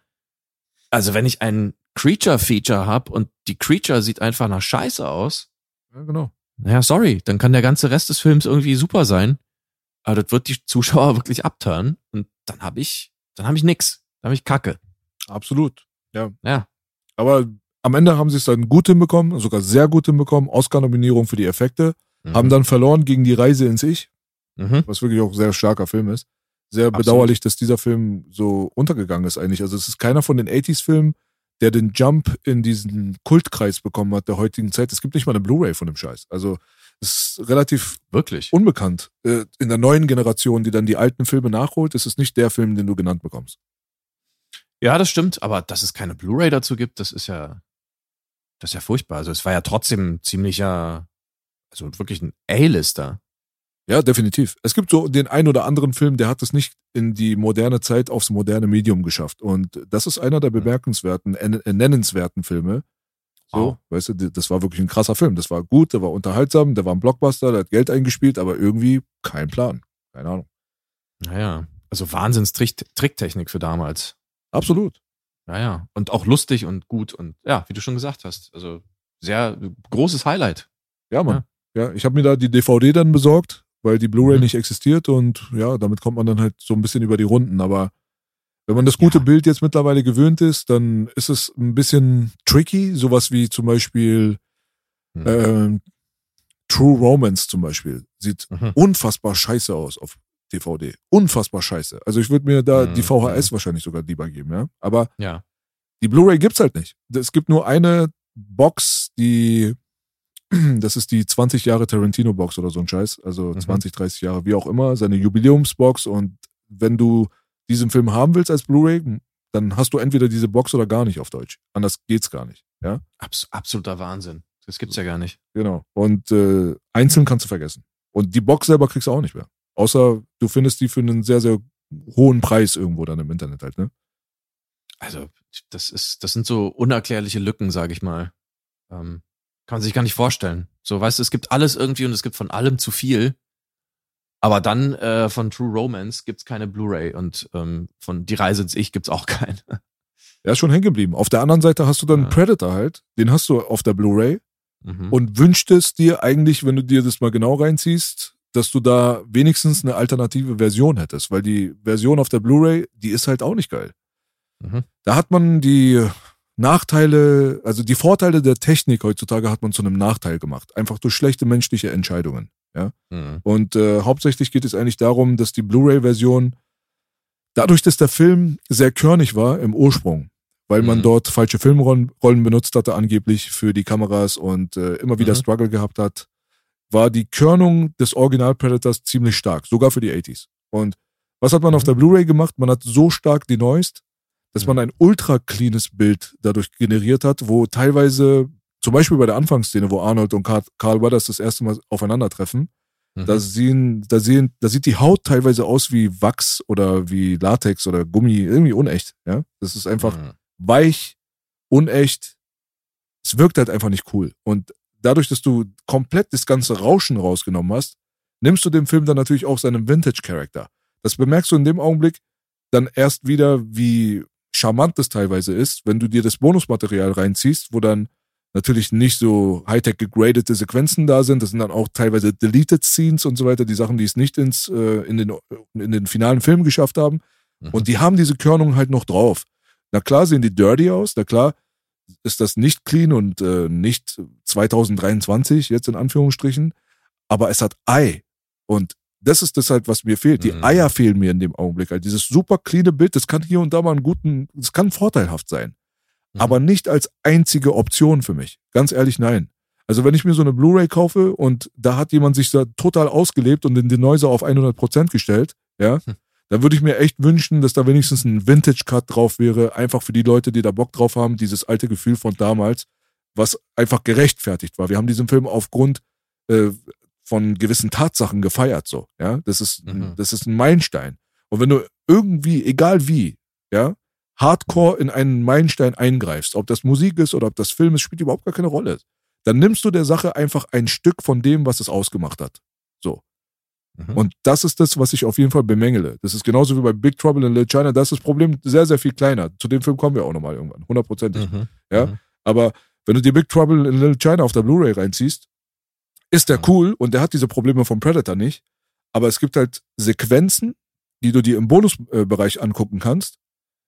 also wenn ich ein Creature-Feature habe und die Creature sieht einfach nach scheiße aus, Ja, genau. naja, sorry, dann kann der ganze Rest des Films irgendwie super sein. Aber das wird die Zuschauer wirklich abtören und dann habe ich, dann habe ich nix. Dann habe ich Kacke. Absolut. Ja. Ja. Aber am Ende haben sie es dann gut hinbekommen, sogar sehr gut hinbekommen. Oscar-Nominierung für die Effekte. Mhm. Haben dann verloren gegen die Reise ins Ich, Mhm. was wirklich auch ein sehr starker Film ist. Sehr Absolut. bedauerlich, dass dieser Film so untergegangen ist eigentlich. Also es ist keiner von den 80s-Filmen, der den Jump in diesen Kultkreis bekommen hat der heutigen Zeit. Es gibt nicht mal eine Blu-ray von dem Scheiß. Also ist relativ Wirklich. unbekannt. Äh, In der neuen Generation, die dann die alten Filme nachholt, ist es nicht der Film, den du genannt bekommst. Ja, das stimmt, aber dass es keine Blu-ray dazu gibt, das ist ja, das ist ja furchtbar. Also es war ja trotzdem ziemlicher, also wirklich ein A-Lister. Ja, definitiv. Es gibt so den ein oder anderen Film, der hat es nicht in die moderne Zeit aufs moderne Medium geschafft. Und das ist einer der bemerkenswerten, äh, nennenswerten Filme. So, Wow. weißt du, das war wirklich ein krasser Film. Das war gut, der war unterhaltsam, der war ein Blockbuster, der hat Geld eingespielt, aber irgendwie kein Plan. Keine Ahnung. Naja, also Wahnsinns-Tricktechnik für damals. Absolut. Naja, und auch lustig und gut und ja, wie du schon gesagt hast, also sehr großes Highlight. Ja, Mann. Ja, ich habe mir da die DVD dann besorgt, weil die Blu-ray Mhm. nicht existiert und ja, damit kommt man dann halt so ein bisschen über die Runden. Aber wenn man das gute Ja. Bild jetzt mittlerweile gewöhnt ist, dann ist es ein bisschen tricky. Sowas wie zum Beispiel Mhm. ähm, True Romance zum Beispiel. Sieht Mhm. unfassbar scheiße aus auf DVD. Unfassbar scheiße. Also ich würde mir da Mhm. die VHS wahrscheinlich sogar lieber geben, ja. Aber Ja. die Blu-ray gibt's halt nicht. Es gibt nur eine Box, die das ist die 20 Jahre Tarantino Box oder so ein Scheiß, also Mhm. 20, 30 Jahre, wie auch immer, seine Jubiläumsbox und wenn du diesen Film haben willst als Blu-ray, dann hast du entweder diese Box oder gar nicht auf Deutsch. Anders geht's gar nicht, ja? Abs absoluter Wahnsinn. Das gibt's ja gar nicht. Genau. Und äh, einzeln kannst du vergessen. Und die Box selber kriegst du auch nicht mehr. Außer du findest die für einen sehr, sehr hohen Preis irgendwo dann im Internet halt, ne? Also, das ist, das sind so unerklärliche Lücken, sage ich mal. Ähm, kann man sich gar nicht vorstellen. So, weißt du, es gibt alles irgendwie und es gibt von allem zu viel. Aber dann äh, von True Romance gibt's keine Blu-ray und ähm, von Die Reise ins Ich gibt's auch keine. Er ist schon hängen geblieben. Auf der anderen Seite hast du dann Ja. Predator halt, den hast du auf der Blu-ray Mhm. und wünschtest dir eigentlich, wenn du dir das mal genau reinziehst, dass du da wenigstens eine alternative Version hättest, weil die Version auf der Blu-ray, die ist halt auch nicht geil. Mhm. Da hat man die Nachteile, also die Vorteile der Technik heutzutage hat man zu einem Nachteil gemacht, einfach durch schlechte menschliche Entscheidungen. Ja? Mhm. Und äh, hauptsächlich geht es eigentlich darum, dass die Blu-ray-Version, dadurch, dass der Film sehr körnig war im Ursprung, weil man Mhm. dort falsche Filmrollen Rollen benutzt hatte, angeblich für die Kameras und äh, immer wieder Mhm. Struggle gehabt hat, war die Körnung des Original Predators ziemlich stark, sogar für die 80s. Und was hat man auf Mhm. der Blu-ray gemacht? Man hat so stark denoised, dass Mhm. man ein ultra cleanes Bild dadurch generiert hat, wo teilweise, zum Beispiel bei der Anfangsszene, wo Arnold und Carl, Weathers das erste Mal aufeinandertreffen, Mhm. da sehen, da sehen, da sieht die Haut teilweise aus wie Wachs oder wie Latex oder Gummi, irgendwie unecht. Ja, das ist einfach Mhm. weich, unecht. Es wirkt halt einfach nicht cool. Und dadurch, dass du komplett das ganze Rauschen rausgenommen hast, nimmst du dem Film dann natürlich auch seinen Vintage-Charakter. Das bemerkst du in dem Augenblick dann erst wieder, wie charmant das teilweise ist, wenn du dir das Bonusmaterial reinziehst, wo dann natürlich nicht so high-tech gegradete Sequenzen da sind. Das sind dann auch teilweise deleted Scenes und so weiter, die Sachen, die es nicht ins, äh, in, den, in den finalen Film geschafft haben. Mhm. Und die haben diese Körnung halt noch drauf. Na klar sehen die dirty aus, na klar ist das nicht clean und äh, nicht 2023, jetzt in Anführungsstrichen, aber es hat Ei. Und das ist das halt, was mir fehlt. Die Mhm. Eier fehlen mir in dem Augenblick. Halt dieses super cleane Bild, das kann hier und da mal einen guten, das kann vorteilhaft sein. Mhm. Aber nicht als einzige Option für mich. Ganz ehrlich, nein. Also wenn ich mir so eine Blu-ray kaufe und da hat jemand sich da total ausgelebt und den Denoiser auf 100% gestellt, ja, Hm. dann würde ich mir echt wünschen, dass da wenigstens ein Vintage-Cut drauf wäre, einfach für die Leute, die da Bock drauf haben, dieses alte Gefühl von damals, was einfach gerechtfertigt war. Wir haben diesen Film aufgrund äh, von gewissen Tatsachen gefeiert, so, ja. Das ist, Mhm. das ist ein Meilenstein. Und wenn du irgendwie, egal wie, ja, Hardcore in einen Meilenstein eingreifst, ob das Musik ist oder ob das Film ist, spielt überhaupt gar keine Rolle. dann nimmst du der Sache einfach ein Stück von dem, was es ausgemacht hat. So. Mhm. Und das ist das, was ich auf jeden Fall bemängele. Das ist genauso wie bei Big Trouble in Little China. Das ist das Problem sehr, sehr viel kleiner. Zu dem Film kommen wir auch nochmal irgendwann. Hundertprozentig. Mhm. Ja. Mhm. Aber wenn du dir Big Trouble in Little China auf der Blu-ray reinziehst, ist der Mhm. cool und der hat diese Probleme vom Predator nicht. Aber es gibt halt Sequenzen, die du dir im Bonusbereich angucken kannst,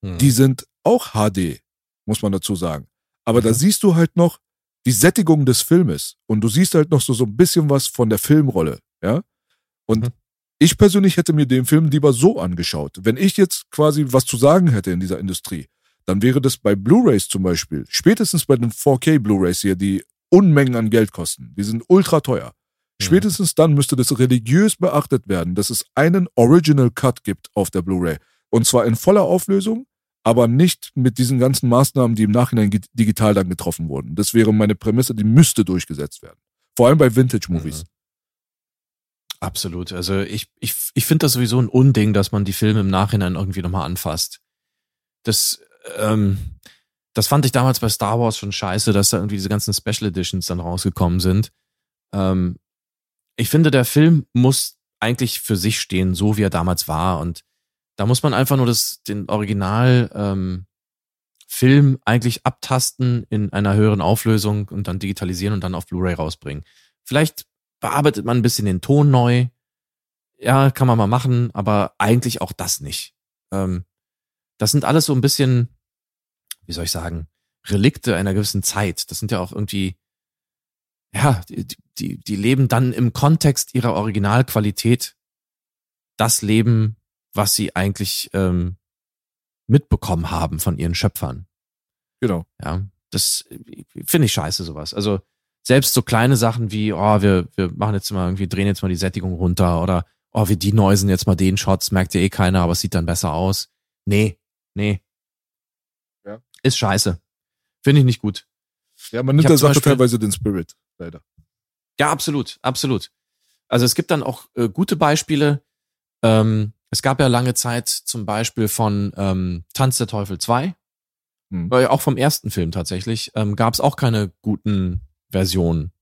Die sind auch HD, muss man dazu sagen. Aber da Mhm. siehst du halt noch die Sättigung des Filmes und du siehst halt noch so, so ein bisschen was von der Filmrolle, ja. Und Mhm. ich persönlich hätte mir den Film lieber so angeschaut. Wenn ich jetzt quasi was zu sagen hätte in dieser Industrie, dann wäre das bei Blu-rays zum Beispiel, spätestens bei den 4K Blu-rays hier, die Unmengen an Geld kosten. Die sind ultra teuer. Mhm. Spätestens dann müsste das religiös beachtet werden, dass es einen Original Cut gibt auf der Blu-ray. Und zwar in voller Auflösung, aber nicht mit diesen ganzen Maßnahmen, die im Nachhinein digital dann getroffen wurden. Das wäre meine Prämisse, die müsste durchgesetzt werden. Vor allem bei Vintage-Movies. Absolut. Also ich, ich, ich finde das sowieso ein Unding, dass man die Filme im Nachhinein irgendwie nochmal anfasst. Das, ähm, das fand ich damals bei Star Wars schon scheiße, dass da irgendwie diese ganzen Special Editions dann rausgekommen sind. Ähm, ich finde, der Film muss eigentlich für sich stehen, so wie er damals war. Und da muss man einfach nur das, den Original ähm, Film eigentlich abtasten in einer höheren Auflösung und dann digitalisieren und dann auf Blu-ray rausbringen. Vielleicht bearbeitet man ein bisschen den Ton neu. Ja, kann man mal machen, aber eigentlich auch das nicht. Ähm, das sind alles so ein bisschen, wie soll ich sagen, Relikte einer gewissen Zeit. Das sind ja auch irgendwie, ja, die, die, die leben dann im Kontext ihrer Originalqualität das Leben, was sie eigentlich ähm, mitbekommen haben von ihren Schöpfern. Genau. Ja, das äh, finde ich scheiße, sowas. Also selbst so kleine Sachen wie, oh, wir, wir machen jetzt mal irgendwie, drehen jetzt mal die Sättigung runter oder oh, wir denoisen jetzt mal den Shots, merkt ja eh keiner, aber es sieht dann besser aus. Nee, nee. Ja. Ist scheiße. Finde ich nicht gut. Ja, man nimmt der Sache Beispiel- teilweise den Spirit, leider. Ja, absolut, absolut. Also es gibt dann auch äh, gute Beispiele. Ähm, es gab ja lange Zeit zum Beispiel von ähm, Tanz der Teufel 2, Hm. äh, auch vom ersten Film tatsächlich, ähm, gab es auch keine guten Versionen.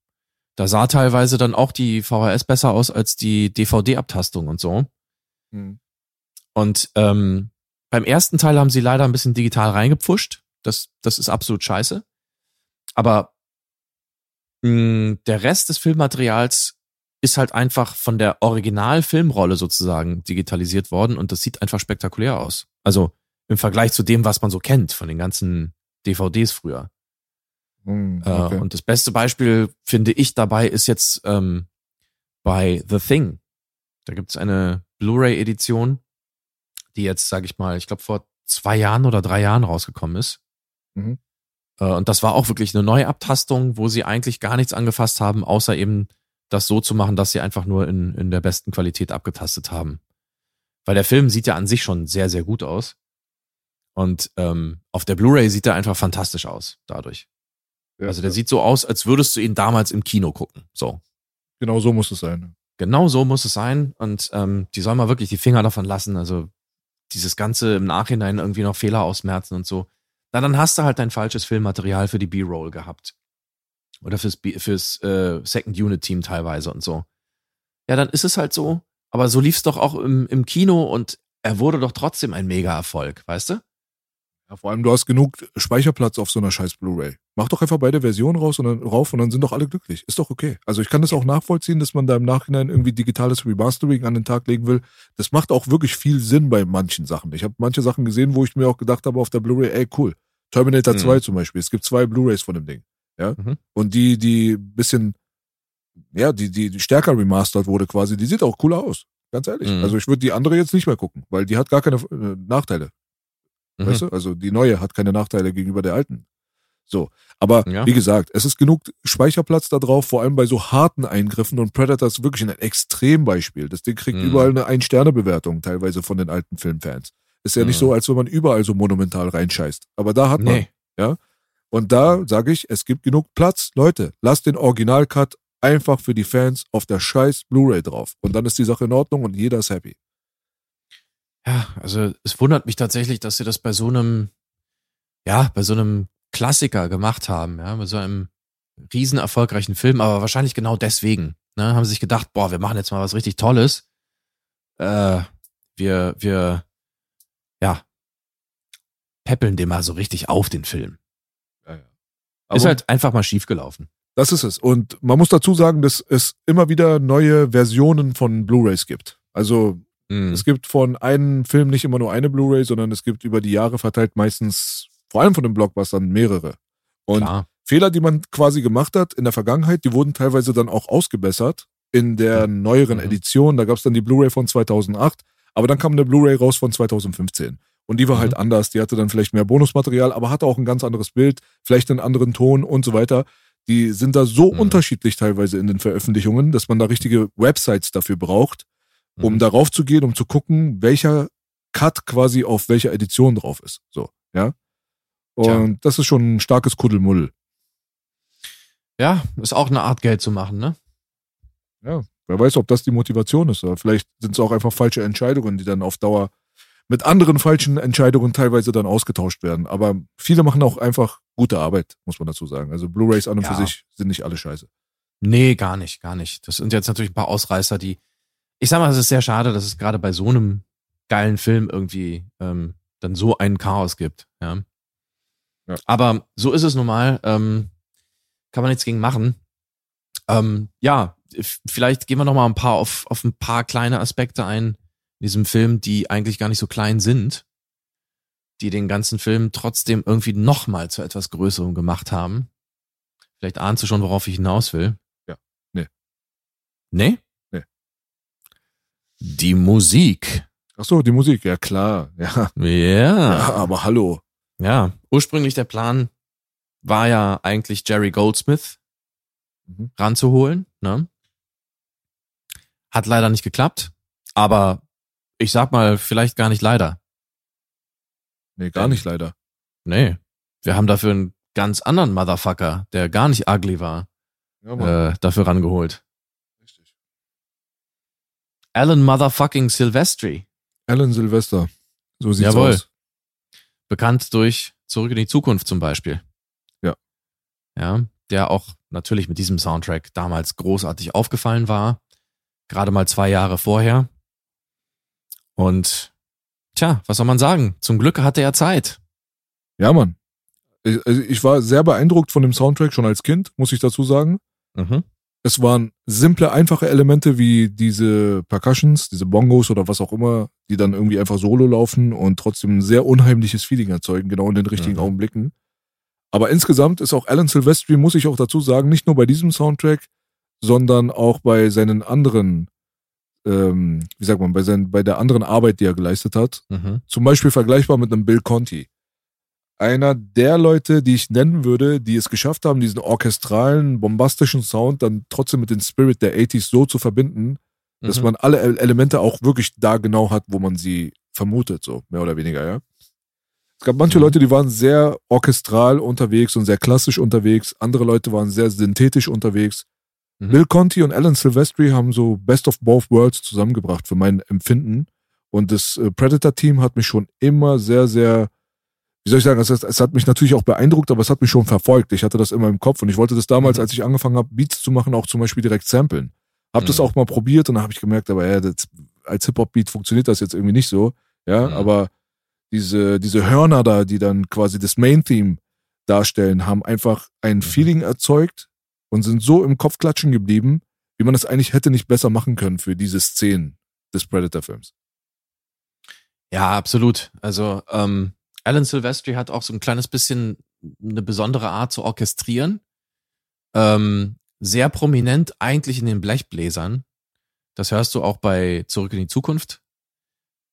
Da sah teilweise dann auch die VHS besser aus als die DVD-Abtastung und so. Hm. Und ähm, beim ersten Teil haben sie leider ein bisschen digital reingepfuscht. Das, das ist absolut scheiße. Aber mh, der Rest des Filmmaterials ist halt einfach von der Original-Filmrolle sozusagen digitalisiert worden und das sieht einfach spektakulär aus. Also im Vergleich zu dem, was man so kennt von den ganzen DVDs früher. Hm, Äh, okay. Und das beste Beispiel, finde ich, dabei ist jetzt ähm, bei The Thing. Da gibt es eine Blu-ray-Edition, die jetzt, sage ich mal, ich glaube vor zwei Jahren oder drei Jahren rausgekommen ist. Mhm. Äh, und das war auch wirklich eine Neuabtastung, wo sie eigentlich gar nichts angefasst haben, außer eben das so zu machen, dass sie einfach nur in, in der besten Qualität abgetastet haben. Weil der Film sieht ja an sich schon sehr, sehr gut aus. Und ähm, auf der Blu-ray sieht er einfach fantastisch aus, dadurch. Ja, Also der ja. sieht so aus, als würdest du ihn damals im Kino gucken. So. Genau so muss es sein. Genau so muss es sein. Und ähm, die sollen mal wirklich die Finger davon lassen. Also dieses Ganze im Nachhinein irgendwie noch Fehler ausmerzen und so. Na, dann hast du halt dein falsches Filmmaterial für die B-Roll gehabt. Oder fürs, fürs äh, Second Unit Team teilweise und so. Ja, dann ist es halt so. Aber so lief's doch auch im, im Kino und er wurde doch trotzdem ein Mega-Erfolg, weißt du? Ja, vor allem, du hast genug Speicherplatz auf so einer scheiß Blu-ray. Mach doch einfach beide Versionen raus und dann rauf und dann sind doch alle glücklich. Ist doch okay. Also ich kann das auch nachvollziehen, dass man da im Nachhinein irgendwie digitales Remastering an den Tag legen will. Das macht auch wirklich viel Sinn bei manchen Sachen. Ich habe manche Sachen gesehen, wo ich mir auch gedacht habe auf der Blu-ray, ey cool. Terminator Mhm. 2 zum Beispiel. Es gibt zwei Blu-rays von dem Ding. Ja. Mhm. Und die, die bisschen, ja, die, die, die stärker remastert wurde quasi, die sieht auch cooler aus. Ganz ehrlich. Mhm. Also ich würde die andere jetzt nicht mehr gucken, weil die hat gar keine äh, Nachteile. Mhm. Weißt du? Also die neue hat keine Nachteile gegenüber der alten. So. Aber Ja. wie gesagt, es ist genug Speicherplatz da drauf, vor allem bei so harten Eingriffen und Predator ist wirklich ein Extrembeispiel. Das Ding kriegt Mhm. überall eine Ein-Sterne-Bewertung, teilweise von den alten Filmfans. Ist ja nicht Mhm. so, als wenn man überall so monumental reinscheißt. Aber da hat man. Nee. Und da sage ich, es gibt genug Platz. Leute, lasst den Original-Cut einfach für die Fans auf der scheiß Blu-ray drauf. Und dann ist die Sache in Ordnung und jeder ist happy. Ja, also es wundert mich tatsächlich, dass sie das bei so einem, ja, bei so einem Klassiker gemacht haben, ja, bei so einem riesen erfolgreichen Film, aber wahrscheinlich genau deswegen. Ne, haben sie sich gedacht, boah, wir machen jetzt mal was richtig Tolles. Äh, wir, wir, ja, peppeln den mal so richtig auf den Film. Ja. Ist Aber- halt einfach mal schiefgelaufen. Das ist es. Und man muss dazu sagen, dass es immer wieder neue Versionen von Blu-rays gibt. Also Mhm. es gibt von einem Film nicht immer nur eine Blu-ray, sondern es gibt über die Jahre verteilt meistens, vor allem von den Blockbustern, mehrere. Und Klar. Fehler, die man quasi gemacht hat in der Vergangenheit, die wurden teilweise dann auch ausgebessert in der neueren Mhm. Edition. Da gab es dann die Blu-ray von 2008, aber dann kam eine Blu-ray raus von 2015. Und die war Mhm. halt anders. Die hatte dann vielleicht mehr Bonusmaterial, aber hatte auch ein ganz anderes Bild, vielleicht einen anderen Ton und so weiter. Die sind da so Mhm. unterschiedlich teilweise in den Veröffentlichungen, dass man da richtige Websites dafür braucht, um Mhm. darauf zu gehen, um zu gucken, welcher Cut quasi auf welcher Edition drauf ist. So, ja. Und Tja. das ist schon ein starkes Kuddelmuddel. Ja, ist auch eine Art Geld zu machen, ne? Ja, wer weiß, ob das die Motivation ist. Oder vielleicht sind es auch einfach falsche Entscheidungen, die dann auf Dauer mit anderen falschen Entscheidungen teilweise dann ausgetauscht werden. Aber viele machen auch einfach gute Arbeit, muss man dazu sagen. Also Blu-rays an und Ja. für sich sind nicht alle scheiße. Nee, gar nicht, gar nicht. Das sind jetzt natürlich ein paar Ausreißer, die. Ich sag mal, es ist sehr schade, dass es gerade bei so einem geilen Film irgendwie ähm, dann so ein Chaos gibt. Ja. Ja. Aber so ist es nun mal. Ähm, kann man nichts gegen machen. Ähm, ja, vielleicht gehen wir noch mal ein paar auf, auf ein paar kleine Aspekte ein in diesem Film, die eigentlich gar nicht so klein sind, die den ganzen Film trotzdem irgendwie noch mal zu etwas Größerem gemacht haben. Vielleicht ahnst du schon, worauf ich hinaus will. Ja. Nee. Nee? Nee. Die Musik. Ach so, die Musik, ja klar. Ja, ja Ja. aber hallo. Ja. Ursprünglich der Plan war ja eigentlich Jerry Goldsmith Mhm. ranzuholen. Ne? Hat leider nicht geklappt. Aber ich sag mal, vielleicht gar nicht leider. Nee, gar Ähm, nicht leider. Nee. Wir haben dafür einen ganz anderen Motherfucker, der gar nicht ugly war, Ja, äh, dafür rangeholt. Richtig. Alan Motherfucking Silvestri. Alan Silvester. So sieht's Jawohl. aus. bekannt durch Zurück in die Zukunft zum Beispiel. Ja. Ja, der auch natürlich mit diesem Soundtrack damals großartig aufgefallen war. Gerade mal zwei Jahre vorher. Und tja, was soll man sagen? Zum Glück hatte er Zeit. Ja, Mann. Ich, also ich war sehr beeindruckt von dem Soundtrack schon als Kind, muss ich dazu sagen. Mhm. Es waren simple, einfache Elemente wie diese Percussions, diese Bongos oder was auch immer, die dann irgendwie einfach solo laufen und trotzdem ein sehr unheimliches Feeling erzeugen, genau in den richtigen Mhm. Augenblicken. Aber insgesamt ist auch Alan Silvestri, muss ich auch dazu sagen, nicht nur bei diesem Soundtrack, sondern auch bei seinen anderen, ähm, wie sagt man, bei, seinen, bei der anderen Arbeit, die er geleistet hat, Mhm. zum Beispiel vergleichbar mit einem Bill Conti. Einer der Leute, die ich nennen würde, die es geschafft haben, diesen orchestralen, bombastischen Sound dann trotzdem mit dem Spirit der 80s so zu verbinden, dass Mhm. man alle Elemente auch wirklich da genau hat, wo man sie vermutet, so mehr oder weniger, ja. Es gab manche Mhm. Leute, die waren sehr orchestral unterwegs und sehr klassisch unterwegs. Andere Leute waren sehr synthetisch unterwegs. Mhm. Bill Conti und Alan Silvestri haben so Best of Both Worlds zusammengebracht für mein Empfinden. Und das äh, Predator-Team hat mich schon immer sehr, sehr, wie soll ich sagen, es, es, hat mich natürlich auch beeindruckt, aber es hat mich schon verfolgt. Ich hatte das immer im Kopf und ich wollte das damals, Mhm. als ich angefangen habe, Beats zu machen, auch zum Beispiel direkt samplen. Hab das Mhm. auch mal probiert und dann habe ich gemerkt, aber ja, das, als Hip-Hop-Beat funktioniert das jetzt irgendwie nicht so. Ja, Mhm. aber diese, diese Hörner da, die dann quasi das Main-Theme darstellen, haben einfach ein Mhm. Feeling erzeugt und sind so im Kopf klatschen geblieben, wie man das eigentlich hätte nicht besser machen können für diese Szenen des Predator-Films. Ja, absolut. Also ähm, Alan Silvestri hat auch so ein kleines bisschen eine besondere Art zu orchestrieren. Ähm, sehr prominent eigentlich in den Blechbläsern. Das hörst du auch bei Zurück in die Zukunft.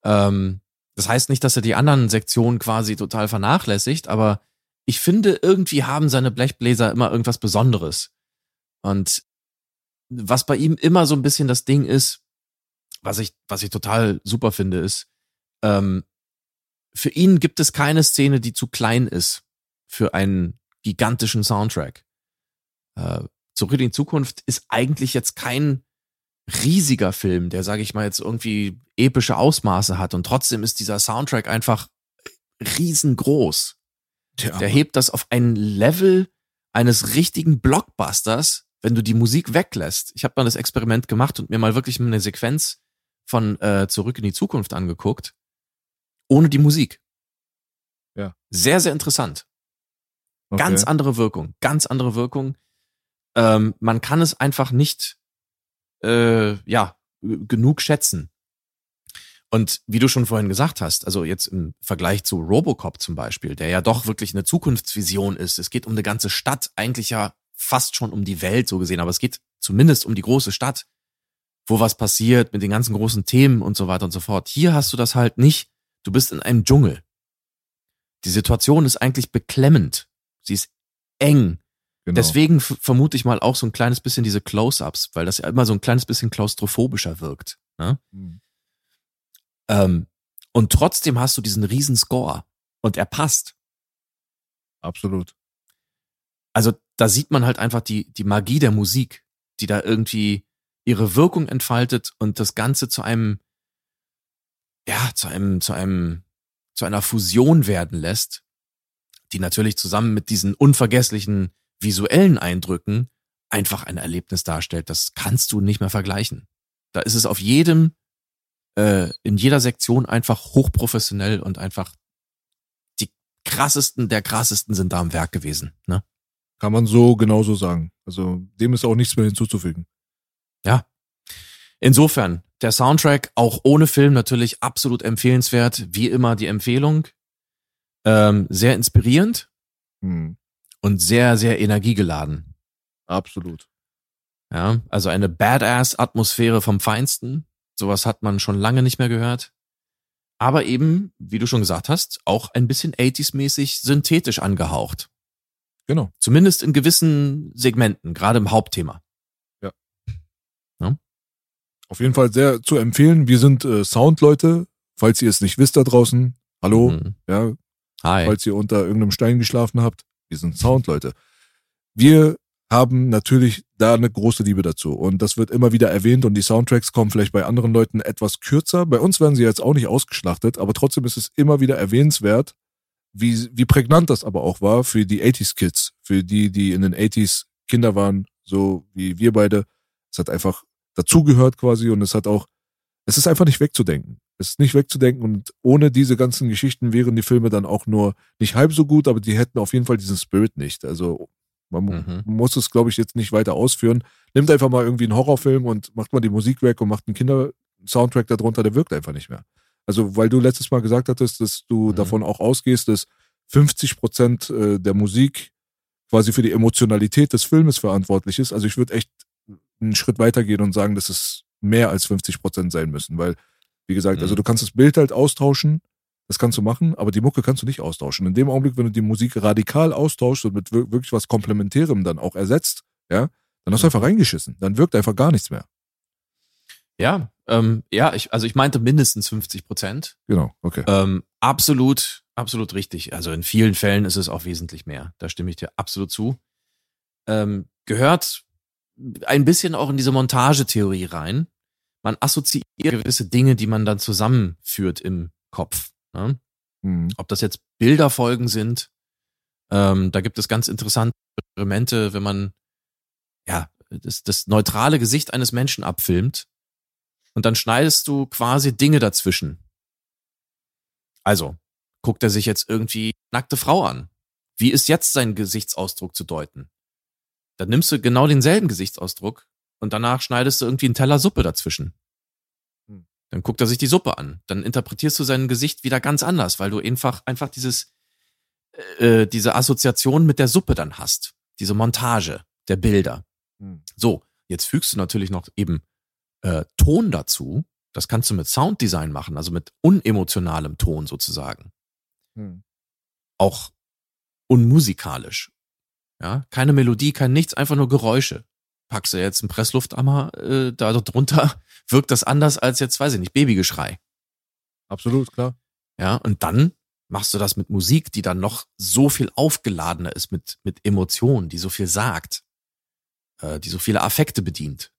Ähm, das heißt nicht, dass er die anderen Sektionen quasi total vernachlässigt, aber ich finde, irgendwie haben seine Blechbläser immer irgendwas Besonderes. Und was bei ihm immer so ein bisschen das Ding ist, was ich, was ich total super finde, ist, ähm, für ihn gibt es keine Szene, die zu klein ist für einen gigantischen Soundtrack. Äh, Zurück in die Zukunft ist eigentlich jetzt kein riesiger Film, der, sage ich mal, jetzt irgendwie epische Ausmaße hat. Und trotzdem ist dieser Soundtrack einfach riesengroß. Tja, Der hebt das auf ein Level eines richtigen Blockbusters, wenn du die Musik weglässt. Ich habe mal das Experiment gemacht und mir mal wirklich eine Sequenz von äh, Zurück in die Zukunft angeguckt, ohne die Musik. Ja. Sehr, sehr interessant. Okay. Ganz andere Wirkung, ganz andere Wirkung. Ähm, man kann es einfach nicht, äh, ja, genug schätzen. Und wie du schon vorhin gesagt hast, also jetzt im Vergleich zu Robocop zum Beispiel, der ja doch wirklich eine Zukunftsvision ist. Es geht um eine ganze Stadt, eigentlich ja fast schon um die Welt so gesehen, aber es geht zumindest um die große Stadt, wo was passiert mit den ganzen großen Themen und so weiter und so fort. Hier hast du das halt nicht. Du bist in einem Dschungel. Die Situation ist eigentlich beklemmend. Sie ist eng. Genau. Deswegen vermute ich mal auch so ein kleines bisschen diese Close-ups, weil das ja immer so ein kleines bisschen klaustrophobischer wirkt. Ne? Mhm. Ähm, und trotzdem hast du diesen riesen Score und er passt. Absolut. Also da sieht man halt einfach die, die Magie der Musik, die da irgendwie ihre Wirkung entfaltet und das Ganze zu einem, ja, zu einem, zu einem, zu einer Fusion werden lässt, die natürlich zusammen mit diesen unvergesslichen visuellen Eindrücken einfach ein Erlebnis darstellt. Das kannst du nicht mehr vergleichen. Da ist es auf jedem, äh, in jeder Sektion einfach hochprofessionell und einfach die krassesten der krassesten sind da am Werk gewesen. Ne? Kann man so genauso sagen. Also dem ist auch nichts mehr hinzuzufügen. Ja. Insofern, der Soundtrack auch ohne Film natürlich absolut empfehlenswert. Wie immer die Empfehlung. Ähm, sehr inspirierend Hm. und sehr, sehr energiegeladen. Absolut. Ja, also eine Badass-Atmosphäre vom Feinsten. Sowas hat man schon lange nicht mehr gehört. Aber eben, wie du schon gesagt hast, auch ein bisschen 80s-mäßig synthetisch angehaucht. Genau. Zumindest in gewissen Segmenten, gerade im Hauptthema. Auf jeden Fall sehr zu empfehlen. Wir sind äh, Soundleute, falls ihr es nicht wisst da draußen. Hallo, Mhm. ja, Hi. falls ihr unter irgendeinem Stein geschlafen habt. Wir sind Soundleute. Wir haben natürlich da eine große Liebe dazu und das wird immer wieder erwähnt und die Soundtracks kommen vielleicht bei anderen Leuten etwas kürzer. Bei uns werden sie jetzt auch nicht ausgeschlachtet, aber trotzdem ist es immer wieder erwähnenswert, wie, wie prägnant das aber auch war für die 80s Kids, für die, die in den 80s Kinder waren, so wie wir beide. Es hat einfach dazugehört quasi und es hat auch, es ist einfach nicht wegzudenken. Es ist nicht wegzudenken und ohne diese ganzen Geschichten wären die Filme dann auch nur nicht halb so gut, aber die hätten auf jeden Fall diesen Spirit nicht. Also man Mhm. muss es, glaube ich, jetzt nicht weiter ausführen. Nimmt einfach mal irgendwie einen Horrorfilm und macht mal die Musik weg und macht einen Kinder-Soundtrack darunter, der wirkt einfach nicht mehr. Also, weil du letztes Mal gesagt hattest, dass du Mhm. davon auch ausgehst, dass 50 Prozent äh, der Musik quasi für die Emotionalität des Filmes verantwortlich ist. Also ich würde echt einen Schritt weitergehen und sagen, dass es mehr als 50 Prozent sein müssen, weil, wie gesagt, Mhm. also du kannst das Bild halt austauschen, das kannst du machen, aber die Mucke kannst du nicht austauschen. In dem Augenblick, wenn du die Musik radikal austauschst und mit wir- wirklich was Komplementärem dann auch ersetzt, ja, dann hast du einfach reingeschissen. Dann wirkt einfach gar nichts mehr. Ja, ähm, ja, ich, also ich meinte mindestens 50 Prozent. Genau, okay. Ähm, absolut, absolut richtig. Also in vielen Fällen ist es auch wesentlich mehr. Da stimme ich dir absolut zu. Ähm, gehört ein bisschen auch in diese Montagetheorie rein. Man assoziiert gewisse Dinge, die man dann zusammenführt im Kopf. Ne? Hm. Ob das jetzt Bilderfolgen sind, ähm, da gibt es ganz interessante Experimente, wenn man ja das, das neutrale Gesicht eines Menschen abfilmt und dann schneidest du quasi Dinge dazwischen. Also, guckt er sich jetzt irgendwie nackte Frau an? Wie ist jetzt sein Gesichtsausdruck zu deuten? Dann nimmst du genau denselben Gesichtsausdruck und danach schneidest du irgendwie einen Teller Suppe dazwischen. Hm. Dann guckt er sich die Suppe an. Dann interpretierst du sein Gesicht wieder ganz anders, weil du einfach, einfach dieses, äh, diese Assoziation mit der Suppe dann hast. Diese Montage der Bilder. Hm. So, jetzt fügst du natürlich noch eben äh, Ton dazu. Das kannst du mit Sounddesign machen, also mit unemotionalem Ton sozusagen. Hm. Auch unmusikalisch. Ja, keine Melodie, kein nichts, einfach nur Geräusche. Packst du jetzt einen Pressluftammer äh, da drunter, wirkt das anders als jetzt, weiß ich nicht, Babygeschrei. Absolut, klar. Ja, und dann machst du das mit Musik, die dann noch so viel aufgeladener ist mit, mit Emotionen, die so viel sagt, äh, die so viele Affekte bedient.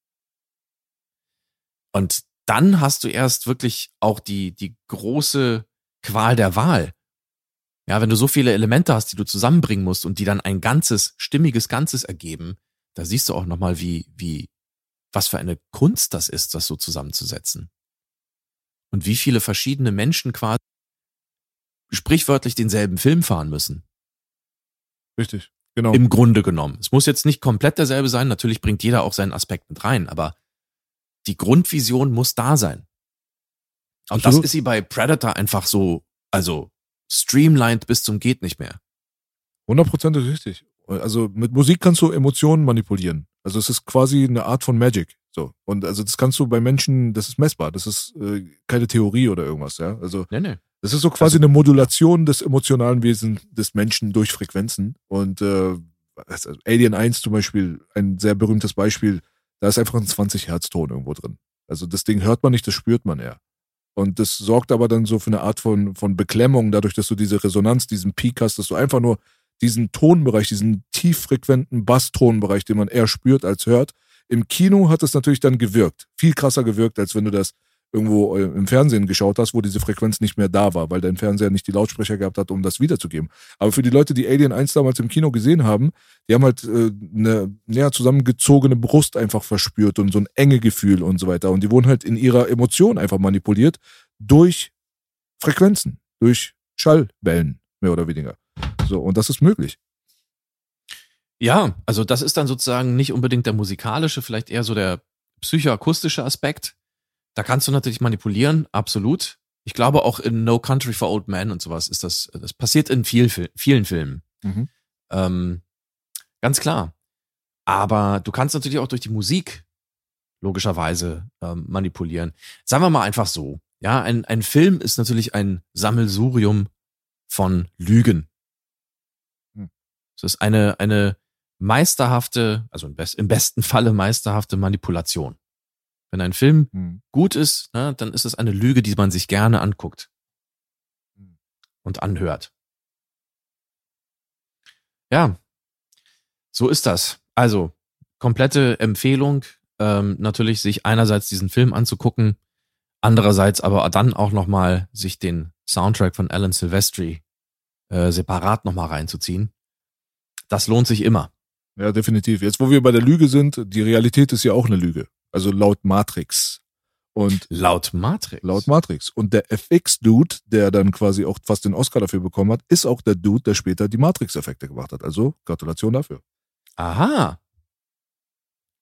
Und dann hast du erst wirklich auch die, die große Qual der Wahl. Ja, wenn du so viele Elemente hast, die du zusammenbringen musst und die dann ein ganzes, stimmiges Ganzes ergeben, da siehst du auch nochmal, wie, wie, was für eine Kunst das ist, das so zusammenzusetzen. Und wie viele verschiedene Menschen quasi sprichwörtlich denselben Film fahren müssen. Richtig, genau. Im Grunde genommen. Es muss jetzt nicht komplett derselbe sein, natürlich bringt jeder auch seinen Aspekt mit rein, aber die Grundvision muss da sein. Und Absolut. das ist sie bei Predator einfach so, also streamlined bis zum geht nicht mehr. Hundertprozentig richtig. Also mit Musik kannst du Emotionen manipulieren. Also es ist quasi eine Art von Magic. So. Und also das kannst du bei Menschen, das ist messbar. Das ist äh, keine Theorie oder irgendwas, ja. Also Nee, nee. das ist so quasi eine Modulation des emotionalen Wesens des Menschen durch Frequenzen. Und äh, also Alien 1 zum Beispiel, ein sehr berühmtes Beispiel, da ist einfach ein 20 Hertz Ton irgendwo drin. Also das Ding hört man nicht, das spürt man eher. Und das sorgt aber dann so für eine Art von, von Beklemmung, dadurch, dass du diese Resonanz, diesen Peak hast, dass du einfach nur diesen Tonbereich, diesen tieffrequenten Basstonbereich, den man eher spürt als hört. Im Kino hat es natürlich dann gewirkt. Viel krasser gewirkt, als wenn du das irgendwo äh, im Fernsehen geschaut hast, wo diese Frequenz nicht mehr da war, weil dein Fernseher nicht die Lautsprecher gehabt hat, um das wiederzugeben. Aber für die Leute, die Alien 1 damals im Kino gesehen haben, die haben halt äh, eine näher zusammengezogene Brust einfach verspürt und so ein enge Gefühl und so weiter. Und die wurden halt in ihrer Emotion einfach manipuliert durch Frequenzen, durch Schallwellen, mehr oder weniger. So, und das ist möglich. Ja, also das ist dann sozusagen nicht unbedingt der musikalische, vielleicht eher so der psychoakustische Aspekt. Da kannst du natürlich manipulieren, absolut. Ich glaube auch in No Country for Old Men und sowas ist das, das passiert in viel, vielen Filmen. Mhm. Ähm, ganz klar. Aber du kannst natürlich auch durch die Musik logischerweise ähm, manipulieren. Sagen wir mal einfach so. Ja, ein, ein Film ist natürlich ein Sammelsurium von Lügen. Hm. Es ist eine, eine meisterhafte, also im, best, im besten Falle meisterhafte Manipulation. Wenn ein Film Hm. gut ist, ne, dann ist es eine Lüge, die man sich gerne anguckt Hm. und anhört. Ja, so ist das. Also, komplette Empfehlung, ähm, natürlich sich einerseits diesen Film anzugucken, andererseits aber dann auch nochmal sich den Soundtrack von Alan Silvestri äh, separat nochmal reinzuziehen. Das lohnt sich immer. Ja, definitiv. Jetzt, wo wir bei der Lüge sind, die Realität ist ja auch eine Lüge. Also laut Matrix. Und Laut Matrix. laut Matrix. Und der FX-Dude, der dann quasi auch fast den Oscar dafür bekommen hat, ist auch der Dude, der später die Matrix-Effekte gemacht hat. Also Gratulation dafür. Aha.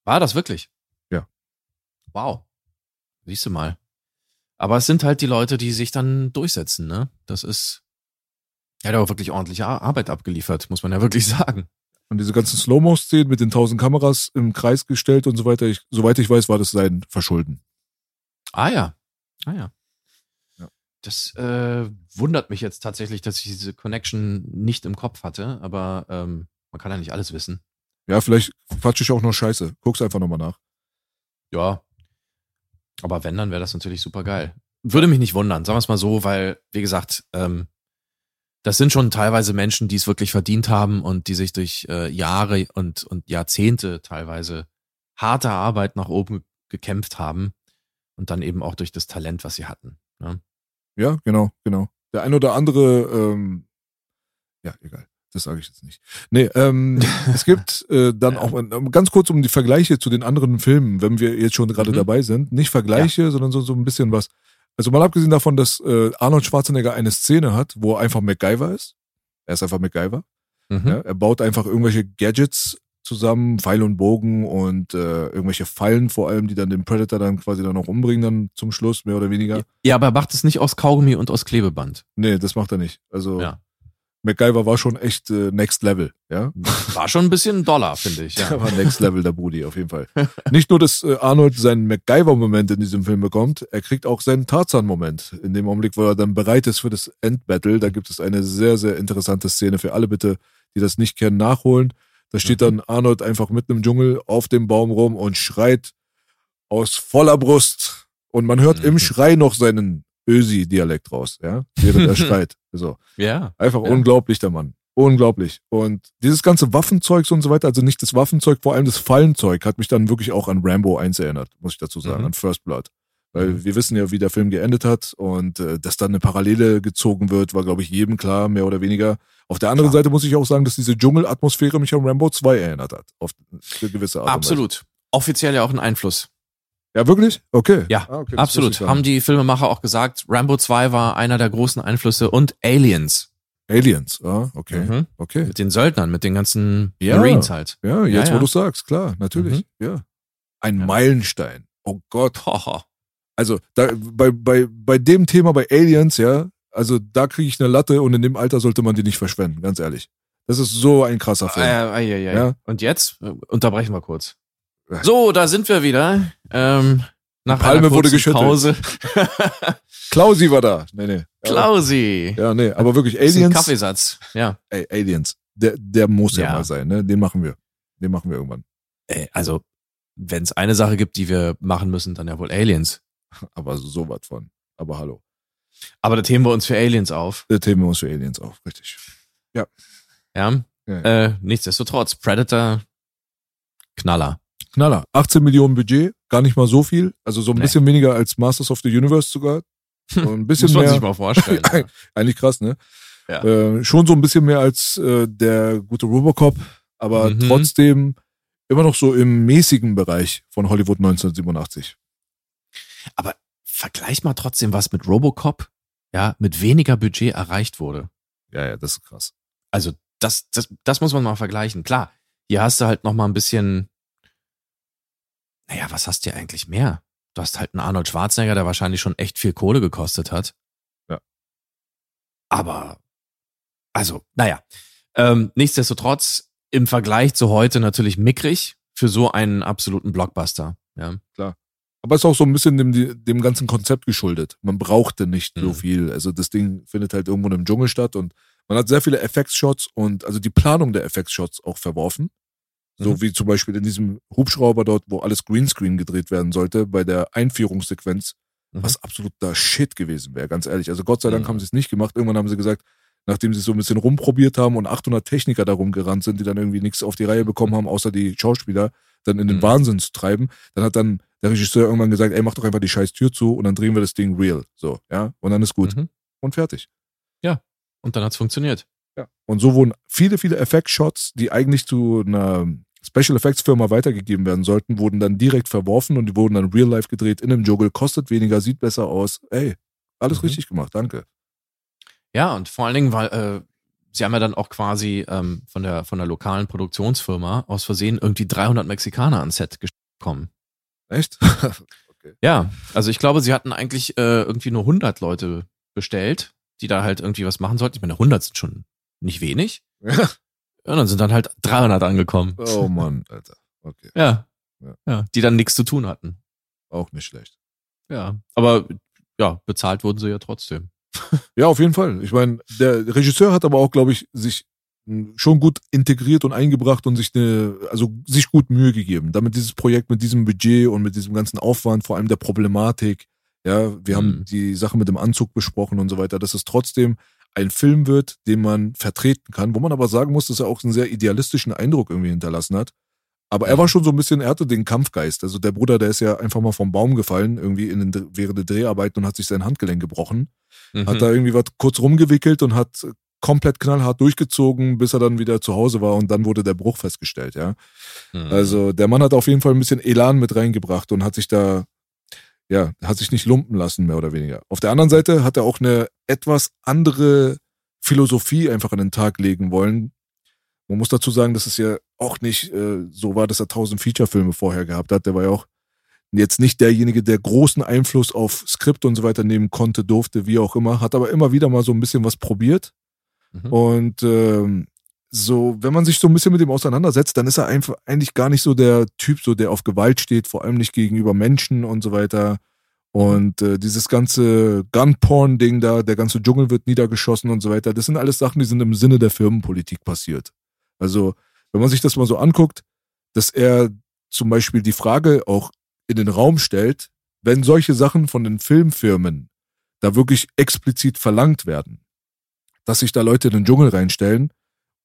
War das wirklich? Ja. Wow. Siehst du mal. Aber es sind halt die Leute, die sich dann durchsetzen, ne? Das ist. Er hat aber wirklich ordentliche Ar- Arbeit abgeliefert, muss man ja wirklich sagen. Und diese ganzen Slow-Mo-Szenen mit den tausend Kameras im Kreis gestellt und so weiter, ich, soweit ich weiß, war das sein Verschulden. Ah ja. Ah ja. Ja. Das äh, wundert mich jetzt tatsächlich, dass ich diese Connection nicht im Kopf hatte, aber ähm, man kann ja nicht alles wissen. Ja, vielleicht quatsch ich auch noch Scheiße. Guck's einfach nochmal nach. Ja. Aber wenn, dann wäre das natürlich super geil. Würde mich nicht wundern, sagen wir es mal so, weil, wie gesagt, ähm, das sind schon teilweise Menschen, die es wirklich verdient haben und die sich durch äh, Jahre und, und Jahrzehnte teilweise harte Arbeit nach oben gekämpft haben und dann eben auch durch das Talent, was sie hatten. Ne? Ja, genau, genau. Der ein oder andere, ähm, ja, egal. Das sage ich jetzt nicht. Nee, ähm, es gibt äh, dann auch ganz kurz um die Vergleiche zu den anderen Filmen, wenn wir jetzt schon gerade Mhm. dabei sind. Nicht Vergleiche, sondern so, so ein bisschen was. Also mal abgesehen davon, dass äh, Arnold Schwarzenegger eine Szene hat, wo er einfach MacGyver ist. Er ist einfach MacGyver. Mhm. Ja, er baut einfach irgendwelche Gadgets zusammen, Pfeil und Bogen und äh, irgendwelche Fallen vor allem, die dann den Predator dann quasi dann auch umbringen dann zum Schluss, mehr oder weniger. Ja, aber er macht es nicht aus Kaugummi und aus Klebeband. Nee, das macht er nicht. Also Ja. MacGyver war schon echt äh, Next Level, ja. War schon ein bisschen Dollar, finde ich. Der Ja. war Next Level, der Brudi, auf jeden Fall. Nicht nur, dass äh, Arnold seinen MacGyver-Moment in diesem Film bekommt, er kriegt auch seinen Tarzan-Moment. In dem Augenblick, wo er dann bereit ist für das Endbattle, da gibt es eine sehr, sehr interessante Szene für alle bitte, die das nicht kennen, nachholen. Da steht dann Arnold einfach mitten im Dschungel auf dem Baum rum und schreit aus voller Brust. Und man hört im Mhm. Schrei noch seinen Ösi-Dialekt raus, ja, während er schreit. So. ja. Einfach Ja. unglaublich, der Mann. Unglaublich. Und dieses ganze Waffenzeugs und so weiter, also nicht das Waffenzeug, vor allem das Fallenzeug, hat mich dann wirklich auch an Rambo 1 erinnert, muss ich dazu sagen, Mhm. an First Blood. Weil Mhm. wir wissen ja, wie der Film geendet hat und äh, dass dann eine Parallele gezogen wird, war, glaube ich, jedem klar, mehr oder weniger. Auf der anderen Seite muss ich auch sagen, dass diese Dschungelatmosphäre mich an Rambo 2 erinnert hat. Auf eine gewisse Art. und Weise. Absolut. Offiziell ja auch ein Einfluss. Ja, wirklich? Okay. Ja, Ah, okay, absolut. Haben die Filmemacher auch gesagt. Rambo 2 war einer der großen Einflüsse und Aliens. Aliens, ah, okay. Mhm. Okay. Mit den Söldnern, mit den ganzen Ja. Marines halt. Ja, jetzt Ja, wo ja. du sagst, klar, natürlich. Ja. Ein Meilenstein. Oh Gott. Also da, bei, bei, bei dem Thema bei Aliens, ja, also da kriege ich eine Latte und in dem Alter sollte man die nicht verschwenden, ganz ehrlich. Das ist so ein krasser Film. Äh, ei, ei. Ja. Und jetzt äh, unterbrechen wir kurz. So, da sind wir wieder. Ähm, nach Palme wurde geschüttelt. Pause. Klausi war da. Nee, nee. Klausi. Ja, nee, aber wirklich Aliens. Kaffeesatz. Ja. Ey, Aliens. Der, der muss ja. Ja. mal sein, ne? Den machen wir. Den machen wir irgendwann. Äh, Also, wenn es eine Sache gibt, die wir machen müssen, dann ja wohl Aliens. Aber so was von. Aber hallo. Aber da themen wir uns für Aliens auf. Der Thema uns für Aliens auf, richtig. Ja. Ja. Äh, nichtsdestotrotz, Predator, Knaller. Knaller. 18 Millionen Budget, gar nicht mal so viel. Also so ein Nee. bisschen weniger als Masters of the Universe sogar. So ein bisschen Muss man mehr. sich mal vorstellen. Eigentlich krass, ne? Ja. Äh, schon so ein bisschen mehr als äh, der gute Robocop, aber Mhm. trotzdem immer noch so im mäßigen Bereich von Hollywood 1987. Aber vergleich mal trotzdem, was mit Robocop ja mit weniger Budget erreicht wurde. Ja, ja, das ist krass. Also das, das, das muss man mal vergleichen. Klar, hier hast du halt noch mal ein bisschen, naja, was hast du eigentlich mehr? Du hast halt einen Arnold Schwarzenegger, der wahrscheinlich schon echt viel Kohle gekostet hat. Ja. Aber, also, naja, ähm, nichtsdestotrotz im Vergleich zu heute natürlich mickrig für so einen absoluten Blockbuster. Ja. Aber ist auch so ein bisschen dem, dem ganzen Konzept geschuldet. Man brauchte nicht so Mhm. viel. Also das Ding findet halt irgendwo im Dschungel statt und man hat sehr viele Effektshots und also die Planung der Effektshots auch verworfen. So Mhm. wie zum Beispiel in diesem Hubschrauber dort, wo alles Greenscreen gedreht werden sollte, bei der Einführungssequenz, Mhm. was absoluter Shit gewesen wäre, ganz ehrlich. Also Gott sei Dank Mhm. haben sie es nicht gemacht. Irgendwann haben sie gesagt, nachdem sie so ein bisschen rumprobiert haben und 800 Techniker darum gerannt sind, die dann irgendwie nichts auf die Reihe bekommen haben, außer die Schauspieler, dann in den Mhm. Wahnsinn zu treiben, dann hat dann der Regisseur irgendwann gesagt, ey, mach doch einfach die scheiß Tür zu und dann drehen wir das Ding real. So, ja, und dann ist gut. Mhm. Und fertig. Und dann hat's funktioniert. Ja. Und so wurden viele, viele Effektshots, die eigentlich zu einer Special Effects Firma weitergegeben werden sollten, wurden dann direkt verworfen und die wurden dann real life gedreht in einem Dschungel, kostet weniger, sieht besser aus. Ey, alles Mhm. richtig gemacht, danke. Ja, und vor allen Dingen, weil äh, sie haben ja dann auch quasi ähm, von der von der lokalen Produktionsfirma aus Versehen irgendwie 300 Mexikaner ans Set bekommen. Echt? Ja, also ich glaube, sie hatten eigentlich äh, irgendwie nur 100 Leute bestellt, die da halt irgendwie was machen sollten. Ich meine, 100 sind schon nicht wenig. Ja. Und dann sind dann halt 300 angekommen. oh Mann, Alter. Okay, Ja. Ja. Ja, die dann nichts zu tun hatten. auch nicht schlecht. Ja, aber ja, bezahlt wurden sie ja trotzdem. Ja, auf jeden Fall. Ich meine, der Regisseur hat aber auch, glaube ich, sich schon gut integriert und eingebracht und sich eine, also sich gut Mühe gegeben, damit dieses Projekt mit diesem Budget und mit diesem ganzen Aufwand, vor allem der Problematik, ja, wir haben Mhm. die Sache mit dem Anzug besprochen und so weiter, dass es trotzdem ein Film wird, den man vertreten kann, wo man aber sagen muss, dass er auch einen sehr idealistischen Eindruck irgendwie hinterlassen hat. Aber er war schon so ein bisschen, er hatte den Kampfgeist. Also der Bruder, der ist ja einfach mal vom Baum gefallen, irgendwie in den, während der Dreharbeiten und hat sich sein Handgelenk gebrochen Mhm. hat da irgendwie was kurz rumgewickelt und hat komplett knallhart durchgezogen, bis er dann wieder zu Hause war und dann wurde der Bruch festgestellt, ja. Mhm. Also der Mann hat auf jeden Fall ein bisschen Elan mit reingebracht und hat sich da, ja, hat sich nicht lumpen lassen, mehr oder weniger. Auf der anderen Seite hat er auch eine etwas andere Philosophie einfach an den Tag legen wollen. Man muss dazu sagen, dass es ja auch nicht äh, so war, dass er tausend Feature-Filme vorher gehabt hat. Der war ja auch jetzt nicht derjenige, der großen Einfluss auf Skript und so weiter nehmen konnte, durfte, wie auch immer, hat aber immer wieder mal so ein bisschen was probiert. Mhm. Und ähm, so, wenn man sich so ein bisschen mit ihm auseinandersetzt, dann ist er einfach eigentlich gar nicht so der Typ, so der auf Gewalt steht, vor allem nicht gegenüber Menschen und so weiter. Und äh, dieses ganze Gunporn-Ding da, der ganze Dschungel wird niedergeschossen und so weiter, das sind alles Sachen, die sind im Sinne der Firmenpolitik passiert. Also, wenn man sich das mal so anguckt, dass er zum Beispiel die Frage auch in den Raum stellt, wenn solche Sachen von den Filmfirmen da wirklich explizit verlangt werden, dass sich da Leute in den Dschungel reinstellen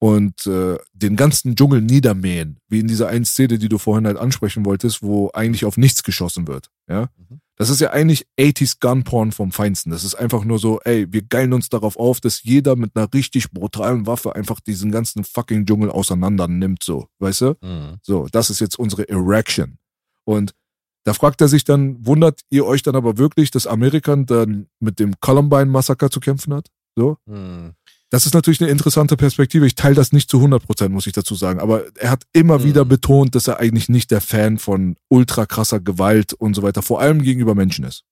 und äh, den ganzen Dschungel niedermähen, wie in dieser einen Szene, die du vorhin halt ansprechen wolltest, wo eigentlich auf nichts geschossen wird. Ja, Mhm. das ist ja eigentlich 80s Gunporn vom Feinsten. Das ist einfach nur so, ey, wir geilen uns darauf auf, dass jeder mit einer richtig brutalen Waffe einfach diesen ganzen fucking Dschungel auseinander nimmt, so, weißt du? Mhm. So, das ist jetzt unsere Erection. Und da fragt er sich dann, wundert ihr euch dann aber wirklich, dass Amerika dann mit dem Columbine-Massaker zu kämpfen hat? So? Mhm. Das ist natürlich eine interessante Perspektive. Ich teile das nicht zu 100 Prozent, muss ich dazu sagen. Aber er hat immer Mhm. wieder betont, dass er eigentlich nicht der Fan von ultra krasser Gewalt und so weiter, vor allem gegenüber Menschen ist.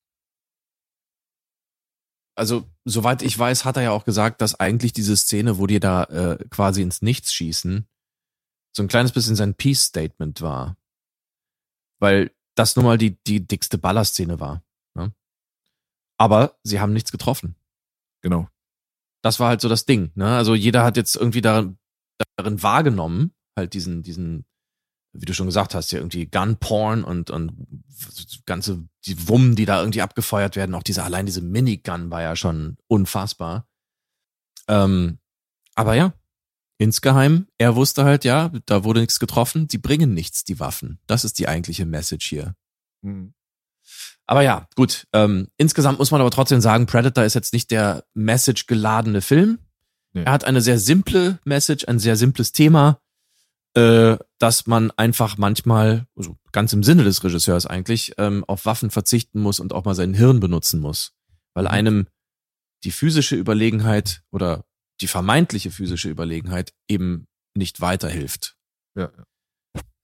Also, soweit ich weiß, hat er ja auch gesagt, dass eigentlich diese Szene, wo die da äh, quasi ins Nichts schießen, so ein kleines bisschen sein Peace-Statement war. Weil das nun mal die, die dickste Ballerszene war. Ne? Aber sie haben nichts getroffen. Genau. Das war halt so das Ding. Ne? Also jeder hat jetzt irgendwie darin, darin wahrgenommen, halt diesen, diesen, wie du schon gesagt hast, ja irgendwie Gunporn und, und ganze, die Wummen, die da irgendwie abgefeuert werden, auch diese, allein diese Minigun war ja schon unfassbar. Ähm, aber ja, insgeheim, er wusste halt, ja, da wurde nichts getroffen, sie bringen nichts, die Waffen. Das ist die eigentliche Message hier. Mhm. Aber ja, gut. Ähm, insgesamt muss man aber trotzdem sagen, Predator ist jetzt nicht der Message-geladene Film. Nee. Er hat eine sehr simple Message, ein sehr simples Thema, äh, dass man einfach manchmal, also ganz im Sinne des Regisseurs eigentlich, ähm, auf Waffen verzichten muss und auch mal sein Hirn benutzen muss. Weil Mhm. einem die physische Überlegenheit oder die vermeintliche physische Überlegenheit eben nicht weiterhilft. Ja.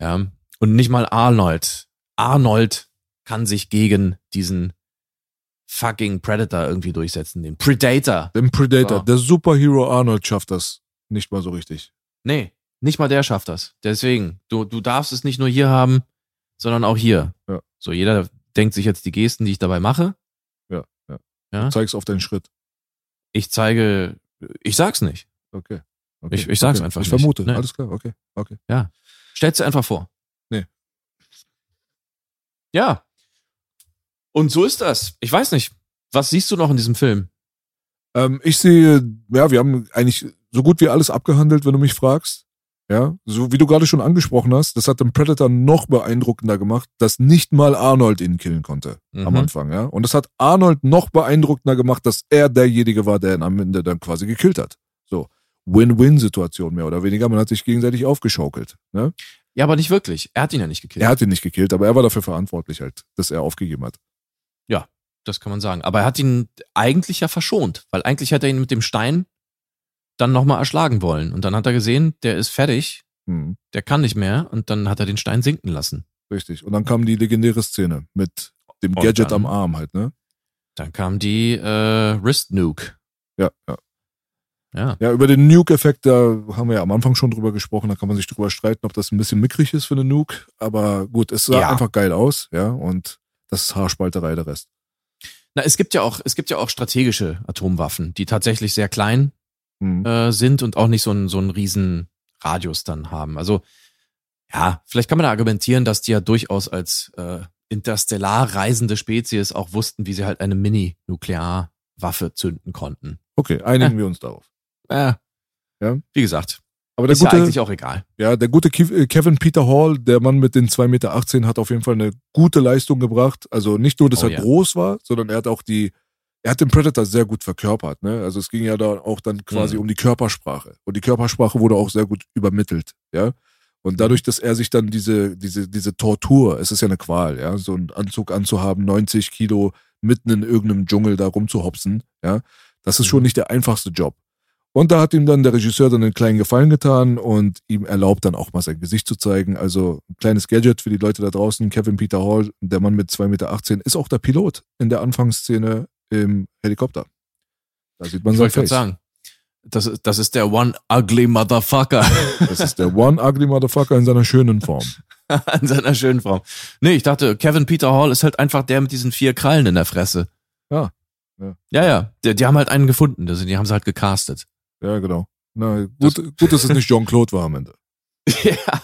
Ja. Und nicht mal Arnold. Arnold kann sich gegen diesen fucking Predator irgendwie durchsetzen, den Predator. Den Predator, So. der Superhero Arnold schafft das nicht mal so richtig. Nee, nicht mal der schafft das. Deswegen, du, du darfst es nicht nur hier haben, sondern auch hier. Ja. So, jeder denkt sich jetzt die Gesten, die ich dabei mache. Ja, ja. Ja? Zeig's auf deinen Schritt. Ich zeige, ich sag's nicht. Okay. okay. Ich- ich sag's okay. einfach Ich nicht. vermute. Nee. Alles klar, okay. Okay. Stell's dir einfach vor. Nee. Ja. Und so ist das. Ich weiß nicht. Was siehst du noch in diesem Film? Ähm, ich sehe, ja, wir haben eigentlich so gut wie alles abgehandelt, wenn du mich fragst. Ja, so wie du gerade schon angesprochen hast, das hat den Predator noch beeindruckender gemacht, dass nicht mal Arnold ihn killen konnte am Mhm. Anfang, ja. Und das hat Arnold noch beeindruckender gemacht, dass er derjenige war, der ihn am Ende dann quasi gekillt hat. So, Win-Win-Situation mehr oder weniger. Man hat sich gegenseitig aufgeschaukelt. Ne? Ja, aber nicht wirklich. Er hat ihn ja nicht gekillt. Er hat ihn nicht gekillt, aber er war dafür verantwortlich halt, dass er aufgegeben hat. Das kann man sagen. Aber er hat ihn eigentlich ja verschont, weil eigentlich hat er ihn mit dem Stein dann nochmal erschlagen wollen. Und dann hat er gesehen, der ist fertig, Hm, der kann nicht mehr und dann hat er den Stein sinken lassen. richtig. Und dann kam die legendäre Szene mit dem Gadget dann- am Arm halt, ne? Dann kam die äh, Wrist Nuke. Ja, ja. Ja. Ja, über den Nuke-Effekt, da haben wir ja am Anfang schon drüber gesprochen, da kann man sich drüber streiten, ob das ein bisschen mickrig ist für eine Nuke, aber gut, es sah Ja. einfach geil aus, ja, und das ist Haarspalterei der Rest. Na, es gibt ja auch, es gibt ja auch strategische Atomwaffen, die tatsächlich sehr klein Hm. äh, sind und auch nicht so einen so einen riesen Radius dann haben. Also ja, vielleicht kann man da argumentieren, dass die ja durchaus als äh, interstellar reisende Spezies auch wussten, wie sie halt eine Mini-Nuklearwaffe zünden konnten. Okay, einigen wir uns darauf. Äh, Ja. Wie gesagt, Aber der ist ja gute, eigentlich auch egal. ja, der gute äh, Kevin Peter Hall, der Mann mit den 2,18 Meter, hat auf jeden Fall eine gute Leistung gebracht. Also nicht nur, dass Oh er ja. groß war, sondern er hat auch die, er hat den Predator sehr gut verkörpert. Ne? Also es ging ja da auch dann quasi Mhm. um die Körpersprache. Und die Körpersprache wurde auch sehr gut übermittelt. Ja. Und dadurch, dass er sich dann diese, diese, diese Tortur, es ist ja eine Qual, ja, so einen Anzug anzuhaben, 90 Kilo mitten in irgendeinem Dschungel da rumzuhopsen, ja, das ist schon Mhm. nicht der einfachste Job. Und da hat ihm dann der Regisseur dann einen kleinen Gefallen getan und ihm erlaubt dann auch mal sein Gesicht zu zeigen. Also ein kleines Gadget für die Leute da draußen. Kevin Peter Hall, der Mann mit 2,18 Meter, ist auch der Pilot in der Anfangsszene im Helikopter. Da sieht man Ich sein Face. sagen, das, ist- das ist der One Ugly Motherfucker Das ist der One Ugly Motherfucker in seiner schönen Form. an seiner schönen Frau. Nee, ich dachte, Kevin Peter Hall ist halt einfach der mit diesen vier Krallen in der Fresse. Ja, ja. Ja, ja. Die, die haben halt einen gefunden. Das- Die haben sie halt gecastet. Ja, genau. Na, gut, gut, dass es nicht Jean-Claude war am Ende. ja.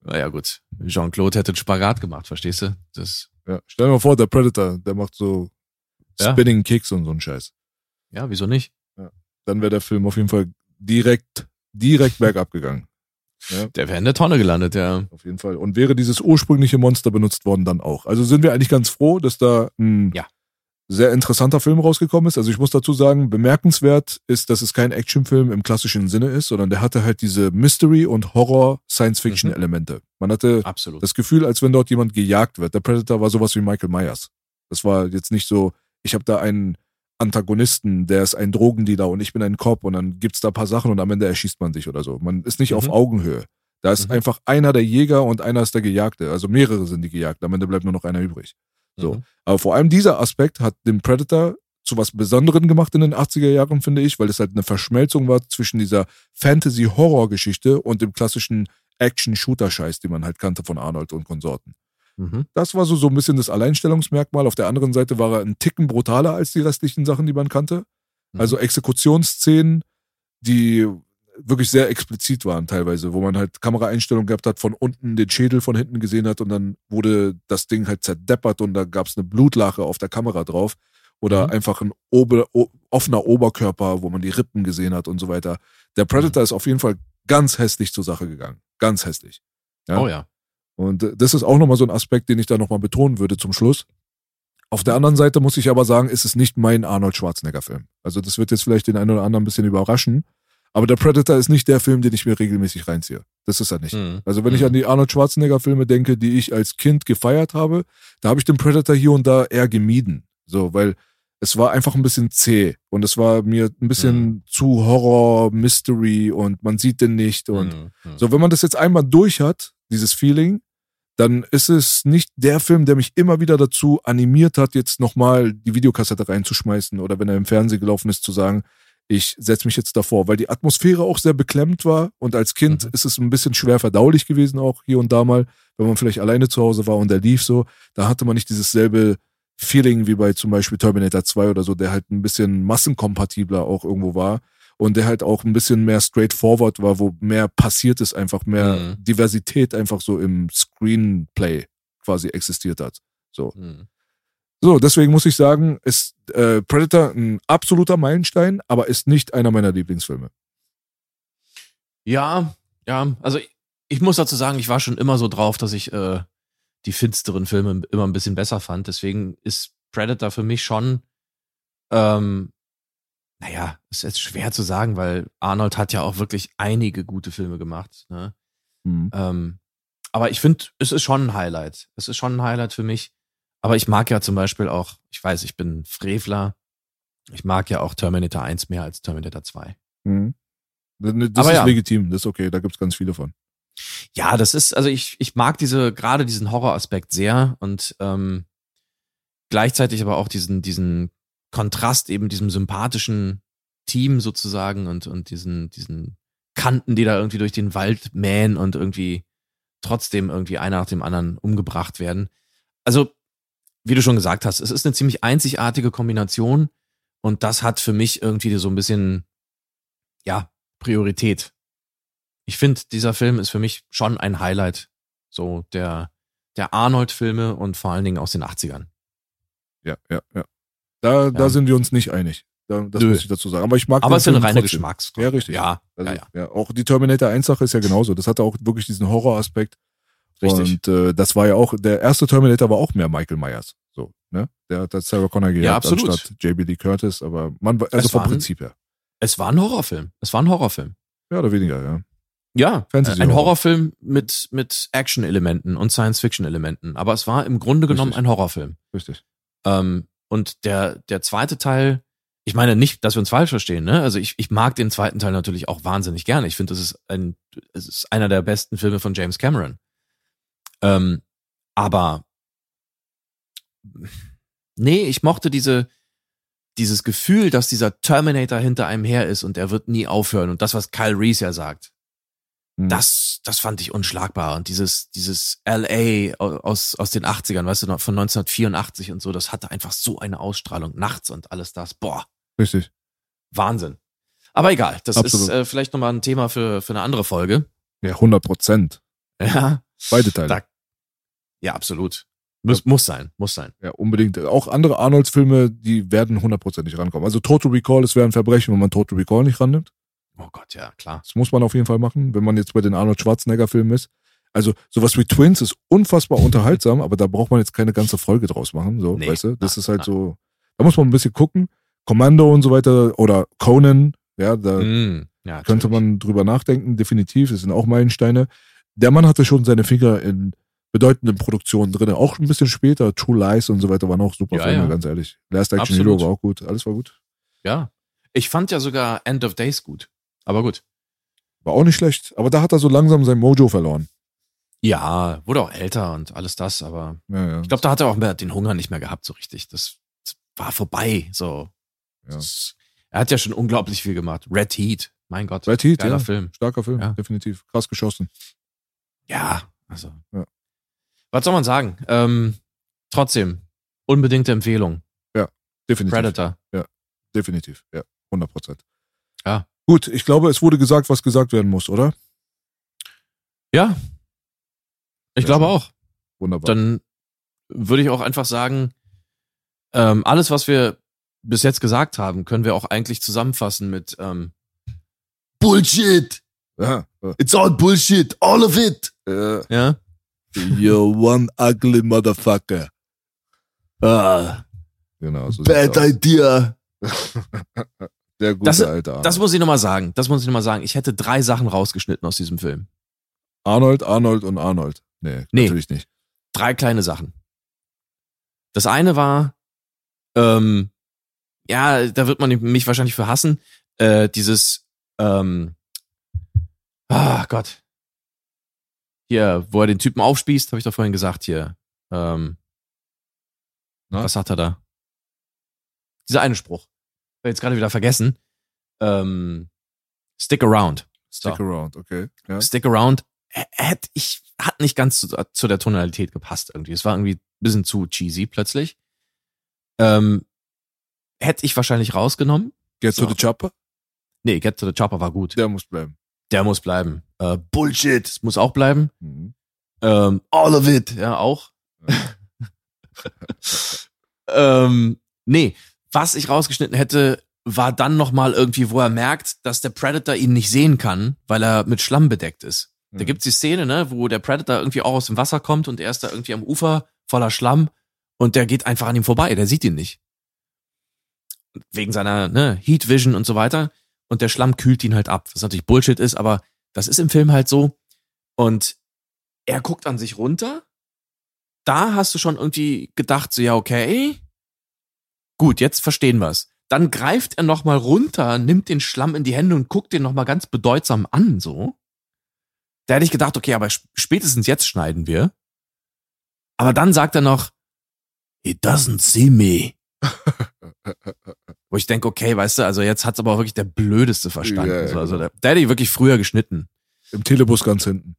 Naja, gut. Jean-Claude hätte einen Spagat gemacht, verstehst du? Das, Ja. Stell dir mal vor, der Predator, der macht so Ja. Spinning Kicks und so einen Scheiß. ja, wieso nicht? Dann wäre der Film auf jeden Fall direkt direkt bergab gegangen. Ja, Der wäre in der Tonne gelandet, ja. auf jeden Fall. Und wäre dieses ursprüngliche Monster benutzt worden, dann auch. Also sind wir eigentlich ganz froh, dass da ein Ja. Sehr interessanter Film rausgekommen ist. Also ich muss dazu sagen, bemerkenswert ist, dass es kein Actionfilm im klassischen Sinne ist, sondern der hatte halt diese Mystery- und Horror-Science-Fiction-Elemente. Man hatte Absolut. das Gefühl, als wenn dort jemand gejagt wird. Der Predator war sowas wie Michael Myers. Das war jetzt nicht so, ich habe da einen Antagonisten, der ist ein Drogendealer und ich bin ein Cop und dann gibt's da ein paar Sachen und am Ende erschießt man dich oder so. Man ist nicht auf Mhm. Augenhöhe. Da ist Mhm. einfach einer der Jäger und einer ist der Gejagte. Also mehrere sind die Gejagten. Am Ende bleibt nur noch einer übrig. So. Mhm. Aber vor allem dieser Aspekt hat den Predator zu was Besonderem gemacht in den 80er Jahren, finde ich, weil es halt eine Verschmelzung war zwischen dieser Fantasy-Horror-Geschichte und dem klassischen Action-Shooter-Scheiß, den man halt kannte von Arnold und Konsorten. Mhm. Das war so, so ein bisschen das Alleinstellungsmerkmal. Auf der anderen Seite war er ein Ticken brutaler als die restlichen Sachen, die man kannte. Mhm. Also Exekutionsszenen, die wirklich sehr explizit waren teilweise, wo man halt Kameraeinstellungen gehabt hat, von unten den Schädel von hinten gesehen hat und dann wurde das Ding halt zerdeppert und da gab es eine Blutlache auf der Kamera drauf. Oder Mhm. einfach ein Ober, offener Oberkörper, wo man die Rippen gesehen hat und so weiter. Der Predator Mhm. ist auf jeden Fall ganz hässlich zur Sache gegangen. Ganz hässlich. Ja. Oh ja. Und äh, das ist auch nochmal so ein Aspekt, den ich da nochmal betonen würde zum Schluss. Auf der anderen Seite muss ich aber sagen, ist es nicht mein Arnold Schwarzenegger-Film. Also das wird jetzt vielleicht den einen oder anderen ein bisschen überraschen. Aber der Predator ist nicht der Film, den ich mir regelmäßig reinziehe. Das ist er nicht. Mhm. Also wenn ich Mhm. an die Arnold Schwarzenegger-Filme denke, die ich als Kind gefeiert habe, da habe ich den Predator hier und da eher gemieden. So, weil es war einfach ein bisschen zäh und es war mir ein bisschen Mhm. zu Horror, Mystery und man sieht den nicht und Mhm. Mhm. so, wenn man das jetzt einmal durch hat, dieses Feeling, dann ist es nicht der Film, der mich immer wieder dazu animiert hat, jetzt nochmal die Videokassette reinzuschmeißen oder wenn er im Fernsehen gelaufen ist, zu sagen, ich setze mich jetzt davor, weil die Atmosphäre auch sehr beklemmt war und als Kind Mhm. ist es ein bisschen schwer verdaulich gewesen, auch hier und da mal, wenn man vielleicht alleine zu Hause war und der lief so, da hatte man nicht dieses selbe Feeling wie bei zum Beispiel Terminator 2 oder so, der halt ein bisschen massenkompatibler auch irgendwo war und der halt auch ein bisschen mehr straightforward war, wo mehr passiert ist, einfach mehr Mhm. Diversität einfach so im Screenplay quasi existiert hat. So. Mhm. So, deswegen muss ich sagen, ist äh, Predator ein absoluter Meilenstein, aber ist nicht einer meiner Lieblingsfilme. Ja, ja, also ich, ich muss dazu sagen, ich war schon immer so drauf, dass ich äh, die finsteren Filme immer ein bisschen besser fand. Deswegen ist Predator für mich schon, ähm, naja, ist jetzt schwer zu sagen, weil Arnold hat ja auch wirklich einige gute Filme gemacht. Ne? Mhm. Ähm, aber ich finde, es ist schon ein Highlight. Es ist schon ein Highlight für mich. Aber ich mag ja zum Beispiel auch, ich weiß, ich bin Frevler. Ich mag ja auch Terminator 1 mehr als Terminator 2. Mhm. Das Aber ist ja. legitim, das ist okay, da gibt's ganz viele von. Ja, das ist, also ich, ich mag diese, gerade diesen Horroraspekt sehr und ähm, gleichzeitig aber auch diesen, diesen Kontrast eben diesem sympathischen Team sozusagen und, und diesen, diesen Kanten, die da irgendwie durch den Wald mähen und irgendwie trotzdem irgendwie einer nach dem anderen umgebracht werden. Also, wie du schon gesagt hast, es ist eine ziemlich einzigartige Kombination und das hat für mich irgendwie so ein bisschen, ja, Priorität. Ich finde, dieser Film ist für mich schon ein Highlight, so der, der Arnold-Filme und vor allen Dingen aus den 80ern. Ja, ja, ja. Da, da Ja. sind wir uns nicht einig. Da, das Nö. muss ich dazu sagen. Aber ich mag Aber es ist eine reine. Geschmacksfrage. Ja, richtig. Ja, Also, ja, ja. ja, auch die Terminator 1 Sache ist ja genauso. Das hatte auch wirklich diesen Horroraspekt. Richtig. Und äh, das war ja auch, der erste Terminator war auch mehr Michael Myers. So, ne? Der hat das Sarah Connor gejagt absolut. anstatt JB Lee Curtis, aber man, also Es vom Prinzip her. Es war ein Horrorfilm. Es war ein Horrorfilm. Ja, oder weniger, ja. Ja, Fantasy ein Horror. Horrorfilm mit, mit Action-Elementen und Science-Fiction-Elementen. Aber es war im Grunde genommen Richtig. ein Horrorfilm. Richtig. Ähm, und der, der zweite Teil, ich meine nicht, dass wir uns falsch verstehen, ne? Also ich, ich mag den zweiten Teil natürlich auch wahnsinnig gerne. Ich finde, das ist ein, es ist einer der besten Filme von James Cameron. Ähm, aber nee, ich mochte diese, dieses Gefühl, dass dieser Terminator hinter einem her ist und er wird nie aufhören. Und das, was Kyle Reese ja sagt, Hm. das, das fand ich unschlagbar. Und dieses, dieses LA aus, aus den 80ern, weißt du noch, von 1984 und so, das hatte einfach so eine Ausstrahlung nachts und alles das. Boah, Richtig. Wahnsinn. Aber egal, das Absolut. ist äh, vielleicht nochmal ein Thema für, für eine andere Folge. Ja, 100 Prozent. Ja, Beide Teile. Da- ja, absolut. Muss, muss sein, muss sein. Ja, unbedingt. Auch andere Arnolds-Filme, die werden hundertprozentig rankommen. Also Total Recall, es wäre ein Verbrechen, wenn man Total Recall nicht rannimmt. Oh Gott, ja, klar. Das muss man auf jeden Fall machen, wenn man jetzt bei den Arnold Schwarzenegger-Filmen ist. Also sowas wie Twins ist unfassbar unterhaltsam, aber da braucht man jetzt keine ganze Folge draus machen, so, Nee, weißt du? Das na, ist halt na. so, da muss man ein bisschen gucken. Commando und so weiter oder Conan, ja, da Mm, ja könnte man drüber nachdenken, definitiv. Das sind auch Meilensteine. Der Mann hatte schon seine Finger in bedeutenden Produktionen drin, auch ein bisschen später. True Lies und so weiter waren auch super Ja, Filme, ja. ganz ehrlich. Last Action Absolut. Hero war auch gut, alles war gut. Ja. Ich fand ja sogar End of Days gut. Aber gut. War auch nicht schlecht, aber da hat er so langsam sein Mojo verloren. Ja, wurde auch älter und alles das, aber Ja, ja. ich glaube, da hat er auch mehr, den Hunger nicht mehr gehabt, so richtig. Das, das war vorbei. So. Ja. Das, er hat ja schon unglaublich viel gemacht. Red Heat, mein Gott. Red Heat, Geiler ja. Film. Starker Film, Ja. definitiv. Krass geschossen. Ja, also. Ja. Was soll man sagen? Ähm, trotzdem, unbedingte Empfehlung. Definitiv. Predator. Definitiv, ja. 100 Prozent. Ja. Gut, ich glaube, es wurde gesagt, was gesagt werden muss, oder? Ja. Ich Sehr glaube auch. Wunderbar. Dann würde ich auch einfach sagen, ähm, alles, was wir bis jetzt gesagt haben, können wir auch eigentlich zusammenfassen mit ähm, Bullshit. ja. It's all bullshit. All of it. äh, ja. You're one ugly motherfucker. Ah, Genau, so Bad idea. Der gute Das- alte Arnold. das muss ich nochmal sagen. Das muss ich nochmal sagen. Ich hätte drei Sachen rausgeschnitten aus diesem Film. Arnold, Arnold und Arnold. Nee, Nee. natürlich nicht. drei kleine Sachen. Das eine war, ähm, ja, da wird man mich wahrscheinlich für hassen, äh, dieses, ähm, ah Gott, hier, wo er den Typen aufspießt, habe ich doch vorhin gesagt, hier, ähm, was hat er da? Dieser eine Spruch, ich jetzt gerade wieder vergessen, ähm, Stick around. Stick So. around, okay. Ja. Stick Around hätte ich, hat nicht ganz zu, zu der Tonalität gepasst irgendwie. Es war irgendwie ein bisschen zu cheesy plötzlich. Ähm, hätte ich wahrscheinlich rausgenommen. Get So. to the chopper? Nee, Get to the Chopper war gut. Der muss bleiben. Der muss bleiben. Äh, Bullshit, muss auch bleiben. Mhm. Ähm, all of it, ja, auch. ähm, nee, was ich rausgeschnitten hätte, war dann nochmal irgendwie, wo er merkt, dass der Predator ihn nicht sehen kann, weil er mit Schlamm bedeckt ist. Da Mhm. gibt's die Szene, ne, wo der Predator irgendwie auch aus dem Wasser kommt und er ist da irgendwie am Ufer voller Schlamm und der geht einfach an ihm vorbei, der sieht ihn nicht. Wegen seiner ne, Heat Vision und so weiter. Und der Schlamm kühlt ihn halt ab, was natürlich Bullshit ist, aber das ist im Film halt so. Und er guckt an sich runter. Da hast du schon irgendwie gedacht, so ja, okay. Gut, jetzt verstehen wir's. Dann greift er nochmal runter, nimmt den Schlamm in die Hände und guckt den nochmal ganz bedeutsam an, so. Da hätte ich gedacht, okay, aber sp- spätestens jetzt schneiden wir. Aber dann sagt er noch, he doesn't see me. Wo ich denke, okay, weißt du, also jetzt hat's aber auch wirklich der Blödeste verstanden. Ja, ja, so, also genau. der, der hätte ich wirklich früher geschnitten. Im Telebus ganz hinten.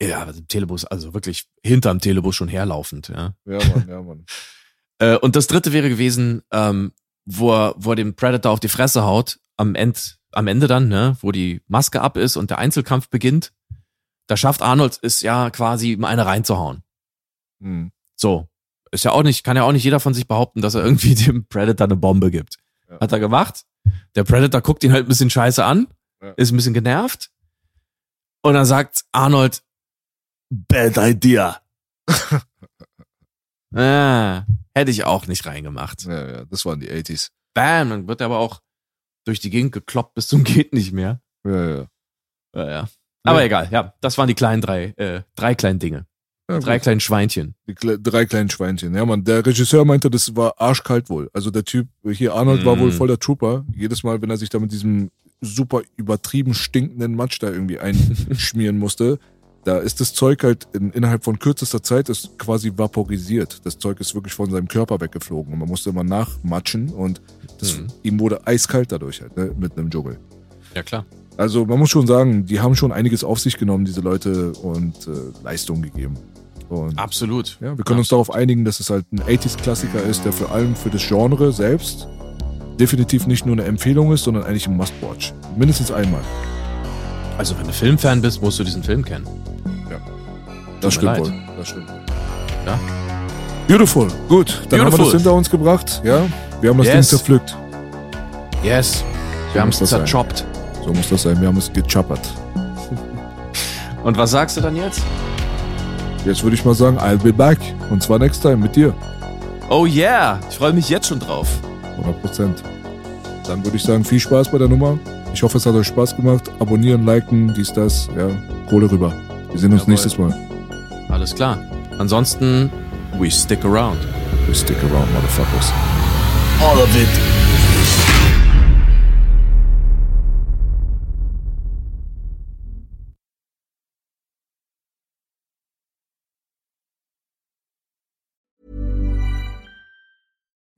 Ja, im Telebus, also wirklich hinterm Telebus schon herlaufend, ja. Ja, Mann, ja, Mann. Äh, und das dritte wäre gewesen, ähm, wo er, wo er dem Predator auf die Fresse haut, am, End, am Ende dann, ne, wo die Maske ab ist und der Einzelkampf beginnt. Da schafft Arnold es ja quasi, ihm eine reinzuhauen. Mhm. So. Ist ja auch nicht, kann ja auch nicht jeder von sich behaupten, dass er irgendwie dem Predator eine Bombe gibt. Ja. Hat er gemacht. Der Predator guckt ihn halt ein bisschen scheiße an, Ja. ist ein bisschen genervt. Und dann sagt Arnold, Bad idea. ah, hätte ich auch nicht reingemacht. Ja, ja, das waren die 80s. Bam, dann wird er aber auch durch die Gegend gekloppt bis zum geht nicht mehr. Ja, ja. Ja, ja. Aber egal, ja, das waren die kleinen drei, äh, drei kleinen Dinge. Ja drei gut. kleinen Schweinchen. Die drei kleinen Schweinchen. Ja, Mann, der Regisseur meinte, das war arschkalt wohl. Also der Typ, hier Arnold war Mm. wohl voller Trooper. Jedes Mal, wenn er sich da mit diesem super übertrieben stinkenden Matsch da irgendwie einschmieren musste, da ist das Zeug halt in, innerhalb von kürzester Zeit ist quasi vaporisiert. Das Zeug ist wirklich von seinem Körper weggeflogen und man musste immer nachmatschen und das, Mhm. ihm wurde eiskalt dadurch halt, ne, mitten im Dschungel. Ja, klar. Also man muss schon sagen, die haben schon einiges auf sich genommen, diese Leute, und äh, Leistung gegeben. Und Absolut. ja, wir können uns darauf einigen, dass es halt ein 80s-Klassiker ist, der vor allem für das Genre selbst definitiv nicht nur eine Empfehlung ist, sondern eigentlich ein Must-Watch. Mindestens einmal. Also, wenn du Filmfan bist, musst du diesen Film kennen. Das Tut mir stimmt leid. wohl. Das stimmt. Ja. Beautiful. Gut, dann haben wir Beautiful. das hinter uns gebracht. Ja, wir haben das Yes. Ding zerpflückt. Yes. So Wir haben es das sein. zerchoppt. So muss das sein. Wir haben es gechappert. Und was sagst du dann jetzt? Jetzt würde ich mal sagen, I'll be back. Und zwar next time mit dir. Oh yeah, ich freue mich jetzt schon drauf. 100 Prozent. Dann würde ich sagen, viel Spaß bei der Nummer. Ich hoffe, es hat euch Spaß gemacht. Abonnieren, liken, dies, das. Ja, Kohle rüber. Wir sehen uns Jawohl. nächstes Mal. Alles klar. Ansonsten, we stick around. We stick around, motherfuckers. All of it.